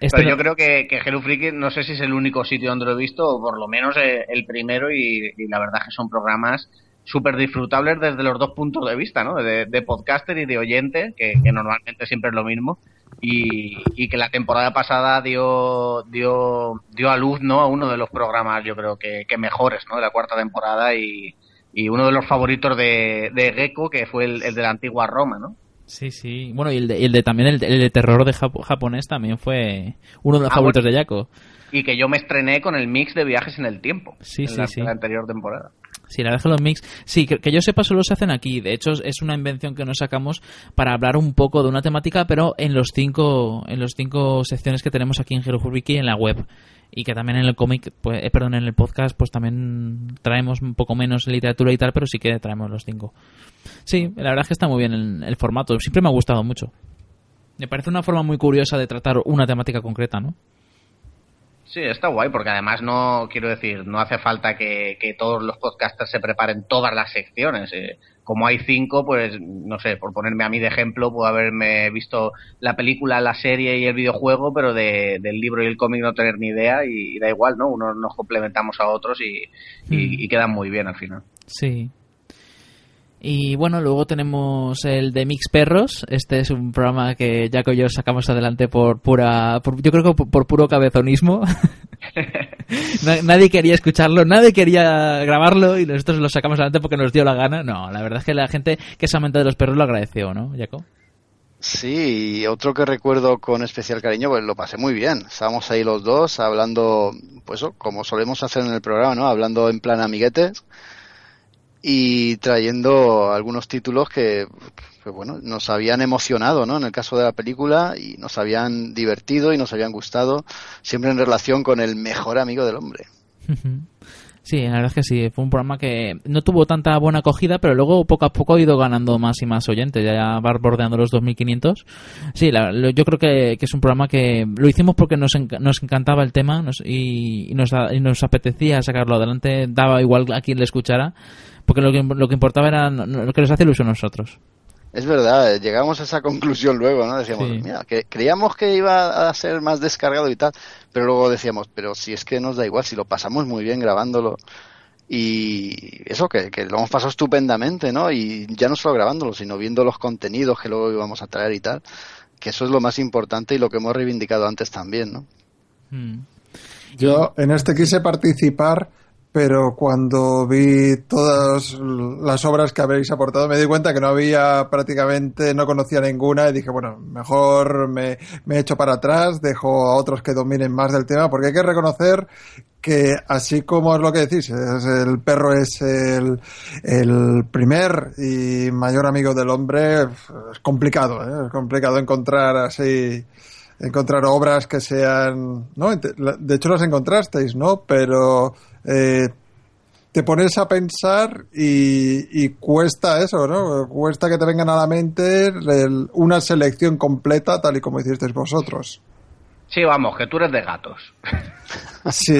Este yo creo que, que Hello Freaky, no sé si es el único sitio donde lo he visto, o por lo menos eh, el primero, y, la verdad que son programas súper disfrutables desde los dos puntos de vista, ¿no? De, de podcaster y de oyente, que, que normalmente siempre es lo mismo y, que la temporada pasada dio, dio, dio a luz ¿no? a uno de los programas, yo creo que, mejores ¿no? de la cuarta temporada y, y uno de los favoritos de, de Gecko, que fue el, de la antigua Roma, ¿no? Sí, sí. Bueno, y el de, el de también el, de terror de japonés también fue uno de los ah, favoritos de Jaco. Y que yo me estrené con el mix de viajes en el tiempo. Sí, sí, sí. la anterior temporada. Sí, la que los mix, sí, que, yo sepa solo se hacen aquí. De hecho, es una invención que nos sacamos para hablar un poco de una temática, pero en los cinco, en los cinco secciones que tenemos aquí en Hero Wiki en la web y que también en el cómic, pues, eh, perdón, en el podcast, pues también traemos un poco menos literatura y tal, pero sí que traemos los cinco. Sí, la verdad es que está muy bien el, el formato. Siempre me ha gustado mucho. Me parece una forma muy curiosa de tratar una temática concreta, ¿no? Sí, está guay, porque además no, quiero decir, no hace falta que, todos los podcasters se preparen todas las secciones. Eh. Como hay cinco, pues, no sé, por ponerme a mí de ejemplo, puedo haberme visto la película, la serie y el videojuego, pero de, del libro y el cómic no tener ni idea y, da igual, ¿no? Unos nos complementamos a otros y, y, hmm. quedan muy bien al final. Sí, y bueno, luego tenemos el de Mix Perros. Este es un programa que Jaco y yo sacamos adelante por pura. yo creo que por, puro cabezonismo. nadie quería escucharlo, nadie quería grabarlo y nosotros lo sacamos adelante porque nos dio la gana. No, la verdad es que la gente que se ha de los perros lo agradeció, ¿no, Jaco? Sí, y otro que recuerdo con especial cariño, pues lo pasé muy bien. Estábamos ahí los dos hablando, pues como solemos hacer en el programa, ¿no? Hablando en plan amiguetes y trayendo algunos títulos que, bueno, nos habían emocionado, ¿no? En el caso de la película y nos habían divertido y nos habían gustado, siempre en relación con el mejor amigo del hombre. Sí, la verdad es que sí, fue un programa que no tuvo tanta buena acogida, pero luego poco a poco ha ido ganando más y más oyentes, ya va bordeando los 2500. Sí, yo creo que, es un programa que lo hicimos porque nos, nos encantaba el tema y, nos, y nos apetecía sacarlo adelante, daba igual a quien le escuchara, porque lo que, lo que importaba era lo que nos hace ilusión a nosotros. Es verdad, llegamos a esa conclusión luego, ¿no? Decíamos, mira, que creíamos que iba a ser más descargado y tal, pero luego decíamos, pero si es que nos da igual, si lo pasamos muy bien grabándolo y eso, que, que lo hemos pasado estupendamente, ¿no? Y ya no solo grabándolo, sino viendo los contenidos que luego íbamos a traer y tal, que eso es lo más importante y lo que hemos reivindicado antes también, ¿no? Hmm. Yo en este quise participar pero cuando vi todas las obras que habéis aportado me di cuenta que no había prácticamente, no conocía ninguna y dije, bueno, mejor me, me echo para atrás, dejo a otros que dominen más del tema, porque hay que reconocer que así como es lo que decís, el perro es el, el primer y mayor amigo del hombre, es complicado, ¿eh? es complicado encontrar así encontrar obras que sean, ¿no? De hecho las encontrasteis, ¿no? Pero eh, te pones a pensar y, cuesta eso, ¿no? Cuesta que te vengan a la mente una selección completa tal y como hicisteis vosotros. Sí, vamos, que tú eres de gatos. Sí,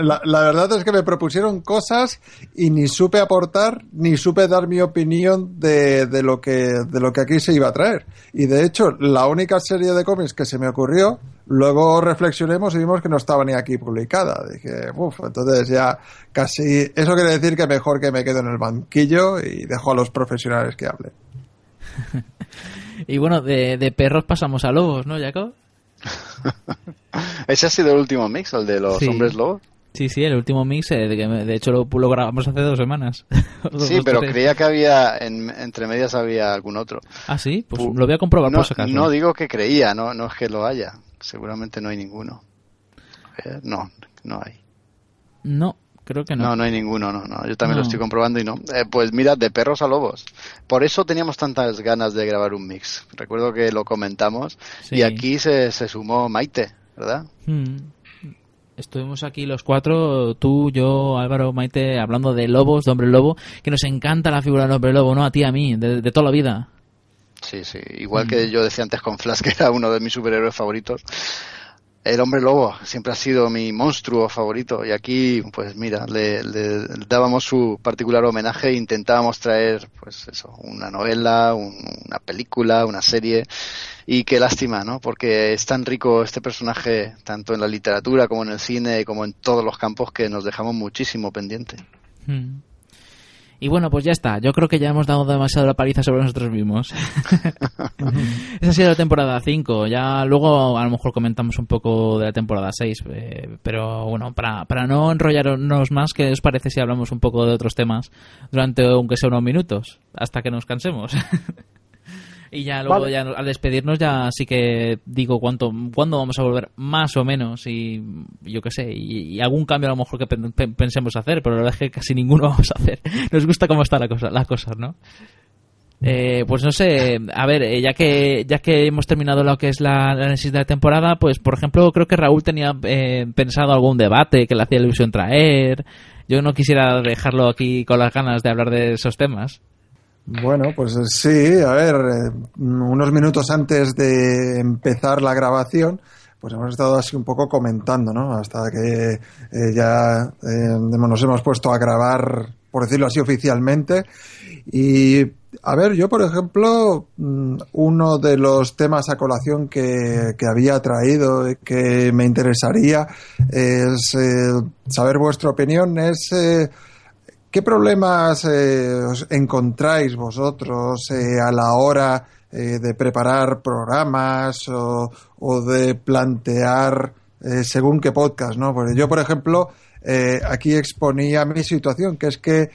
la, verdad es que me propusieron cosas y ni supe aportar ni supe dar mi opinión de, de, lo que, de lo que aquí se iba a traer. Y de hecho, la única serie de cómics que se me ocurrió, luego reflexionemos y vimos que no estaba ni aquí publicada. Dije, uff, entonces ya casi. Eso quiere decir que mejor que me quedo en el banquillo y dejo a los profesionales que hablen. y bueno, de, de perros pasamos a lobos, ¿no, Jacob? ¿Ese ha sido el último mix, el de los hombres lobos? Sí, sí, el último mix, eh, de, hecho lo, grabamos hace dos semanas. sí, pero creía que había, entre medias había algún otro. Ah, sí, pues lo voy a comprobar no, por si acaso. No digo que creía, no, no es que lo haya, seguramente no hay ninguno. no, no hay. No, Creo que no. No, no hay ninguno, no, no. Yo también lo estoy comprobando y no. Eh, pues mira, de perros a lobos. Por eso teníamos tantas ganas de grabar un mix. Recuerdo que lo comentamos y aquí se, se sumó Maite, ¿verdad? Hmm. Estuvimos aquí los cuatro, tú, yo, Álvaro, Maite, hablando de lobos, de hombre lobo, que nos encanta la figura del hombre lobo, ¿no? A ti, a mí, de, toda la vida. Sí, sí. Igual que hmm. yo decía antes con Flash, que era uno de mis superhéroes favoritos el hombre lobo siempre ha sido mi monstruo favorito y aquí pues mira le, dábamos su particular homenaje e intentábamos traer pues eso una novela una película una serie y qué lástima no porque es tan rico este personaje tanto en la literatura como en el cine como en todos los campos que nos dejamos muchísimo pendiente hmm. Y bueno, pues ya está. Yo creo que ya hemos dado demasiado la paliza sobre nosotros mismos. Esa ha sido la temporada 5. Ya luego a lo mejor comentamos un poco de la temporada 6. Eh, pero bueno, para, para no enrollarnos más, ¿qué os parece si hablamos un poco de otros temas durante aunque sea unos minutos? Hasta que nos cansemos. Y ya luego, ya al despedirnos, ya sí que digo cuánto, cuándo vamos a volver, más o menos, y yo qué sé, y, algún cambio a lo mejor que pensemos hacer, pero la verdad es que casi ninguno vamos a hacer. Nos gusta cómo está la cosa, las cosas, ¿no? Eh, pues no sé, a ver, eh, ya que ya que hemos terminado lo que es la análisis de la temporada, pues por ejemplo creo que Raúl tenía eh, pensado algún debate que le hacía ilusión traer. Yo no quisiera dejarlo aquí con las ganas de hablar de esos temas. Bueno, pues eh, sí, a ver, eh, unos minutos antes de empezar la grabación, pues hemos estado así un poco comentando, ¿no? Hasta que eh, ya nos hemos puesto a grabar, por decirlo así, oficialmente. Y, a ver, yo, por ejemplo, mm, uno de los temas a colación que, que había traído y que me interesaría es saber vuestra opinión, es ¿Qué problemas eh, os encontráis vosotros eh, a la hora eh, de preparar programas o, de plantear eh, según qué podcast, ¿no? Porque yo, por ejemplo, eh, aquí exponía mi situación, que es que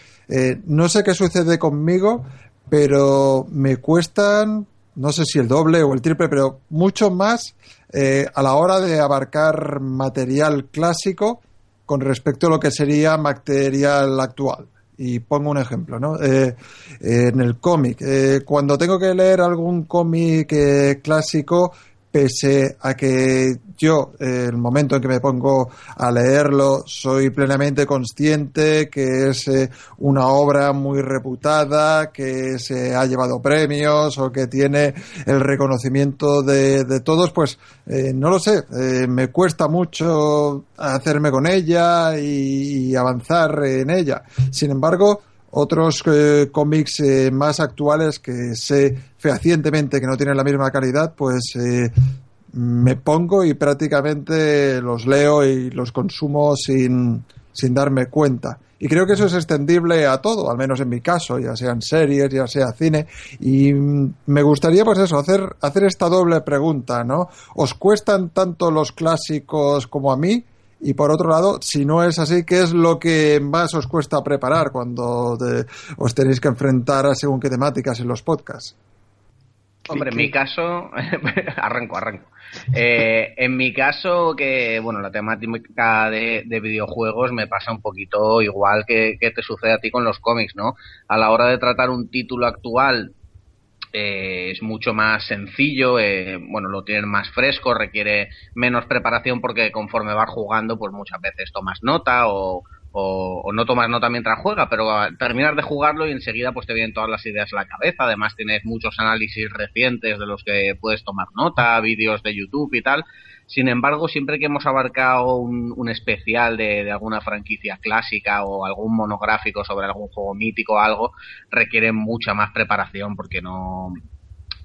no sé qué sucede conmigo, pero me cuestan, no sé si el doble o el triple, pero mucho más a la hora de abarcar material clásico con respecto a lo que sería material actual. Y pongo un ejemplo, ¿no? Eh, en el cómic, eh, cuando tengo que leer algún cómic eh, clásico, pese a que yo, el momento en que me pongo a leerlo, soy plenamente consciente que es eh, una obra muy reputada, que se ha llevado premios o que tiene el reconocimiento de, de todos, pues eh, no lo sé, eh, me cuesta mucho hacerme con ella y, y avanzar en ella. Sin embargo, otros eh, cómics eh, más actuales que sé fehacientemente que no tienen la misma calidad, pues eh, me pongo y prácticamente los leo y los consumo sin, sin darme cuenta. Y creo que eso es extendible a todo, al menos en mi caso, ya sean series, ya sea cine. Y me gustaría, pues eso, hacer, hacer esta doble pregunta, ¿no? ¿Os cuestan tanto los clásicos como a mí? Y por otro lado, si no es así, ¿qué es lo que más os cuesta preparar cuando de- os tenéis que enfrentar a según qué temáticas en los podcasts? Hombre, en mi caso, arranco, arranco. Eh, en mi caso, que bueno, la temática de, de videojuegos me pasa un poquito igual que, que te sucede a ti con los cómics, ¿no? A la hora de tratar un título actual, eh, es mucho más sencillo, eh, bueno, lo tienen más fresco, requiere menos preparación porque conforme vas jugando, pues muchas veces tomas nota o, o, no tomas nota mientras juega, pero al terminar de jugarlo y enseguida pues te vienen todas las ideas a la cabeza, además tienes muchos análisis recientes de los que puedes tomar nota, vídeos de YouTube y tal. Sin embargo, siempre que hemos abarcado un, un especial de, de alguna franquicia clásica o algún monográfico sobre algún juego mítico o algo, requiere mucha más preparación porque no,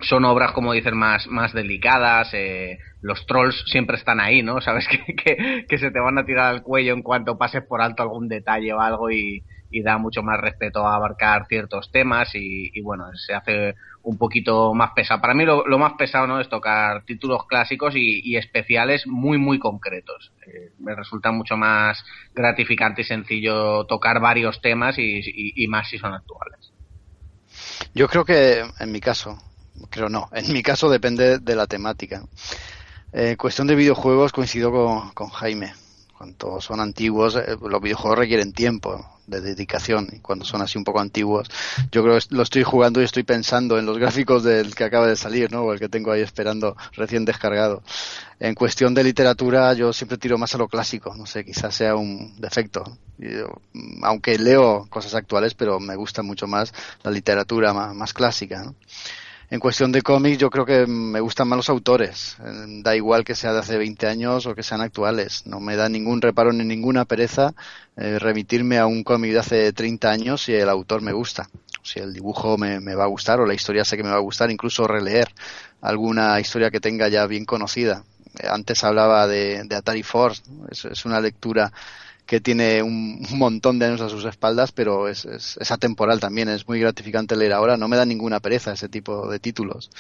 son obras, como dicen, más, más delicadas. Eh, los trolls siempre están ahí, ¿no? Sabes que, que, que, se te van a tirar al cuello en cuanto pases por alto algún detalle o algo y, y da mucho más respeto a abarcar ciertos temas y, y bueno, se hace un poquito más pesado. Para mí lo, más pesado no es tocar títulos clásicos y, y especiales muy, muy concretos. Eh, me resulta mucho más gratificante y sencillo tocar varios temas y, más si son actuales. Yo creo que en mi caso, creo no, en mi caso depende de la temática. Eh, cuestión de videojuegos coincido con, con Jaime. Cuando son antiguos, eh, los videojuegos requieren tiempo de dedicación y cuando son así un poco antiguos, yo creo que lo estoy jugando y estoy pensando en los gráficos del que acaba de salir, ¿no? O el que tengo ahí esperando recién descargado. En cuestión de literatura, yo siempre tiro más a lo clásico, no sé, quizás sea un defecto. Yo, aunque leo cosas actuales, pero me gusta mucho más la literatura más, más clásica, ¿no? En cuestión de cómics, yo creo que me gustan más los autores. Da igual que sea de hace 20 años o que sean actuales. No me da ningún reparo ni ninguna pereza eh, remitirme a un cómic de hace 30 años si el autor me gusta. Si el dibujo me, va a gustar o la historia sé que me va a gustar, incluso releer alguna historia que tenga ya bien conocida. Antes hablaba de, de Atari Force, es una lectura que tiene un, montón de años a sus espaldas, pero es, es, es, atemporal también, es muy gratificante leer ahora, no me da ninguna pereza ese tipo de títulos.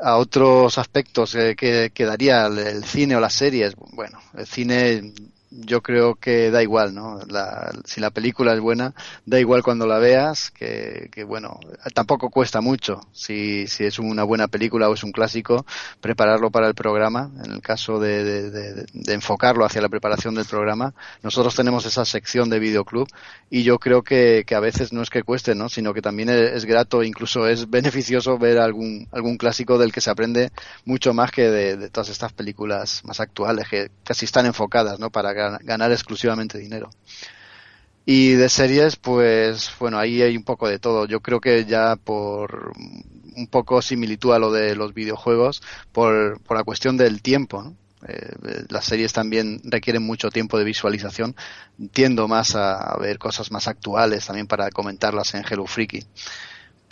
A otros aspectos eh, que, que daría el, el, cine o las series, bueno, el cine yo creo que da igual, ¿no? La, si la película es buena, da igual cuando la veas, que, que bueno, tampoco cuesta mucho. Si, si es una buena película o es un clásico, prepararlo para el programa, en el caso de, enfocarlo hacia la preparación del programa. Nosotros tenemos esa sección de videoclub y yo creo que, a veces no es que cueste, ¿no? Sino que también es, grato, incluso es beneficioso ver algún, algún clásico del que se aprende mucho más que de, de todas estas películas más actuales, que casi están enfocadas, ¿no? Para ganar exclusivamente dinero. Y de series, pues bueno, ahí hay un poco de todo. Yo creo que ya por un poco similitud a lo de los videojuegos, por, por la cuestión del tiempo, ¿no? Eh, las series también requieren mucho tiempo de visualización. Tiendo más a, a, ver cosas más actuales también para comentarlas en Hello Freaky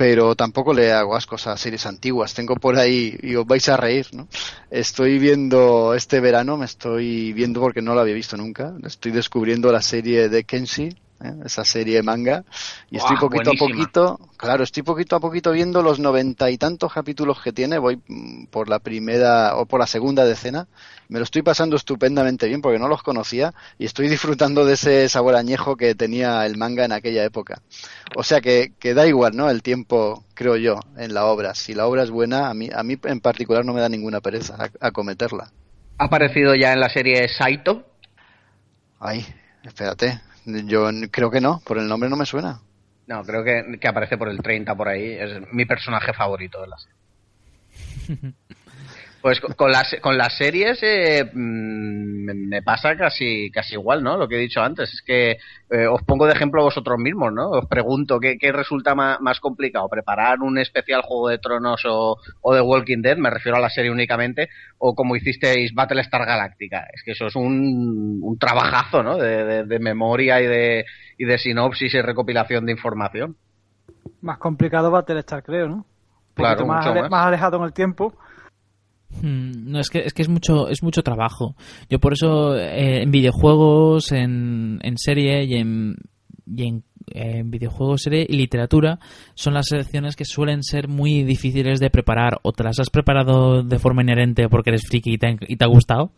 pero tampoco le hago ascos a series antiguas. Tengo por ahí, y os vais a reír, ¿no? Estoy viendo este verano, me estoy viendo porque no lo había visto nunca, estoy descubriendo la serie de Kenshi, ¿eh? esa serie de manga. Y estoy poquito a poquito, claro, estoy poquito a poquito viendo los noventa y tantos capítulos que tiene. Voy mm, por la primera o por la segunda decena. Me lo estoy pasando estupendamente bien porque no los conocía y estoy disfrutando de ese sabor añejo que tenía el manga en aquella época. O sea que, que da igual, ¿no? El tiempo, creo yo, en la obra. Si la obra es buena, a mí, a mí en particular no me da ninguna pereza a- acometerla. Ha aparecido ya en la serie Saito. Ay, espérate. Yo creo que no, por el nombre no me suena. No, creo que, que aparece por el 30 por ahí. Es mi personaje favorito de la serie. Pues con, con las, con las series eh, mm, me, pasa casi, casi igual, ¿no? Lo que he dicho antes. Es que eh, os pongo de ejemplo a vosotros mismos, ¿no? Os pregunto, ¿qué, qué resulta ma- más, complicado? ¿Preparar un especial Juego de Tronos o, o de Walking Dead? Me refiero a la serie únicamente. ¿O como hicisteis Battlestar Galactica? Es que eso es un, un trabajazo, ¿no? De, de- de memoria y de, y de sinopsis y recopilación de información. Más complicado va a estar, creo, ¿no? Claro, más, mucho ale- más. más alejado en el tiempo. Mm, No, es que es que es mucho es mucho trabajo. Yo por eso eh, en videojuegos, en, en serie y en y en, videojuegos, serie y literatura son las selecciones que suelen ser muy difíciles de preparar. O te las has preparado de forma inherente porque eres friki y te, y te ha gustado,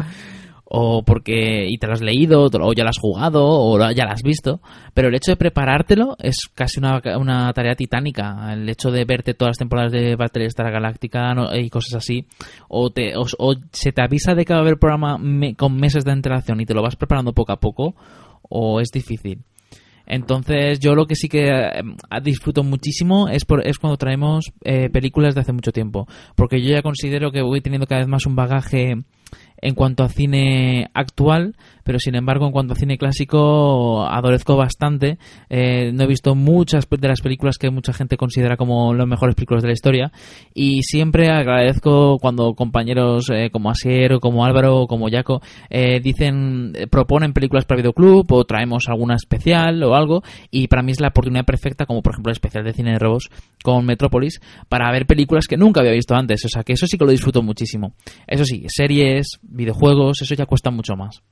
o porque y te lo has leído, o ya lo has jugado, o ya lo has visto. Pero el hecho de preparártelo es casi una, una tarea titánica. El hecho de verte todas las temporadas de Battlestar Galactica no- y cosas así, o, te, o, se te avisa de que va a haber programa con meses de antelación y te lo vas preparando poco a poco, o es difícil. Entonces, yo lo que sí que eh, disfruto muchísimo es, por, es cuando traemos eh, películas de hace mucho tiempo. Porque yo ya considero que voy teniendo cada vez más un bagaje en cuanto a cine actual, pero sin embargo, en cuanto a cine clásico, adorezco bastante. Eh, no he visto muchas de las películas que mucha gente considera como los mejores películas de la historia, y siempre agradezco cuando compañeros eh, como Asier o como Álvaro o como Jaco eh, dicen, eh, proponen películas para videoclub o traemos alguna especial o algo, y para mí es la oportunidad perfecta, como por ejemplo el especial de cine de robos con Metrópolis, para ver películas que nunca había visto antes. O sea que eso sí que lo disfruto muchísimo. Eso sí, series, videojuegos, eso ya cuesta mucho más.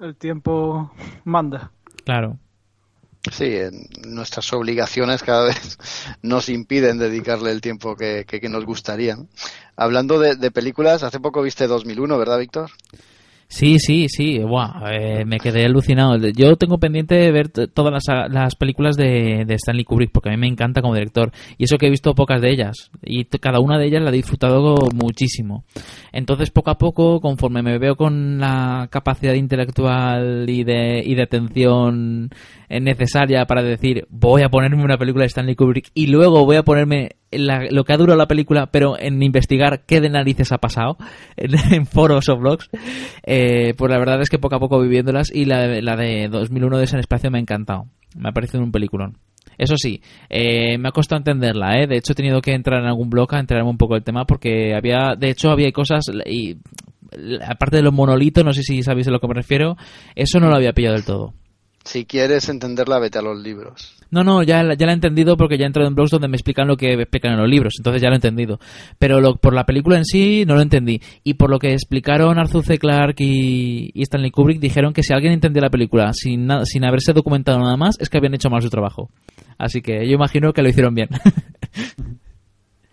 El tiempo manda. Claro. Sí, en- nuestras obligaciones cada vez nos impiden dedicarle el tiempo que, que- que nos gustaría. Hablando de, de películas, hace poco viste 2001, ¿verdad, Víctor? Sí, sí, sí, Buah, eh, me quedé alucinado. Yo tengo pendiente de ver todas las, las películas de, de Stanley Kubrick porque a mí me encanta como director y eso que he visto pocas de ellas y cada una de ellas la he disfrutado muchísimo. Entonces poco a poco, conforme me veo con la capacidad intelectual y de, y de atención eh, necesaria para decir voy a ponerme una película de Stanley Kubrick y luego voy a ponerme la- lo que ha durado la película, pero en investigar qué de narices ha pasado en, foros o blogs, eh, pues la verdad es que poco a poco viviéndolas y la, la de 2001 de ese espacio me ha encantado. Me ha parecido un peliculón. Eso sí, eh, me ha costado entenderla, ¿eh? De hecho he tenido que entrar en algún blog a enterarme un poco del tema porque había, de hecho había cosas y aparte de los monolitos, no sé si sabéis a lo que me refiero, eso no lo había pillado del todo. Si quieres entenderla, vete a los libros. No, no, ya, la- ya la he entendido porque ya he entrado en blogs donde me explican lo que explican en los libros, entonces ya lo he entendido. Pero lo- por la película en sí no lo entendí. Y por lo que explicaron Arthur C. Clarke y, y Stanley Kubrick, dijeron que si alguien entendía la película sin, na- sin haberse documentado nada más, es que habían hecho mal su trabajo. Así que yo imagino que lo hicieron bien.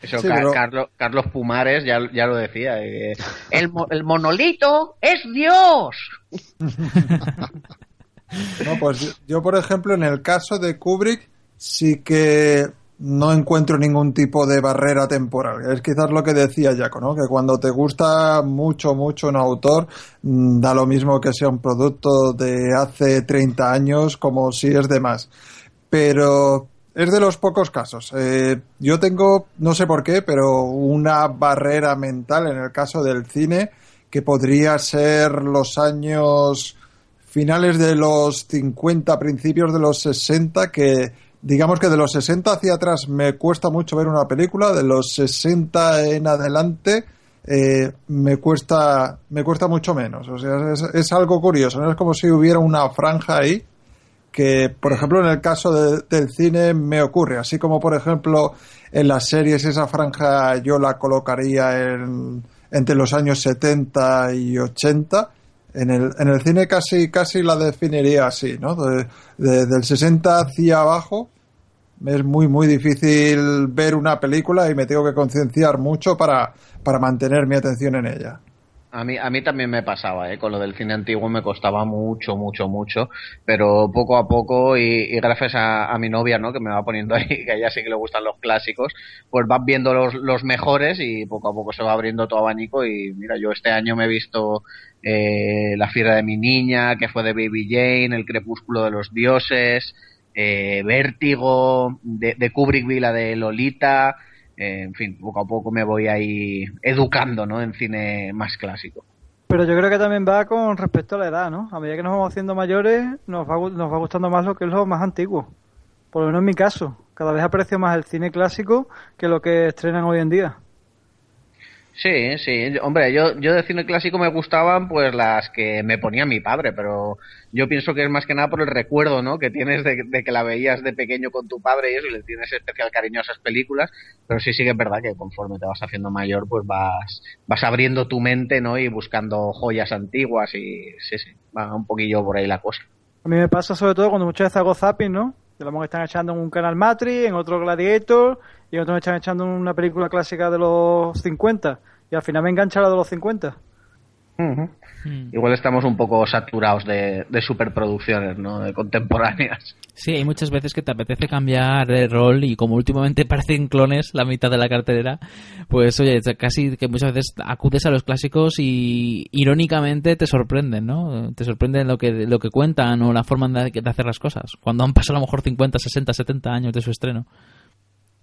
Eso, Sí, Ca- pero- Carlos, Carlos Pumares ya, ya lo decía. eh, el, mo- el monolito es Dios. No, pues yo, por ejemplo, en el caso de Kubrick, sí que no encuentro ningún tipo de barrera temporal. Es quizás lo que decía Jaco, ¿no? Que cuando te gusta mucho, mucho un autor, mm, da lo mismo que sea un producto de hace 30 años como si es de más. Pero es de los pocos casos. Eh, yo tengo, no sé por qué, pero una barrera mental en el caso del cine que podría ser los años finales de los 50, principios de los 60, que digamos que de los 60 hacia atrás me cuesta mucho ver una película, de los 60 en adelante eh, me cuesta me cuesta mucho menos. O sea, es, algo curioso, ¿no? Es como si hubiera una franja ahí que, por ejemplo, en el caso de- del cine me ocurre, así como, por ejemplo, en las series esa franja yo la colocaría en- entre los años 70 y 80, En el, en el cine casi, casi la definiría así, ¿no? De- de- del 60 hacia abajo es muy, muy difícil ver una película y me tengo que concienciar mucho para, para mantener mi atención en ella. A mí, a mí también me pasaba, ¿eh? con lo del cine antiguo me costaba mucho, mucho, mucho, pero poco a poco y, y gracias a, mi novia, ¿no? que me va poniendo ahí, que a ella sí que le gustan los clásicos, pues vas viendo los, los mejores y poco a poco se va abriendo tu abanico y mira, yo este año me he visto eh, La fiera de mi niña, que fue de Baby Jane, El crepúsculo de los dioses, eh, Vértigo, de, de Kubrick vi la de Lolita, eh, en fin, poco a poco me voy ahí educando, ¿no? En cine más clásico. Pero yo creo que también va con respecto a la edad, ¿no? A medida que nos vamos haciendo mayores, nos va, nos va gustando más lo que es lo más antiguo. Por lo menos en mi caso. Cada vez aprecio más el cine clásico que lo que estrenan hoy en día. Sí, sí, hombre, yo, yo de cine clásico me gustaban pues las que me ponía mi padre, pero yo pienso que es más que nada por el recuerdo, ¿no? Que tienes de, que la veías de pequeño con tu padre y eso, y le tienes especial cariño a esas películas, pero sí, sí que es verdad que conforme te vas haciendo mayor, pues vas, vas abriendo tu mente, ¿no? Y buscando joyas antiguas y sí, sí, va un poquillo por ahí la cosa. A mí me pasa sobre todo cuando muchas veces hago zapping, ¿no? Que lo están echando en un canal Matrix, en otro Gladiator, y en otro me están echando una película clásica de los 50. Y al final me engancha la de los 50. Mm. Igual estamos un poco saturados de, de superproducciones, ¿no? De contemporáneas. Sí, hay muchas veces que te apetece cambiar de rol y como últimamente parecen clones la mitad de la cartelera, pues oye, casi que muchas veces acudes a los clásicos y irónicamente te sorprenden, ¿no? Te sorprenden lo que, lo que cuentan o la forma de, de hacer las cosas, cuando han pasado a lo mejor 50, 60, 70 años de su estreno.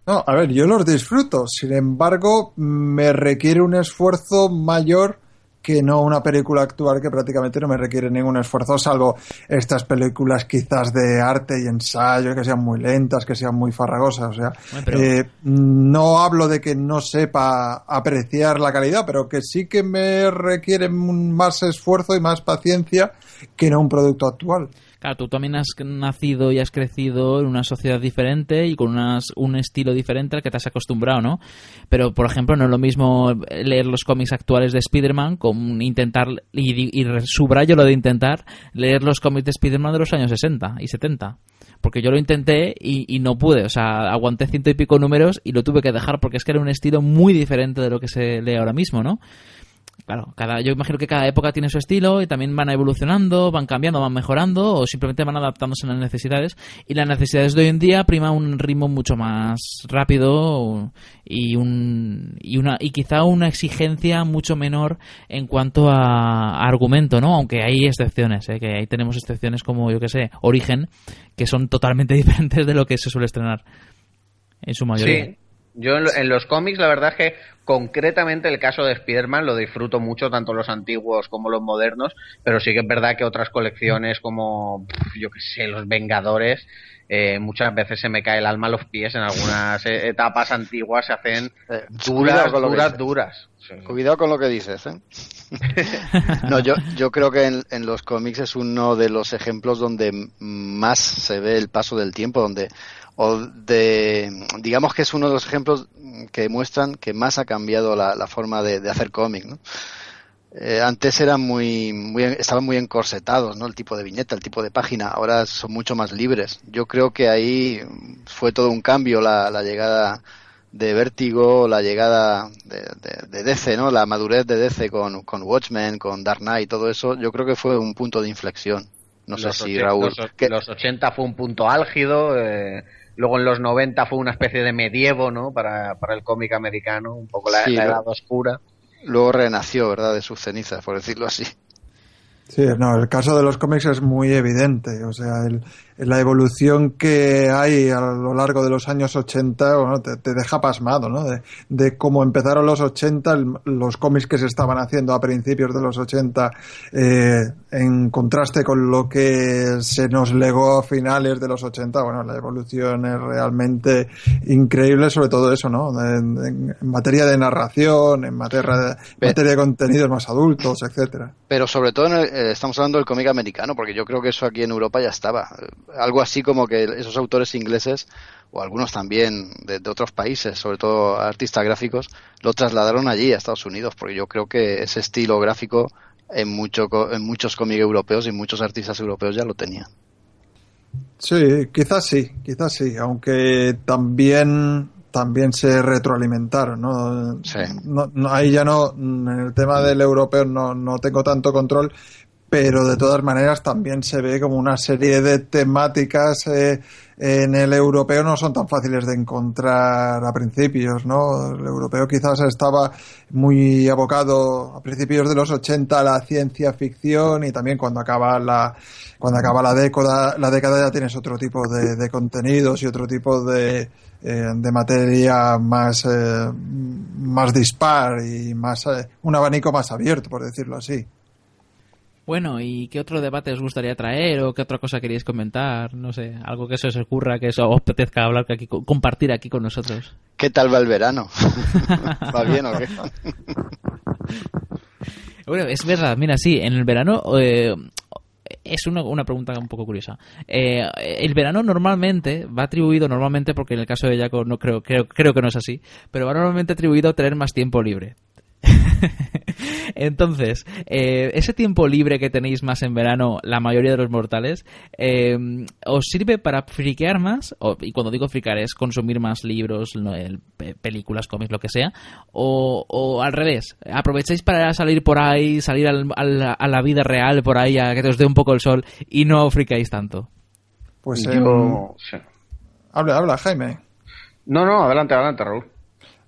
No, a ver, yo los disfruto. Sin embargo, me requiere un esfuerzo mayor que no una película actual que prácticamente no me requiere ningún esfuerzo, salvo estas películas quizás de arte y ensayo que sean muy lentas, que sean muy farragosas. O sea, pero- eh, no hablo de que no sepa apreciar la calidad, pero que sí que me requiere más esfuerzo y más paciencia que no un producto actual. Claro, tú también has nacido y has crecido en una sociedad diferente y con unas, un estilo diferente al que te has acostumbrado, ¿no? Pero, por ejemplo, no es lo mismo leer los cómics actuales de Spider-Man con intentar, y, y subrayo lo de intentar, leer los cómics de Spider-Man de los años 60 y 70. Porque yo lo intenté y, y no pude, o sea, aguanté ciento y pico números y lo tuve que dejar porque es que era un estilo muy diferente de lo que se lee ahora mismo, ¿no? Claro, cada, yo imagino que cada época tiene su estilo y también van evolucionando, van cambiando, van mejorando o simplemente van adaptándose a las necesidades. Y las necesidades de hoy en día prima un ritmo mucho más rápido y, un, y, una, y quizá una exigencia mucho menor en cuanto a, argumento, ¿no? Aunque hay excepciones, ¿eh? que ahí tenemos excepciones como, yo que sé, Origen, que son totalmente diferentes de lo que se suele estrenar en su mayoría. Sí. Yo en, lo- en los cómics, la verdad es que concretamente el caso de Spider-Man lo disfruto mucho, tanto los antiguos como los modernos, pero sí que es verdad que otras colecciones como, yo que sé, los Vengadores, eh, muchas veces se me cae el alma a los pies en algunas eh, etapas antiguas, se hacen Eh, duras, duras, duras. Sí. Cuidado con lo que dices, ¿eh? no, yo, yo creo que en, en los cómics es uno de los ejemplos donde más se ve el paso del tiempo, donde o de digamos que es uno de los ejemplos que muestran que más ha cambiado la, la forma de, de hacer cómic, ¿no? Eh, antes eran muy, muy, estaban muy encorsetados, ¿no? El tipo de viñeta, el tipo de página. Ahora son mucho más libres. Yo creo que ahí fue todo un cambio la, la llegada de Vértigo, la llegada de, de, de DC, ¿no? La madurez de DC con, con Watchmen, con Dark Knight, todo eso. Yo creo que fue un punto de inflexión. No sé si Raúl. Los, que- los 80 fue un punto álgido, eh, luego en los 90 fue una especie de medievo, ¿no? Para, para el cómic americano, un poco la, Sí, la edad oscura. Luego renació, ¿verdad? De sus cenizas, por decirlo así. Sí, no, el caso de los cómics es muy evidente. O sea, el- la evolución que hay a lo largo de los años 80 bueno, te, te deja pasmado, ¿no? De, de cómo empezaron los 80, el- los cómics que se estaban haciendo a principios de los 80, eh, en contraste con lo que se nos legó a finales de los 80. Bueno, la evolución es realmente increíble, sobre todo eso, ¿no? En, en- en materia de narración, en materia de, materia de contenidos más adultos, etcétera. Pero sobre todo en el- eh, estamos hablando del cómic americano, porque yo creo que eso aquí en Europa ya estaba. Algo así como que esos autores ingleses, o algunos también de, de otros países, sobre todo artistas gráficos, lo trasladaron allí a Estados Unidos, porque yo creo que ese estilo gráfico en, mucho, en muchos cómics europeos y muchos artistas europeos ya lo tenían. Sí, quizás sí, quizás sí, aunque también también se retroalimentaron, ¿no? Sí. no, no ahí ya no, en el tema del europeo no, no tengo tanto control, pero de todas maneras también se ve como una serie de temáticas eh, en el europeo no son tan fáciles de encontrar a principios, ¿no? El europeo quizás estaba muy abocado a principios de los 80 a la ciencia ficción y también cuando acaba la cuando acaba la década la década ya tienes otro tipo de, contenidos y otro tipo de eh, de materia más eh, más dispar y más eh, un abanico más abierto por decirlo así. Bueno, ¿y qué otro debate os gustaría traer o qué otra cosa queréis comentar? No sé, algo que se os ocurra, que os apetezca hablar, aquí, compartir aquí con nosotros. ¿Qué tal va el verano? ¿Va bien o qué? bueno, es verdad, mira, sí, en el verano eh, es una, una, pregunta un poco curiosa. Eh, el verano normalmente va atribuido, normalmente, porque en el caso de Jaco no creo, creo, creo que no es así, pero va normalmente atribuido a tener más tiempo libre. Entonces, eh, ese tiempo libre que tenéis más en verano, la mayoría de los mortales, eh, ¿os sirve para friquear más? O, y cuando digo friquear es consumir más libros, no, el, películas, cómics, lo que sea. O, o, al revés, aprovecháis para salir por ahí, salir al, al, a la vida real por ahí, a que te os dé un poco el sol y no friqueáis tanto. Pues Yo, eh, sí. habla, habla, Jaime. No, no, adelante, adelante, Raúl.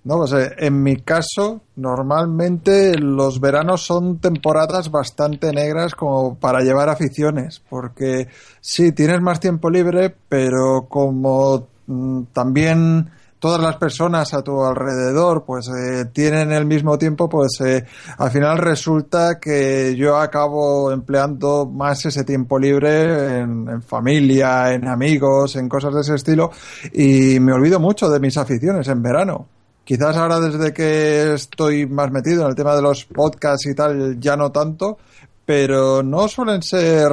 No, pues eh, en mi caso, normalmente los veranos son temporadas bastante negras como para llevar aficiones, porque sí, tienes más tiempo libre, pero como mm, también todas las personas a tu alrededor pues eh, tienen el mismo tiempo, pues eh, al final resulta que yo acabo empleando más ese tiempo libre en, familia, en amigos, en cosas de ese estilo y me olvido mucho de mis aficiones en verano. Quizás ahora desde que estoy más metido en el tema de los podcasts y tal, ya no tanto, pero no suelen ser,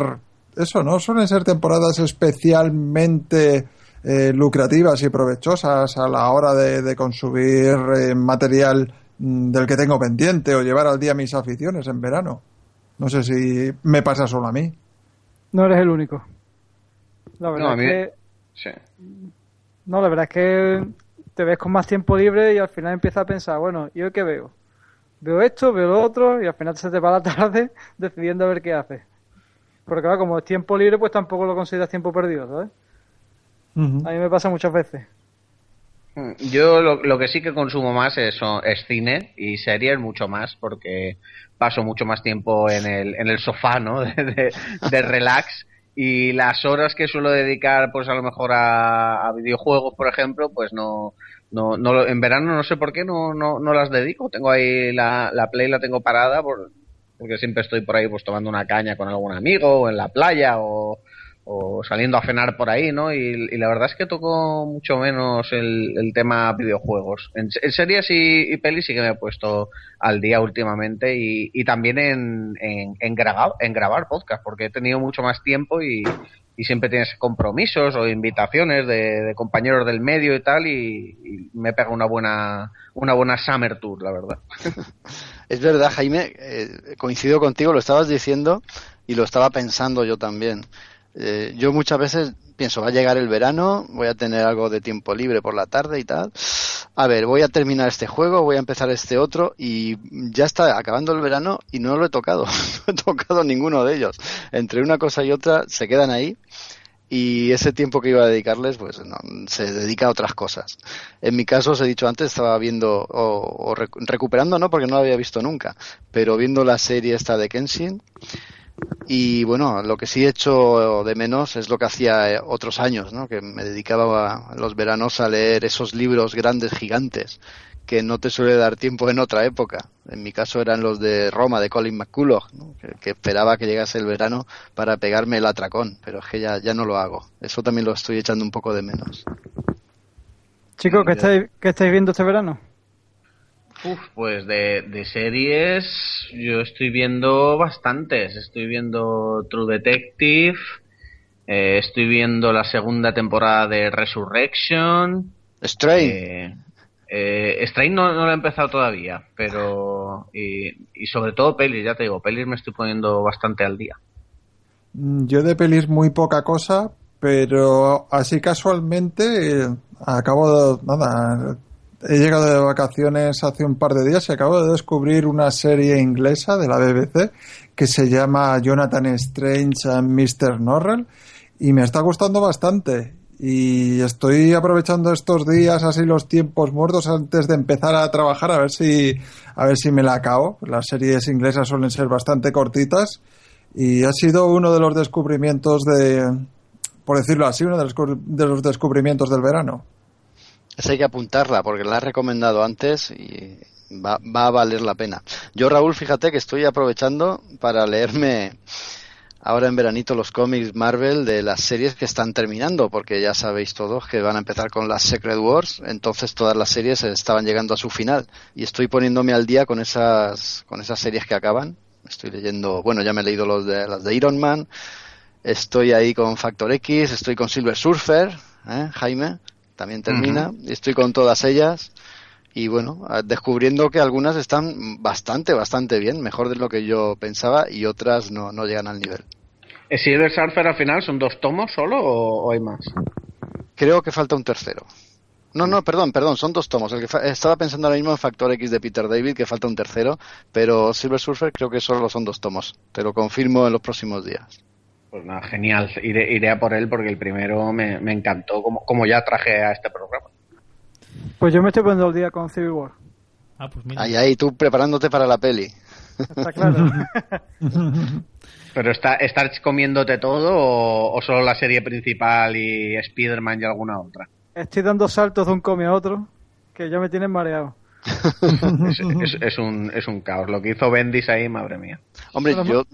eso, no suelen ser temporadas especialmente eh, lucrativas y provechosas a la hora de, de consumir eh, material del que tengo pendiente o llevar al día mis aficiones en verano. No sé si me pasa solo a mí. No eres el único. La verdad No, a mí- es que Sí. No, la verdad es que te ves con más tiempo libre y al final empiezas a pensar, bueno, ¿y hoy qué veo? Veo esto, veo lo otro y al final se te va la tarde decidiendo a ver qué haces. Porque claro, como es tiempo libre, pues tampoco lo consideras tiempo perdido, ¿sabes? A mí me pasa muchas veces. Yo lo, lo que sí que consumo más es, son- es cine y series mucho más porque paso mucho más tiempo en el, en el sofá, ¿no? De, de- de relax y las horas que suelo dedicar pues a lo mejor a, a videojuegos, por ejemplo, pues no, no, no en verano no sé por qué no, no, no las dedico. Tengo ahí la, la Play, la tengo parada por- porque siempre estoy por ahí pues tomando una caña con algún amigo o en la playa o, o saliendo a cenar por ahí, ¿no? Y, la verdad es que toco mucho menos el, tema videojuegos. En, series y, y pelis sí que me he puesto al día últimamente y, también en, en, en, grabar, en grabar podcast, porque he tenido mucho más tiempo y, siempre tienes compromisos o invitaciones de, compañeros del medio y tal y, y me pega una buena una buena summer tour, la verdad. Es verdad, Jaime, eh, coincido contigo, lo estabas diciendo y lo estaba pensando yo también. Eh, yo muchas veces pienso, va a llegar el verano, voy a tener algo de tiempo libre por la tarde y tal. A ver, voy a terminar este juego, voy a empezar este otro y ya está acabando el verano y no lo he tocado, no he tocado ninguno de ellos. Entre una cosa y otra se quedan ahí y ese tiempo que iba a dedicarles pues no, se dedica a otras cosas. En mi caso, os he dicho antes, estaba viendo o, o rec- recuperando, no porque no lo había visto nunca, pero viendo la serie esta de Kenshin y bueno, lo que sí he hecho de menos es lo que hacía eh, otros años, ¿no? Que me dedicaba los veranos a leer esos libros grandes, gigantes, que no te suele dar tiempo en otra época. En mi caso eran los de Roma, de Colin McCullough, ¿no? que, que esperaba que llegase el verano para pegarme el atracón, pero es que ya, ya no lo hago. Eso también lo estoy echando un poco de menos. Chicos, ¿qué estáis, ¿qué estáis viendo este verano? Uf, pues de, de series yo estoy viendo bastantes. Estoy viendo True Detective, eh, estoy viendo la segunda temporada de Resurrection. Strain, eh, Eh, no, no lo he empezado todavía, pero. Y, y sobre todo pelis, ya te digo, pelis me estoy poniendo bastante al día. Mm, Yo de pelis muy poca cosa, pero así casualmente eh, acabo de, nada, he llegado de vacaciones hace un par de días y acabo de descubrir una serie inglesa de la BBC que se llama Jonathan Strange and Mr. Norrell y me está gustando bastante y estoy aprovechando estos días así los tiempos muertos antes de empezar a trabajar a ver si a ver si me la acabo. Las series inglesas suelen ser bastante cortitas y ha sido uno de los descubrimientos de por decirlo así, uno de los, de los descubrimientos del verano. Esa hay que apuntarla porque la has recomendado antes y va, va, a valer la pena. Yo, Raúl, fíjate que estoy aprovechando para leerme ahora en veranito los cómics Marvel de las series que están terminando, porque ya sabéis todos que van a empezar con las Secret Wars, entonces todas las series estaban llegando a su final y estoy poniéndome al día con esas con esas series que acaban. Estoy leyendo, bueno, ya me he leído los de las de Iron Man, estoy ahí con Factor X, estoy con Silver Surfer, ¿eh? Jaime, también termina, uh -huh. estoy con todas ellas y bueno, descubriendo que algunas están bastante, bastante bien, mejor de lo que yo pensaba y otras no, no llegan al nivel. ¿El Silver Surfer al final son dos tomos solo o, o, hay más? Creo que falta un tercero. No, no, perdón, perdón, son dos tomos. El que estaba pensando ahora mismo en Factor X de Peter David, que falta un tercero, pero Silver Surfer creo que solo son dos tomos. Te lo confirmo en los próximos días. Pues nada, genial. Iré, iré a por él porque el primero me, me encantó, como, como ya traje a este programa. Pues yo me estoy poniendo el día con Civil War. Ah, pues mira. Ahí, ahí, tú preparándote para la peli. Está claro. ¿Pero está, estás comiéndote todo o, o, solo la serie principal y Spider-Man y alguna otra? Estoy dando saltos de un cómic a otro que ya me tienen mareado. es, es, es, un, es un caos. Lo que hizo Bendis ahí, madre mía. Hombre, yo,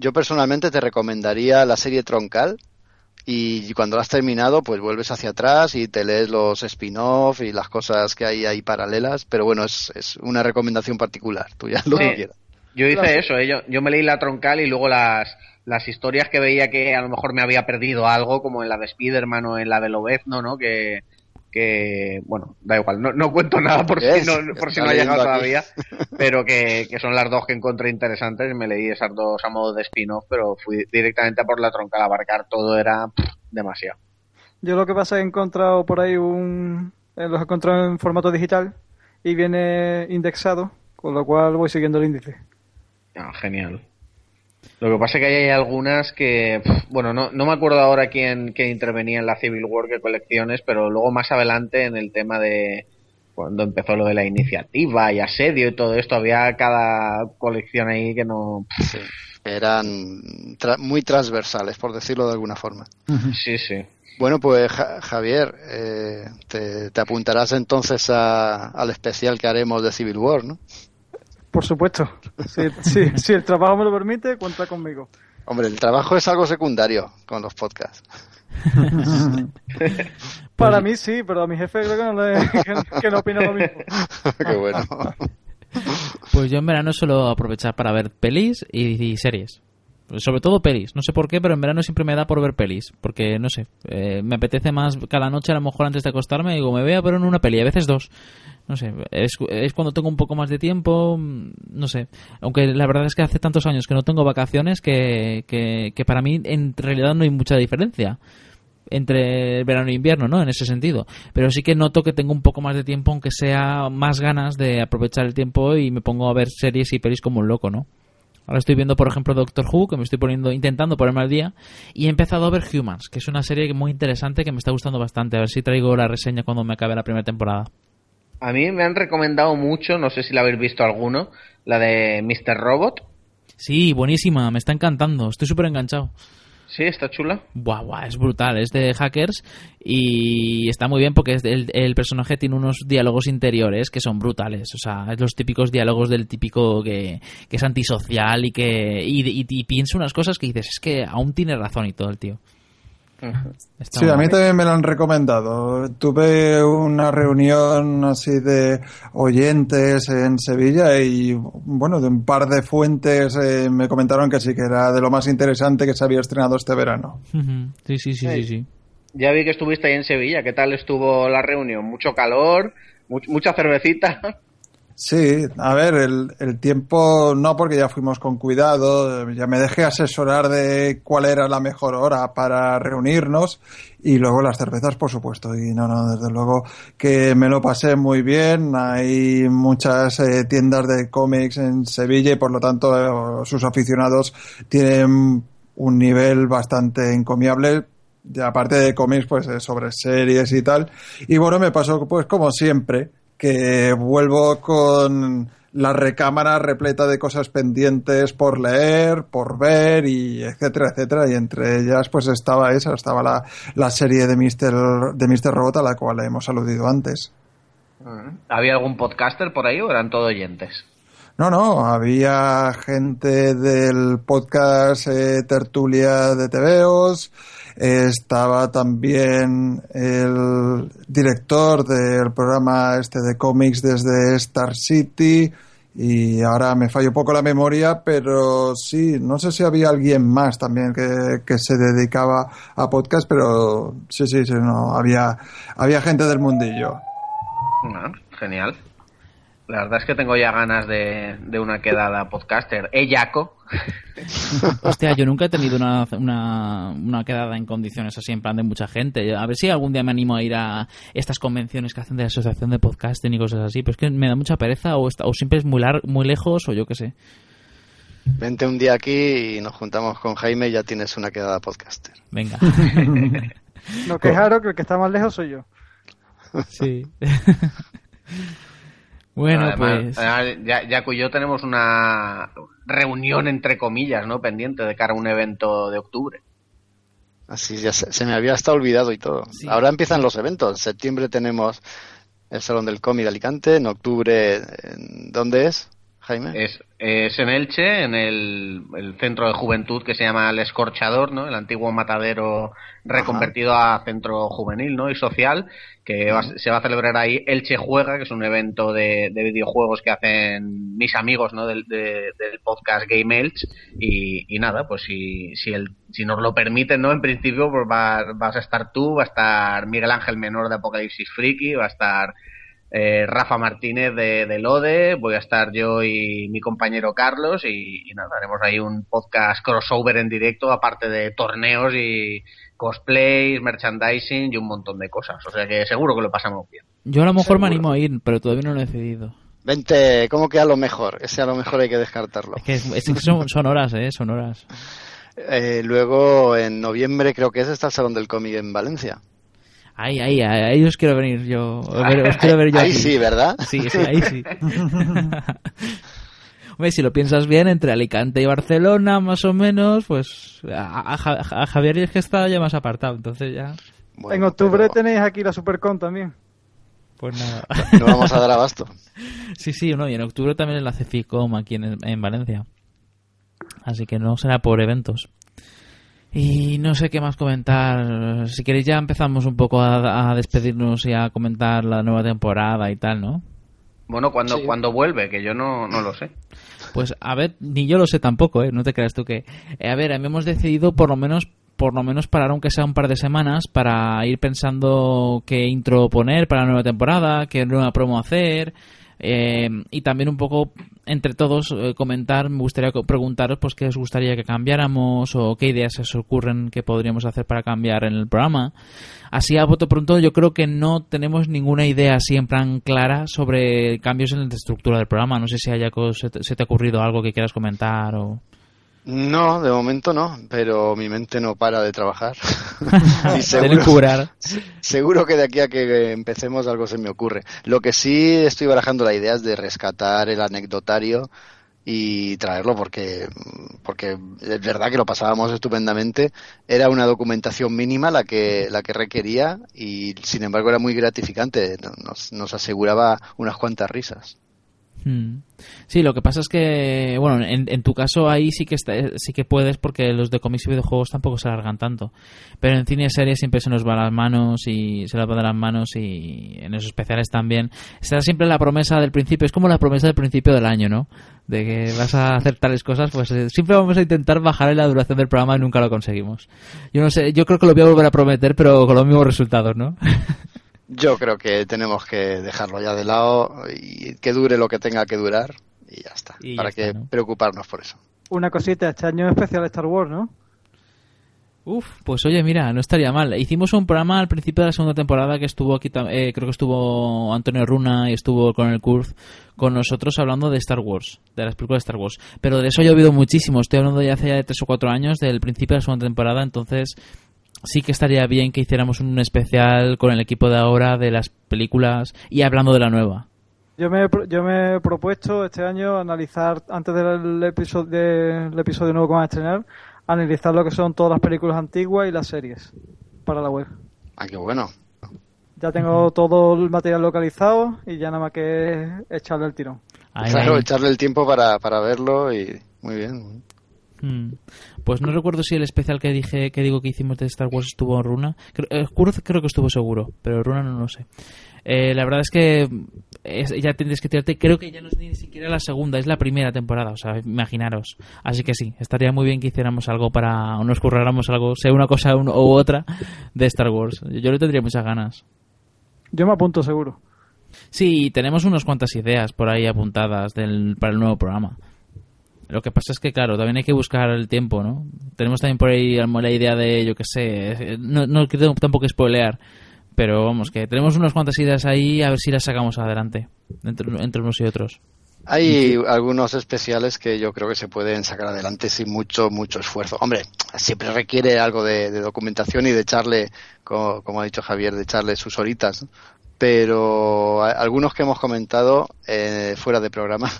yo personalmente te recomendaría la serie Troncal y cuando la has terminado pues vuelves hacia atrás y te lees los spin-off y las cosas que hay ahí paralelas, pero bueno, es, es una recomendación particular, tú ya lo sí. que quieras. Yo hice eso, ¿eh? yo, yo me leí la troncal y luego las, las historias que veía que a lo mejor me había perdido algo, como en la de Spider-Man o en la de Lobezno, ¿no? Que, que bueno, da igual, no, no cuento nada por si no, por si no ha llegado todavía, pero que, que, son las dos que encontré interesantes, me leí esas dos a modo de spin-off, pero fui directamente por la troncal a abarcar todo, era pff, demasiado. Yo lo que pasa es que he encontrado por ahí un... Eh, los he encontrado en formato digital y viene indexado, con lo cual voy siguiendo el índice. Ah, genial. Lo que pasa es que hay algunas que, bueno, no, no me acuerdo ahora quién, quién intervenía en la Civil War, qué colecciones, pero luego más adelante en el tema de cuando empezó lo de la iniciativa y asedio y todo esto, había cada colección ahí que no... Sí, eran tra muy transversales, por decirlo de alguna forma. Sí, sí. Bueno, pues ja Javier, eh, te, te, apuntarás entonces a, al especial que haremos de Civil War, ¿no? Por supuesto. Si, si, si, el trabajo me lo permite, cuenta conmigo. Hombre, el trabajo es algo secundario con los podcasts. Para mí sí, pero a mi jefe creo que no, le, que, que no opina lo mismo. Qué bueno. Pues yo en verano suelo aprovechar para ver pelis y, y series sobre todo pelis. No sé por qué, pero en verano siempre me da por ver pelis. Porque, no sé, eh, me apetece más cada noche, a lo mejor antes de acostarme, digo, me voy a ver en una peli, a veces dos. No sé, es, es, cuando tengo un poco más de tiempo, no sé. Aunque la verdad es que hace tantos años que no tengo vacaciones que, que, que para mí en realidad no hay mucha diferencia entre verano e invierno, ¿no? En ese sentido. Pero sí que noto que tengo un poco más de tiempo, aunque sea más ganas de aprovechar el tiempo y me pongo a ver series y pelis como un loco, ¿no? Ahora estoy viendo, por ejemplo, Doctor Who, que me estoy poniendo, intentando ponerme al día, y he empezado a ver Humans, que es una serie muy interesante que me está gustando bastante. A ver si traigo la reseña cuando me acabe la primera temporada. A mí me han recomendado mucho, no sé si la habéis visto alguno, la de Mr. Robot. Sí, buenísima, me está encantando, estoy súper enganchado. Sí, está chula. Buah, buah, es brutal. Es de hackers y está muy bien porque el, personaje tiene unos diálogos interiores que son brutales. O sea, es los típicos diálogos del típico que, es antisocial y que y, piensa unas cosas que dices, es que aún tiene razón y todo el tío. Está sí, a mí también me lo han recomendado. Tuve una reunión así de oyentes en Sevilla y, bueno, de un par de fuentes eh, me comentaron que sí, que era de lo más interesante que se había estrenado este verano. Sí, sí, sí, sí, sí. Ya vi que estuviste ahí en Sevilla. ¿Qué tal estuvo la reunión? ¿Mucho calor? mucha cervecita. Sí, a ver, el, el, tiempo no, porque ya fuimos con cuidado, ya me dejé asesorar de cuál era la mejor hora para reunirnos y luego las cervezas, por supuesto. Y no, no, desde luego que me lo pasé muy bien. Hay muchas eh, tiendas de cómics en Sevilla y por lo tanto eh, sus aficionados tienen un nivel bastante encomiable. Aparte de cómics, pues eh, sobre series y tal. Y bueno, me pasó pues como siempre que vuelvo con la recámara repleta de cosas pendientes por leer, por ver y etcétera, etcétera. Y entre ellas pues estaba esa, estaba la, la serie de Mr. de Mr. Robot a la cual hemos aludido antes. ¿Había algún podcaster por ahí o eran todos oyentes? No, no, había gente del podcast eh, Tertulia de TVOs, estaba también el director del programa este de cómics desde Star City y ahora me fallo un poco la memoria, pero sí, no sé si había alguien más también que, que se dedicaba a podcast, pero sí, sí, sí, no, había, había gente del mundillo. Genial. La verdad es que tengo ya ganas de, de una quedada podcaster. ¿Eh, Jaco? Hostia, yo nunca he tenido una, una, una, quedada en condiciones así, en plan de mucha gente. A ver si algún día me animo a ir a estas convenciones que hacen de la asociación de podcasting y cosas así. Pero es que me da mucha pereza o, está, o siempre es muy, lar muy lejos o yo qué sé. Vente un día aquí y nos juntamos con Jaime y ya tienes una quedada podcaster. Venga. no quejaros que el que está más lejos soy yo. Sí. Bueno, además, pues. Además, ya, y yo tenemos una reunión, entre comillas, ¿no? Pendiente de cara a un evento de octubre. Así, ya se, se me había hasta olvidado y todo. Sí. Ahora empiezan los eventos. En septiembre tenemos el Salón del Cómic de Alicante. En octubre, ¿dónde es, Jaime? Es, es en Elche, en el, el, centro de juventud que se llama El Escorchador, ¿no? El antiguo matadero reconvertido Ajá. a centro juvenil, ¿no? Y social, que va, se va a celebrar ahí Elche Juega, que es un evento de, de videojuegos que hacen mis amigos, ¿no? Del, de, del podcast Game Elche. Y, y, nada, pues si, si, el, si nos lo permiten, ¿no? En principio, pues va, vas a estar tú, va a estar Miguel Ángel Menor de Apocalipsis Friki, va a estar eh, Rafa Martínez de, de, Lode, voy a estar yo y mi compañero Carlos y, y, nada, haremos ahí un podcast crossover en directo, aparte de torneos y cosplays, merchandising y un montón de cosas. O sea que seguro que lo pasamos bien. Yo a lo mejor seguro. me animo a ir, pero todavía no lo he decidido. Vente, ¿cómo que a lo mejor? Ese a lo mejor hay que descartarlo. Es que, es que son, son, horas, ¿eh? Son horas. Eh, luego, en noviembre creo que es, está el Salón del Cómic en Valencia. Ahí, ahí, ahí os quiero venir yo. Os quiero ver yo ahí aquí. sí, ¿verdad? Sí, sí, ahí sí. Hombre, si lo piensas bien, entre Alicante y Barcelona, más o menos, pues a, a, a Javier es que está ya más apartado, entonces ya... Bueno, en octubre pero... tenéis aquí la Supercon también. Pues nada. No vamos a dar abasto. sí, sí, no, y en octubre también la CEFICOM aquí en, en Valencia. Así que no será por eventos. Y no sé qué más comentar. Si queréis ya empezamos un poco a, a, despedirnos y a comentar la nueva temporada y tal, ¿no? Bueno, cuando, sí. cuando vuelve, que yo no, no lo sé. Pues a ver, ni yo lo sé tampoco, ¿eh? No te creas tú que... Eh, a ver, hemos decidido por lo menos por lo menos parar aunque sea un par de semanas para ir pensando qué intro poner para la nueva temporada, qué nueva promo hacer, eh, y también un poco entre todos eh, comentar, me gustaría preguntaros pues qué os gustaría que cambiáramos o qué ideas se os ocurren que podríamos hacer para cambiar en el programa. Así a voto pronto yo creo que no tenemos ninguna idea así en plan clara sobre cambios en la estructura del programa. No sé si haya se te, se te ha ocurrido algo que quieras comentar o... No, de momento no, pero mi mente no para de trabajar. y seguro, curar. seguro que de aquí a que empecemos algo se me ocurre. Lo que sí estoy barajando la idea es de rescatar el anecdotario y traerlo porque porque es verdad que lo pasábamos estupendamente era una documentación mínima la que la que requería y sin embargo era muy gratificante nos, nos aseguraba unas cuantas risas. Sí, lo que pasa es que, bueno, en, tu caso ahí sí que está, sí que puedes porque los de cómics y videojuegos tampoco se alargan tanto. Pero en cine y series siempre se nos va las manos y se nos va de las manos y en esos especiales también. Está siempre la promesa del principio, es como la promesa del principio del año, ¿no? De que vas a hacer tales cosas, pues eh, siempre vamos a intentar bajar la duración del programa y nunca lo conseguimos. Yo no sé, yo creo que lo voy a volver a prometer, pero con los mismos resultados, ¿no? Yo creo que tenemos que dejarlo ya de lado y que dure lo que tenga que durar y ya está. Y ya ¿Para está, qué ¿no? preocuparnos por eso? Una cosita, este año es especial Star Wars, ¿no? Uf, pues oye, mira, no estaría mal. Hicimos un programa al principio de la segunda temporada que estuvo aquí, eh, creo que estuvo Antonio Runa y estuvo con el Kurz con nosotros hablando de Star Wars, de las películas de Star Wars. Pero de eso ha llovido muchísimo. Estoy hablando ya hace ya de tres o cuatro años del principio de la segunda temporada, entonces sí que estaría bien que hiciéramos un especial con el equipo de ahora de las películas y hablando de la nueva. Yo me, he pro- yo me he propuesto este año analizar, antes del episodio, del episodio nuevo que van a estrenar, analizar lo que son todas las películas antiguas y las series para la web. Ah, qué bueno. Ya tengo todo el material localizado y ya nada más que echarle el tirón. Claro, echarle el tiempo para, para verlo y muy bien. Mm. Pues no recuerdo si el especial que dije que digo que hicimos de Star Wars estuvo en Runa. Creo, eh, creo que estuvo seguro, pero Runa no lo sé. Eh, la verdad es que es- ya tendréis que tirarte. Creo que ya no es ni siquiera la segunda, es la primera temporada, o sea, imaginaros. Así que sí, estaría muy bien que hiciéramos algo para. o nos curráramos algo, sea una cosa u otra, de Star Wars. Yo le tendría muchas ganas. Yo me apunto seguro. Sí, tenemos unas cuantas ideas por ahí apuntadas del, para el nuevo programa. Lo que pasa es que, claro, también hay que buscar el tiempo, ¿no? Tenemos también por ahí la idea de, yo qué sé, eh, no, no quiero tampoco spoilear, pero vamos, que tenemos unas cuantas ideas ahí a ver si las sacamos adelante, entre, entre unos y otros. Hay algunos especiales que yo creo que se pueden sacar adelante sin mucho, mucho esfuerzo. Hombre, siempre requiere algo de, de documentación y de echarle, como, como ha dicho Javier, de echarle sus horitas. ¿no? Pero a- algunos que hemos comentado eh, fuera de programa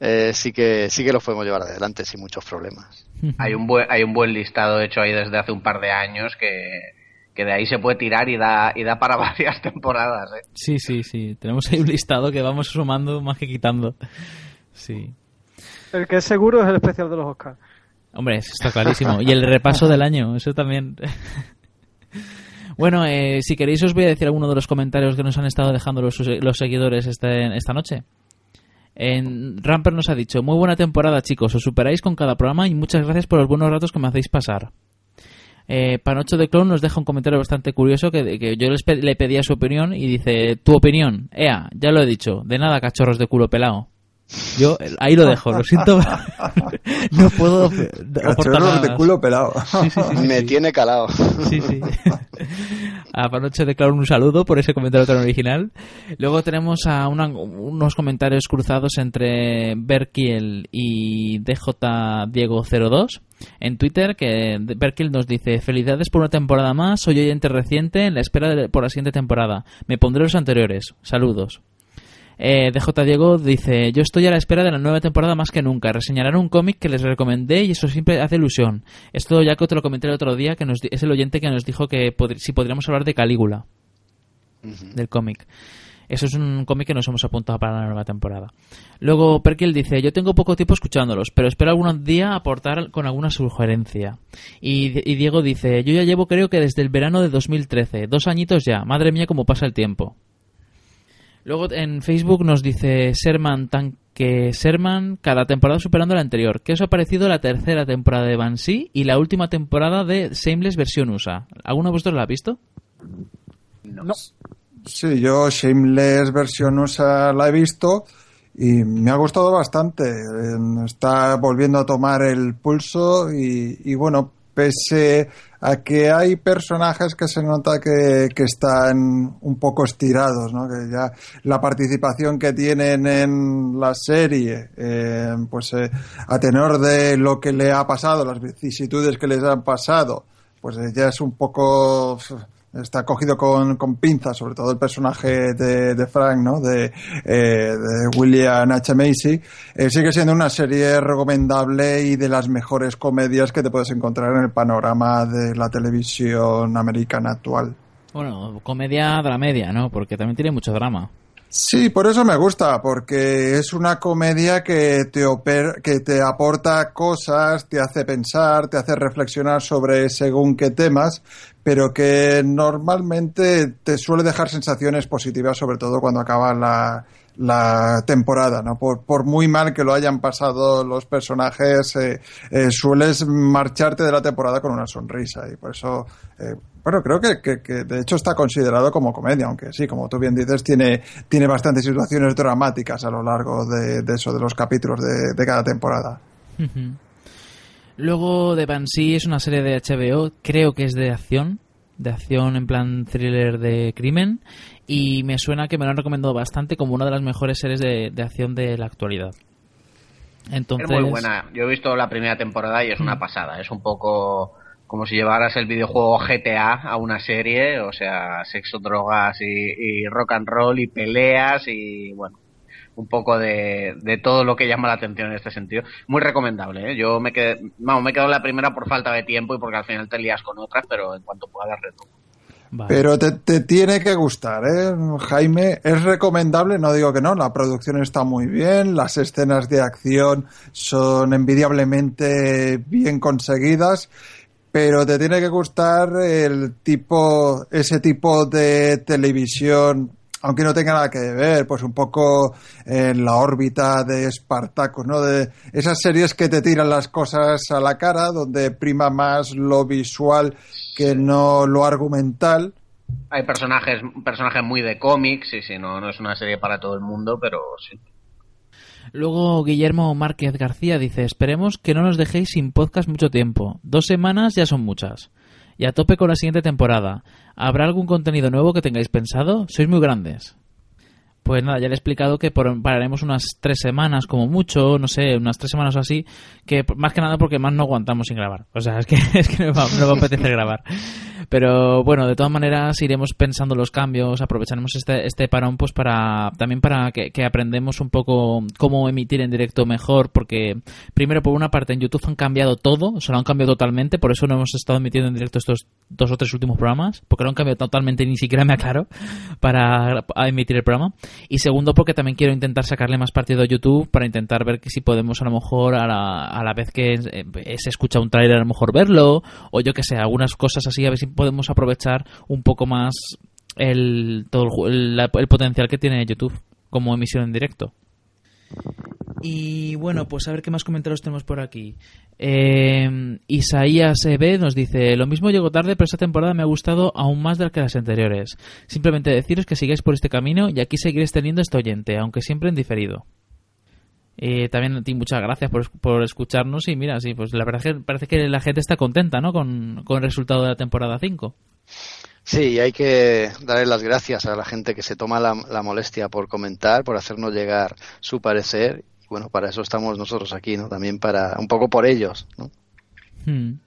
eh, sí que sí que los podemos llevar adelante sin muchos problemas. Hay un buen, hay un buen listado hecho ahí desde hace un par de años que, que de ahí se puede tirar y da, y da para varias temporadas. ¿eh? Sí, sí, sí. Tenemos ahí un listado que vamos sumando más que quitando. Sí. El que es seguro es el especial de los Oscars. Hombre, eso está clarísimo. Y el repaso del año, eso también. bueno, eh, si queréis os voy a decir alguno de los comentarios que nos han estado dejando los, los seguidores este- esta noche. En Ramper nos ha dicho, muy buena temporada chicos, os superáis con cada programa y muchas gracias por los buenos ratos que me hacéis pasar. Eh, Panocho de Clown nos deja un comentario bastante curioso que, que yo les pe- le pedía su opinión y dice, tu opinión, Ea, ya lo he dicho, de nada cachorros de culo pelado. Yo eh, ahí lo dejo, lo siento. no puedo aportar Cachorros nada de más. culo pelado. Sí, sí, sí, Me sí. tiene calado. Sí, sí. A Panoche de Clown un saludo por ese comentario tan original. Luego tenemos a unos comentarios cruzados entre Berkiel y DJ Diego02 en Twitter que Berkiel nos dice felicidades por una temporada más, soy oyente reciente en la espera por la siguiente temporada. Me pondré los anteriores. Saludos. Eh, DJ Diego dice, yo estoy a la espera de la nueva temporada más que nunca. Reseñarán un cómic que les recomendé y eso siempre hace ilusión. Esto ya que te lo comenté el otro día, que nos, es el oyente que nos dijo que pod- si podríamos hablar de Calígula, del cómic. Eso es un cómic que nos hemos apuntado para la nueva temporada. Luego Perkel dice, yo tengo poco tiempo escuchándolos, pero espero algún día aportar con alguna sugerencia. Y, y Diego dice, yo ya llevo creo que desde el verano de 2013, dos añitos ya, madre mía cómo pasa el tiempo. Luego en Facebook nos dice Serman Tanque Serman, cada temporada superando la anterior. ¿Qué os ha parecido la tercera temporada de Banshee y la última temporada de Shameless versión USA? ¿Alguno de vosotros la ha visto? No. Sí, yo Shameless versión USA la he visto y me ha gustado bastante. Está volviendo a tomar el pulso y bueno, pese a que hay personajes que se nota que, que están un poco estirados, ¿no? que ya la participación que tienen en la serie, eh, pues eh, a tenor de lo que le ha pasado, las vicisitudes que les han pasado, pues eh, ya es un poco está cogido con, con pinzas, sobre todo el personaje de, Frank, ¿no? De, eh, William H. Macy. Eh, sigue siendo una serie recomendable y de las mejores comedias que te puedes encontrar en el panorama de la televisión americana actual. Bueno, comedia dramedia, ¿no? Porque también tiene mucho drama. Sí, por eso me gusta, porque es una comedia que te, oper que te aporta cosas, te hace pensar, te hace reflexionar sobre según qué temas, pero que normalmente te suele dejar sensaciones positivas, sobre todo cuando acaba la, la temporada, ¿no? Por, por muy mal que lo hayan pasado los personajes, eh, eh, sueles marcharte de la temporada con una sonrisa y por eso, eh, Bueno, creo que, que, que, de hecho está considerado como comedia, aunque sí, como tú bien dices, tiene, tiene bastantes situaciones dramáticas a lo largo de, de eso, de los capítulos de, de cada temporada. Luego The Banshee es una serie de HBO, creo que es de acción, de acción en plan thriller de crimen, y me suena que me lo han recomendado bastante como una de las mejores series de, de acción de la actualidad. Entonces, Es muy buena. Yo he visto la primera temporada y es una pasada. Es un poco como si llevaras el videojuego GTA a una serie, o sea, sexo, drogas y, y rock and roll y peleas y bueno, un poco de, de todo lo que llama la atención en este sentido. Muy recomendable, ¿eh? Yo me quedé, vamos, me quedo en la primera por falta de tiempo y porque al final te lías con otras, pero en cuanto pueda retomo. vale. Pero te, te tiene que gustar, ¿eh? Jaime. Es recomendable, no digo que no, la producción está muy bien, las escenas de acción son envidiablemente bien conseguidas, pero te tiene que gustar el tipo, ese tipo de televisión, aunque no tenga nada que ver, pues un poco en la órbita de Spartacus, ¿no? De esas series que te tiran las cosas a la cara, donde prima más lo visual que no lo argumental. Hay personajes, personajes muy de cómics, y sí, no, no es una serie para todo el mundo, pero sí. Luego Guillermo Márquez García dice, esperemos que no nos dejéis sin podcast mucho tiempo. Dos semanas ya son muchas. Y a tope con la siguiente temporada. ¿Habrá algún contenido nuevo que tengáis pensado? Sois muy grandes. Pues nada, ya le he explicado que por- pararemos unas tres semanas como mucho, no sé, unas tres semanas o así, que más que nada porque más no aguantamos sin grabar. O sea, es que, es que no va, no va a apetecer grabar. Pero bueno, de todas maneras iremos pensando los cambios, aprovecharemos este, este parón pues para también para que, que aprendemos un poco cómo emitir en directo mejor, porque primero por una parte en YouTube han cambiado todo, o sea, lo han cambiado totalmente, por eso no hemos estado emitiendo en directo estos dos o tres últimos programas, porque lo han cambiado totalmente ni siquiera me aclaro para emitir el programa. Y segundo, porque también quiero intentar sacarle más partido a YouTube para intentar ver que si podemos a lo mejor a la, a la vez que eh, se escucha un tráiler a lo mejor verlo, o yo que sé, algunas cosas así, a ver podemos aprovechar un poco más el, todo el, el, la- el potencial que tiene YouTube como emisión en directo. Y bueno, pues a ver qué más comentarios tenemos por aquí. Eh, Isaías EB nos dice: Lo mismo llegó tarde, pero esta temporada me ha gustado aún más de que las anteriores. Simplemente deciros que sigáis por este camino y aquí seguiréis teniendo este oyente, aunque siempre en diferido. Eh, también a ti muchas gracias por, por escucharnos y mira, sí, pues la verdad es que parece que la gente está contenta, ¿no? Con, con el resultado de la temporada 5. Sí, y hay que darle las gracias a la gente que se toma la, la molestia por comentar, por hacernos llegar su parecer. Y bueno, para eso estamos nosotros aquí, ¿no? También para, un poco por ellos, ¿no? Hmm.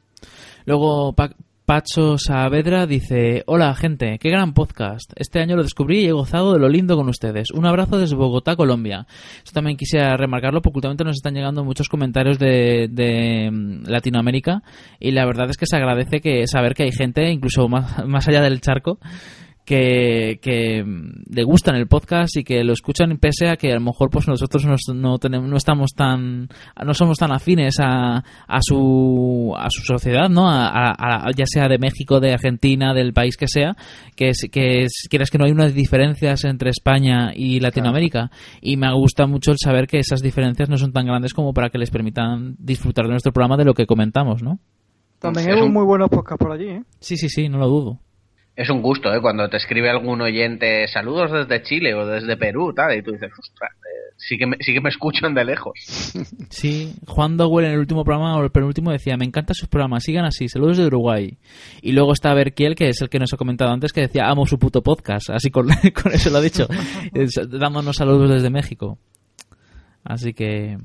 Luego Pa- Pacho Saavedra dice, hola gente, qué gran podcast. Este año lo descubrí y he gozado de lo lindo con ustedes. Un abrazo desde Bogotá, Colombia. Esto también quisiera remarcarlo porque últimamente nos están llegando muchos comentarios de, de mm, Latinoamérica y la verdad es que se agradece que saber que hay gente, incluso más, más allá del charco, que, que mm, le gustan el podcast y que lo escuchan pese a que a lo mejor pues nosotros no, no tenemos no estamos tan no somos tan afines a, a su a su sociedad no a, a- a- ya sea de México de Argentina del país que sea que es, que es- quieras que no hay unas diferencias entre España y Latinoamérica. Y me gusta mucho el saber que esas diferencias no son tan grandes como para que les permitan disfrutar de nuestro programa de lo que comentamos no También Es hay un- muy buenos podcasts por allí, ¿eh? sí sí sí no lo dudo Es un gusto, ¿eh? Cuando te escribe algún oyente, saludos desde Chile o desde Perú, tal, y tú dices, ostras, eh, sí, que me, sí que me escuchan de lejos. Sí, Juan Dowell en el último programa o el penúltimo decía, me encantan sus programas, sigan así, saludos de Uruguay. Y luego está Berkiel, que es el que nos ha comentado antes, que decía, amo su puto podcast, así con, con eso lo ha dicho, dándonos saludos desde México. Así que...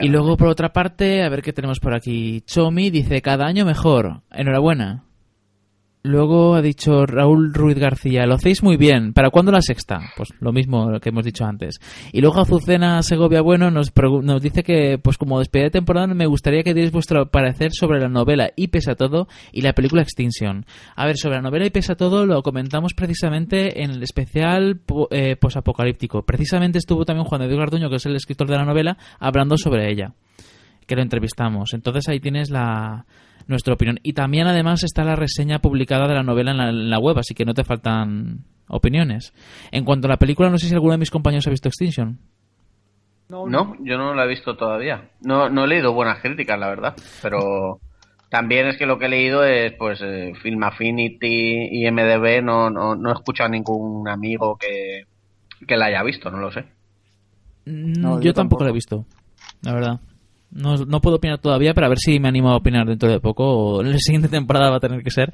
Y luego por otra parte, a ver qué tenemos por aquí. Chomi dice, cada año mejor, enhorabuena. Luego ha dicho Raúl Ruiz García, lo hacéis muy bien. ¿Para cuándo la sexta? Pues lo mismo que hemos dicho antes. Y luego Azucena Segovia Bueno nos, nos dice que, pues como despedida de temporada, me gustaría que dierais vuestro parecer sobre la novela Y pese a todo y la película Extinction. A ver, sobre la novela Y pese a todo lo comentamos precisamente en el especial po- eh, posapocalíptico. Precisamente estuvo también Juan de Dios Garduño, que es el escritor de la novela, hablando sobre ella que lo entrevistamos. Entonces ahí tienes la nuestra opinión. Y también además está la reseña publicada de la novela en la, en la web, así que no te faltan opiniones. En cuanto a la película, no sé si alguno de mis compañeros ha visto Extinction. No, yo no la he visto todavía. No, no he leído buenas críticas, la verdad, pero también es que lo que he leído es, pues, eh, Film Affinity y MDB, no, no, no he escuchado a ningún amigo que, que la haya visto, no lo sé. Mm, No, yo, yo tampoco tampoco. lo he visto, la verdad. No, no puedo opinar todavía, pero a ver si me animo a opinar dentro de poco. O la siguiente temporada va a tener que ser.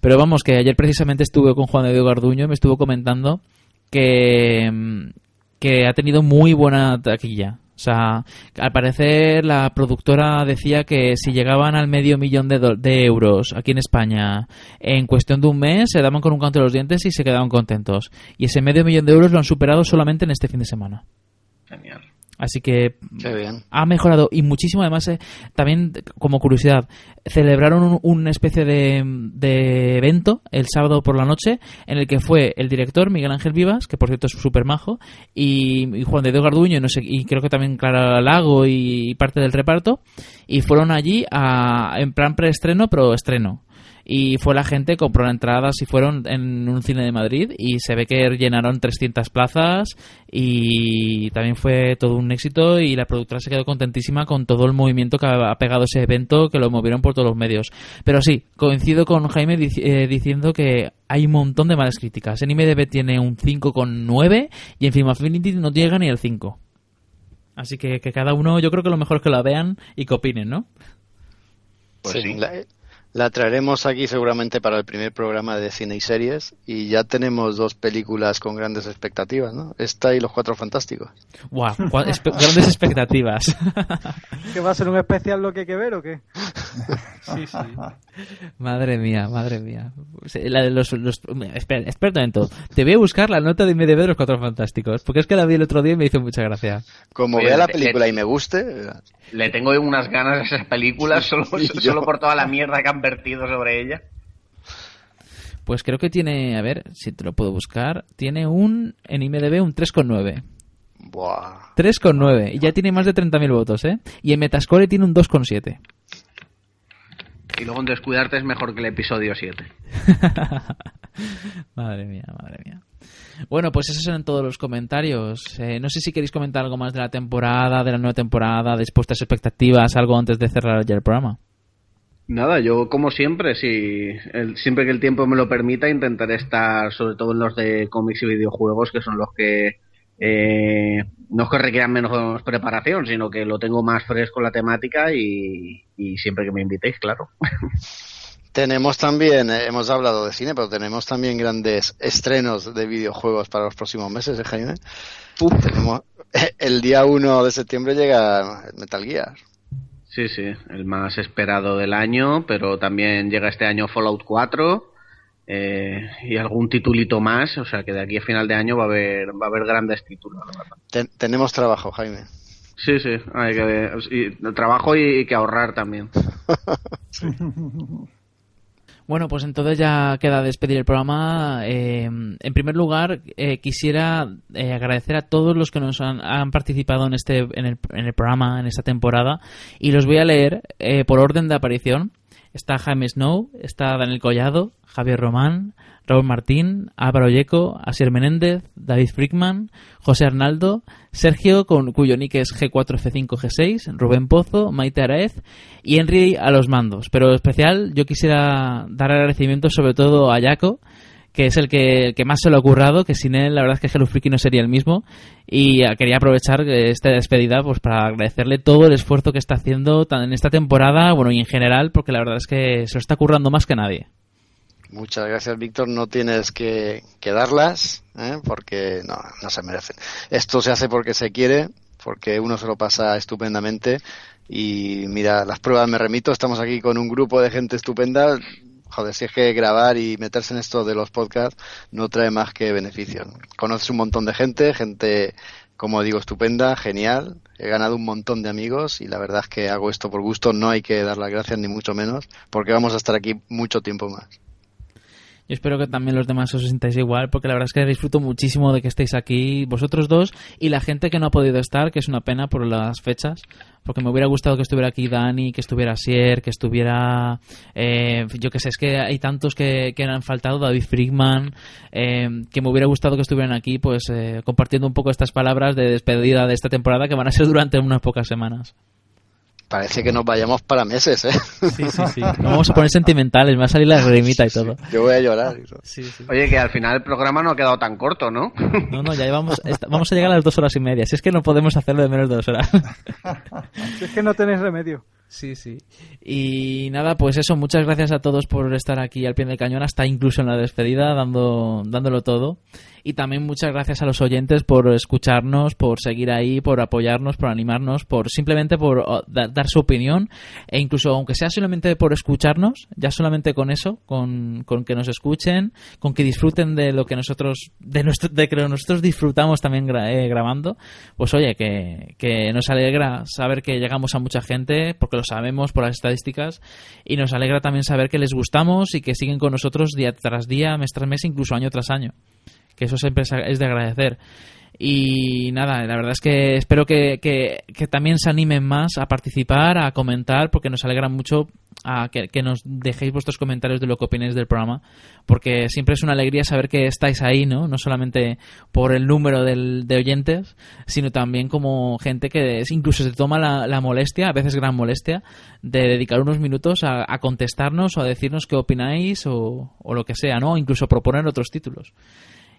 Pero vamos, que ayer precisamente estuve con Juan de Diego Garduño y me estuvo comentando que, mm, que ha tenido muy buena taquilla. O sea, al parecer la productora decía que si llegaban al medio millón de, de euros aquí en España en cuestión de un mes, se daban con un canto de los dientes y se quedaban contentos. Y ese medio millón de euros lo han superado solamente en este fin de semana. Genial. Así que bien. ha mejorado y muchísimo. Además, eh, también como curiosidad, celebraron un- una especie de, de evento el sábado por la noche en el que fue el director Miguel Ángel Vivas, que por cierto es súper majo, y, y Juan de Diego Garduño, y, no sé, y creo que también Clara Lago y, parte del reparto, y fueron allí a, en plan preestreno, pero estreno. Y fue la gente, compró la entrada, si fueron en un cine de Madrid y se ve que llenaron 300 plazas y también fue todo un éxito y la productora se quedó contentísima con todo el movimiento que ha pegado ese evento, que lo movieron por todos los medios. Pero sí, coincido con Jaime dici- eh, diciendo que hay un montón de malas críticas. En IMDB tiene un 5,9 y en Film Affinity no llega ni al 5. Así que, que cada uno, yo creo que lo mejor es que la vean y que opinen, ¿no? Pues Sí, sí. La, la traeremos aquí seguramente para el primer programa de cine y series y ya tenemos dos películas con grandes expectativas, ¿no? Esta y Los Cuatro Fantásticos. Guau, cua- espe- grandes expectativas. ¿Que va a ser un especial lo que hay que ver o qué? Sí, sí. Madre mía, madre mía. La de los, los- espera, espera un momento. Te voy a buscar la nota de IMDb de los Cuatro Fantásticos, porque es que la vi el otro día y me hizo mucha gracia. Como Oye, vea la película eh, y me guste, Le tengo unas ganas a esas películas solo, solo por toda la mierda que han vertido sobre ella. Pues creo que tiene, a ver si te lo puedo buscar, tiene un, en IMDb un 3,9. buah. 3,9. Y ya tiene más de 30.000 votos, ¿eh? Y en Metascore tiene un 2,7. Y luego en Descuidarte es mejor que el episodio 7. madre mía, madre mía. Bueno, pues esos eran todos los comentarios. Eh, no sé si queréis comentar algo más de la temporada, de la nueva temporada, de vuestras expectativas, algo antes de cerrar ya el programa. Nada, yo como siempre, si el- siempre que el tiempo me lo permita, intentaré estar sobre todo en los de cómics y videojuegos, que son los que eh, no es que requieran menos preparación, sino que lo tengo más fresco la temática y, y siempre que me invitéis, claro. Tenemos también, eh, hemos hablado de cine, pero tenemos también grandes estrenos de videojuegos para los próximos meses, ¿eh, Jaime? Tenemos, el día 1 de septiembre llega Metal Gear. Sí, sí, el más esperado del año, pero también llega este año Fallout 4 eh, y algún titulito más, o sea que de aquí a final de año va a haber, va a haber grandes títulos. Ten- tenemos trabajo, Jaime. Sí, sí, hay que y trabajo y, y que ahorrar también. Bueno, pues entonces ya queda despedir el programa. Eh, en primer lugar, eh, quisiera eh, agradecer a todos los que nos han, han participado en este en el, en el programa, en esta temporada, y los voy a leer eh, por orden de aparición. Está Jaime Snow, está Daniel Collado, Javier Román, Raúl Martín, Álvaro Yeco, Asier Menéndez, David Frickman, José Arnaldo, Sergio, con, cuyo nick es G4F5G6, Rubén Pozo, Maite Araez y Henry a los mandos. Pero especial, yo quisiera dar agradecimiento sobre todo a Jaco, que es el que, el que más se lo ha currado, que sin él la verdad es que Hello Freaky no sería el mismo. Y quería aprovechar esta despedida pues para agradecerle todo el esfuerzo que está haciendo en esta temporada, bueno, y en general, porque la verdad es que se lo está currando más que nadie. Muchas gracias, Víctor. No tienes que, que darlas, ¿eh? porque no, no se merecen. Esto se hace porque se quiere, porque uno se lo pasa estupendamente. Y mira, las pruebas me remito. Estamos aquí con un grupo de gente estupenda. Joder, si es que grabar y meterse en esto de los podcasts no trae más que beneficios. Conoces un montón de gente, gente, como digo, estupenda, genial. He ganado un montón de amigos y la verdad es que hago esto por gusto. No hay que dar las gracias ni mucho menos, porque vamos a estar aquí mucho tiempo más. Yo espero que también los demás os sintáis igual, porque la verdad es que disfruto muchísimo de que estéis aquí vosotros dos y la gente que no ha podido estar, que es una pena por las fechas, porque me hubiera gustado que estuviera aquí Dani, que estuviera Sier, que estuviera, eh, yo que sé, es que hay tantos que, que han faltado, David Friedman, eh, que me hubiera gustado que estuvieran aquí, pues eh, compartiendo un poco estas palabras de despedida de esta temporada que van a ser durante unas pocas semanas. Parece que nos vayamos para meses, ¿eh? Sí, sí, sí. Nos vamos a poner sentimentales, me va a salir la grimita y todo. Yo voy a llorar. Sí, sí. Oye, que al final el programa no ha quedado tan corto, ¿no? No, no, ya vamos, esta- vamos a llegar a las dos horas y media. Si es que no podemos hacerlo de menos de dos horas. Si es que no tenéis remedio. Sí, sí. Y nada, pues eso, muchas gracias a todos por estar aquí al pie del cañón, hasta incluso en la despedida, dando, dándolo todo. Y también muchas gracias a los oyentes por escucharnos, por seguir ahí, por apoyarnos, por animarnos, por simplemente por oh, da- dar su opinión. E incluso, aunque sea solamente por escucharnos, ya solamente con eso, con, con que nos escuchen, con que disfruten de lo que nosotros, de, nuestro, de que nosotros disfrutamos también eh, grabando, pues oye, que, que nos alegra saber que llegamos a mucha gente, porque lo sabemos por las estadísticas, y nos alegra también saber que les gustamos y que siguen con nosotros día tras día, mes tras mes, incluso año tras año. Que eso siempre es- de agradecer. Y nada, la verdad es que espero que, que, que también se animen más a participar, a comentar, porque nos alegra mucho a que, nos dejéis vuestros comentarios de lo que opinéis del programa, porque siempre es una alegría saber que estáis ahí, ¿no? No solamente por el número del- de oyentes, sino también como gente que es- incluso se toma la, la molestia, a veces gran molestia, de dedicar unos minutos a, a contestarnos o a decirnos qué opináis o, o lo que sea, ¿no? O incluso proponer otros títulos.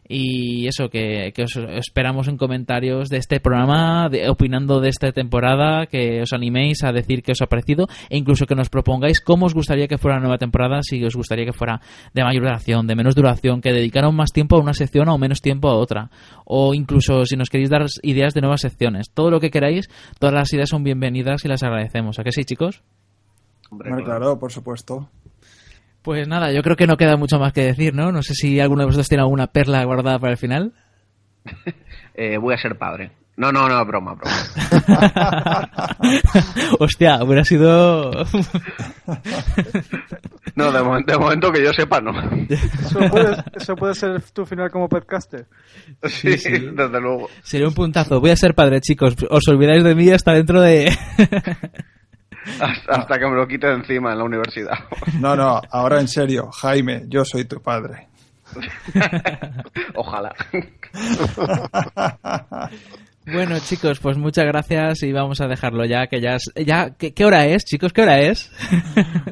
Y eso, que, que os esperamos en comentarios de este programa, de- opinando de esta temporada, que os animéis a decir qué os ha parecido e incluso que nos propongáis cómo os gustaría que fuera la nueva temporada, si os gustaría que fuera de mayor duración, de menos duración, que dedicaran más tiempo a una sección o menos tiempo a otra. O incluso si nos queréis dar ideas de nuevas secciones. Todo lo que queráis, todas las ideas son bienvenidas y las agradecemos. ¿A qué sí, chicos? Hombre, claro, por supuesto. Pues nada, yo creo que no queda mucho más que decir, ¿no? No sé si alguno de vosotros tiene alguna perla guardada para el final. Eh, voy a ser padre. No, no, no, broma, broma. Hostia, hubiera sido. No, de momento, de momento que yo sepa, no. Eso puede, eso puede ser tu final como podcaster. Sí, desde luego. Sería un puntazo. Voy a ser padre, chicos. Os olvidáis de mí hasta dentro de. Hasta, hasta que me lo quite de encima en la universidad. No, no, ahora en serio, Jaime, yo soy tu padre. Ojalá. bueno, chicos, pues muchas gracias y vamos a dejarlo ya. Que ya. es- ya ¿qué, qué hora es, chicos? ¿Qué hora es?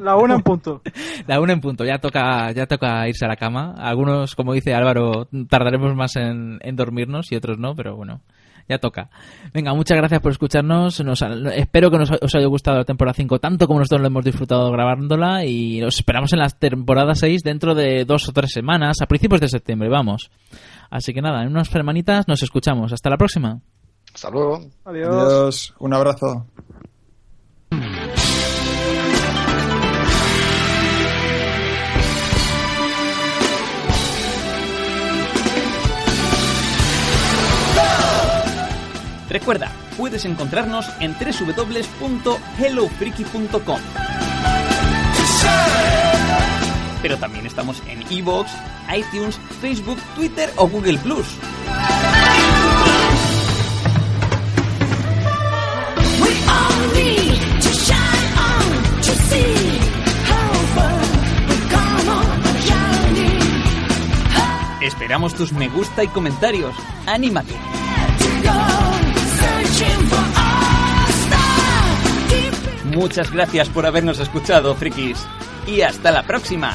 La una en punto. La una en punto. Ya toca, ya toca irse a la cama. Algunos, como dice Álvaro, tardaremos más en, en dormirnos y otros no, pero bueno. Ya toca. Venga, muchas gracias por escucharnos. Nos- espero que nos, os haya gustado la temporada 5 tanto como nosotros lo hemos disfrutado grabándola y os esperamos en la temporada 6 dentro de dos o tres semanas, a principios de septiembre, vamos. Así que nada, en unas semanitas nos escuchamos. Hasta la próxima. Hasta luego. Adiós. Adiós, un abrazo. Recuerda, puedes encontrarnos en www.hellofreaky.com. Pero también estamos en iVoox, iTunes, Facebook, Twitter o Google Plus. Esperamos tus me gusta y comentarios. ¡Anímate! Muchas gracias por habernos escuchado, frikis. Y hasta la próxima.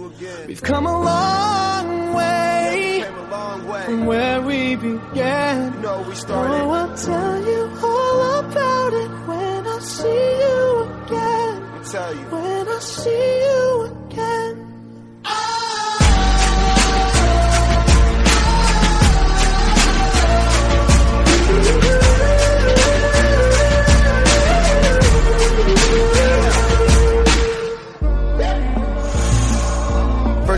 See you again. We've come a long way Came a long way. from where we began. Know we Oh. I'll tell you all about it when I see you again. Tell you. When I see you again.